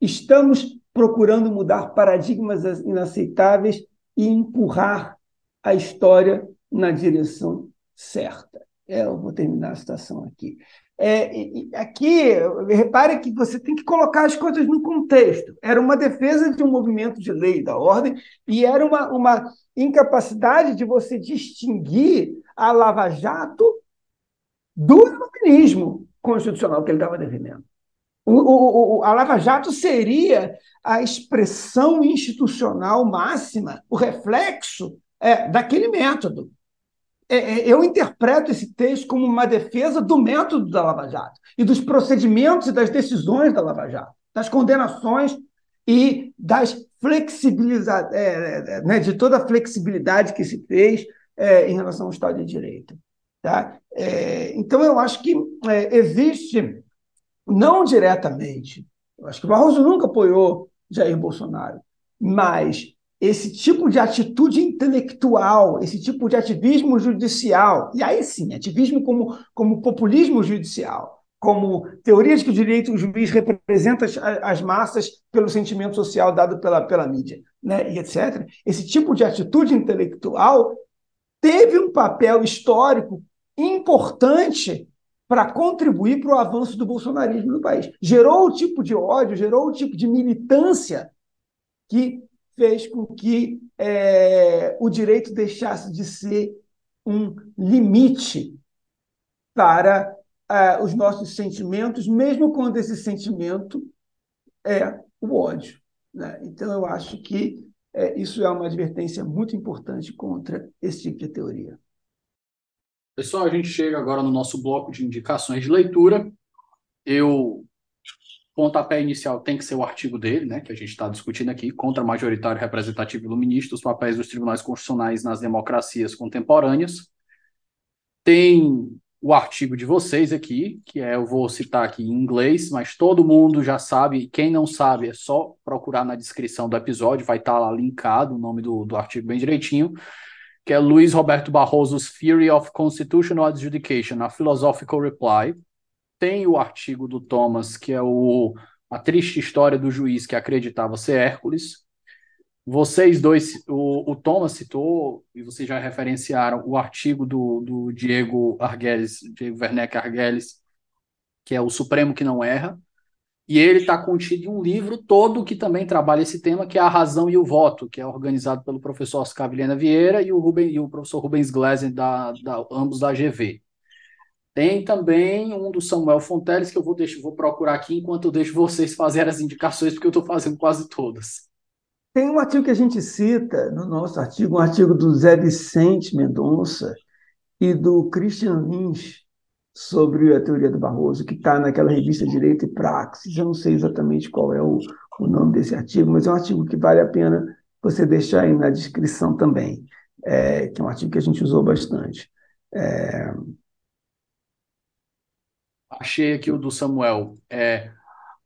Estamos procurando mudar paradigmas inaceitáveis e empurrar a história na direção certa. É, eu vou terminar a citação aqui. É, aqui, repare que você tem que colocar as coisas no contexto. Era uma defesa de um movimento de lei da ordem e era uma, uma incapacidade de você distinguir a Lava Jato do iluminismo constitucional que ele estava defendendo. O, o, a Lava Jato seria a expressão institucional máxima, o reflexo é, daquele método. É, é, eu interpreto esse texto como uma defesa do método da Lava Jato e dos procedimentos e das decisões da Lava Jato, das condenações e das flexibilidades, é, é, né, de toda a flexibilidade que se fez é, em relação ao Estado de Direito. Tá? Então, eu acho que existe, não diretamente, eu acho que o Barroso nunca apoiou Jair Bolsonaro, mas esse tipo de atitude intelectual, esse tipo de ativismo judicial, e aí sim, ativismo como, como populismo judicial, como teoria de que o direito o juiz representa as, as massas pelo sentimento social dado pela, pela mídia, né, e etc. Esse tipo de atitude intelectual teve um papel histórico importante para contribuir para o avanço do bolsonarismo no país. Gerou o tipo de ódio, gerou o tipo de militância que fez com que é, o direito deixasse de ser um limite para é, os nossos sentimentos, mesmo quando esse sentimento é o ódio. Né? Então, eu acho que é, isso é uma advertência muito importante contra esse tipo de teoria. Pessoal, a gente chega agora no nosso bloco de indicações de leitura. Eu pontapé inicial tem que ser o artigo dele, né, que a gente está discutindo aqui, contra majoritário representativo iluminista, os papéis dos tribunais constitucionais nas democracias contemporâneas. Tem o artigo de vocês aqui, que é, eu vou citar aqui em inglês, mas todo mundo já sabe, quem não sabe é só procurar na descrição do episódio, vai estar tá lá linkado o nome do, do artigo bem direitinho, que é Luiz Roberto Barroso's Theory of Constitutional Adjudication, a Philosophical Reply, tem o artigo do Thomas, que é o A Triste História do Juiz que Acreditava Ser Hércules. Vocês dois, o, o Thomas citou, e vocês já referenciaram o artigo do, do Diego Arguelles, Diego Werneck Arguelles, que é o Supremo que não erra. E ele está contido em um livro todo que também trabalha esse tema, que é A Razão e o Voto, que é organizado pelo professor Oscar Vilhena Vieira e o, Ruben, e o professor Rubens Gleisen, da, da, ambos da GV. Tem também um do Samuel Fonteles, que eu vou, deixar, vou procurar aqui enquanto eu deixo vocês fazerem as indicações, porque eu estou fazendo quase todas. Tem um artigo que a gente cita no nosso artigo, um artigo do Zé Vicente Mendonça e do Christian Lins, sobre a teoria do Barroso, que está naquela revista Direito e Praxis. Eu não sei exatamente qual é o, o nome desse artigo, mas é um artigo que vale a pena você deixar aí na descrição também, é, que é um artigo que a gente usou bastante. É... Achei aqui o do Samuel. É,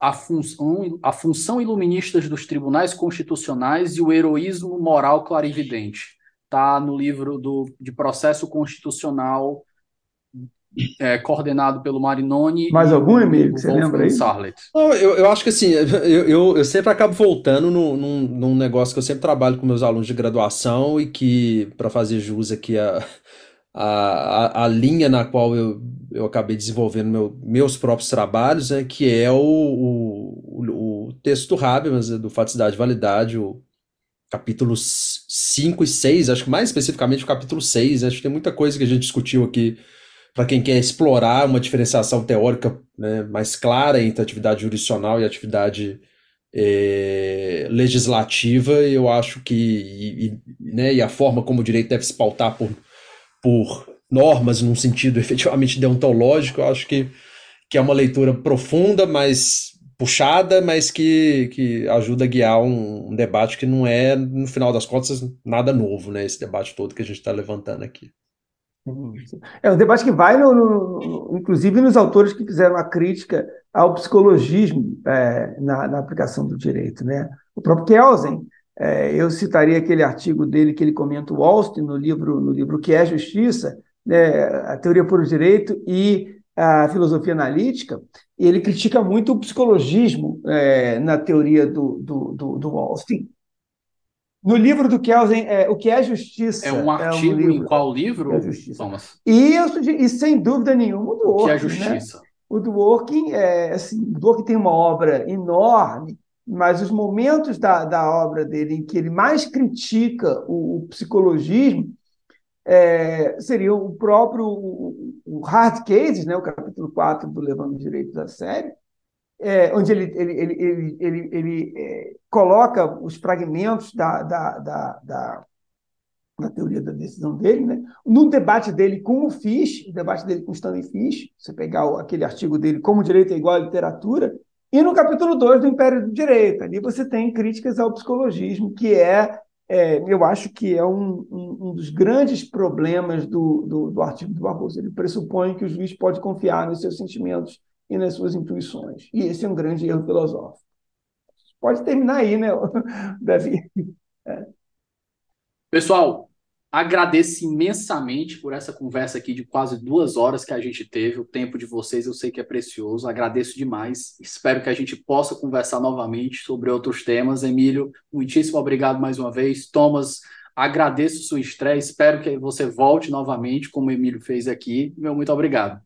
a, função, a função iluminista dos tribunais constitucionais e o heroísmo moral clarividente. Está no livro do, de processo constitucional é, coordenado pelo Marinoni. Mais algum, Emílio, que você lembra aí? Não, eu, eu acho que assim, eu, eu, eu sempre acabo voltando no, num, num, negócio que eu sempre trabalho com meus alunos de graduação e que, para fazer jus aqui a, a, a, linha na qual eu, eu acabei desenvolvendo meu, meus próprios trabalhos, né, que é o, o, o texto do Habermas, do Faticidade e Validade, o capítulos 5 e 6, acho que mais especificamente o capítulo 6, acho que tem muita coisa que a gente discutiu aqui para quem quer explorar uma diferenciação teórica né, mais clara entre atividade jurisdicional e atividade é, legislativa, eu acho que e, e, né, e a forma como o direito deve se pautar por, por normas num sentido efetivamente deontológico, eu acho que, que é uma leitura profunda, mas puxada, mas que, que ajuda a guiar um, um, debate que não é, no final das contas, nada novo, né? Esse debate todo que a gente está levantando aqui. É um debate que vai, no, no, inclusive, nos autores que fizeram a crítica ao psicologismo é, na, na, aplicação do direito. Né? O próprio Kelsen, é, eu citaria aquele artigo dele que ele comenta o Austin no livro, no livro Que é Justiça, né, a teoria por direito e a filosofia analítica, e ele critica muito o psicologismo é, na teoria do, do, do, do Austin. No livro do Kelsen, é, O que é Justiça? É um artigo é um livro, em qual livro, é Justiça. Thomas? E, eu, e sem dúvida nenhuma, o do Working. O que é Justiça? Né? O do Working, é, assim, o Working tem uma obra enorme, mas os momentos da, da obra dele em que ele mais critica o, o psicologismo é, seria o próprio o, o Hard Cases, né, o capítulo 4 do Levando os Direitos a Sério, é, onde ele, ele, ele, ele, ele, é, coloca os fragmentos da, da, da, da, da teoria da decisão dele, né? no debate dele com o Fish, o debate dele com Stanley Fish, você pegar aquele artigo dele, Como o Direito é Igual à Literatura, e no capítulo 2 do Império do Direito, ali você tem críticas ao psicologismo, que é, é eu acho que é um, um, um dos grandes problemas do, do, do artigo do Barroso. Ele pressupõe que o juiz pode confiar nos seus sentimentos e nas suas intuições. E esse é um grande erro filosófico. Pode terminar aí, né, Davi? É. Pessoal, agradeço imensamente por essa conversa aqui de quase duas horas que a gente teve. O tempo de vocês eu sei que é precioso. Agradeço demais. Espero que a gente possa conversar novamente sobre outros temas. Emílio, muitíssimo obrigado mais uma vez. Thomas, agradeço sua estreia. Espero que você volte novamente, como o Emílio fez aqui. Meu muito obrigado.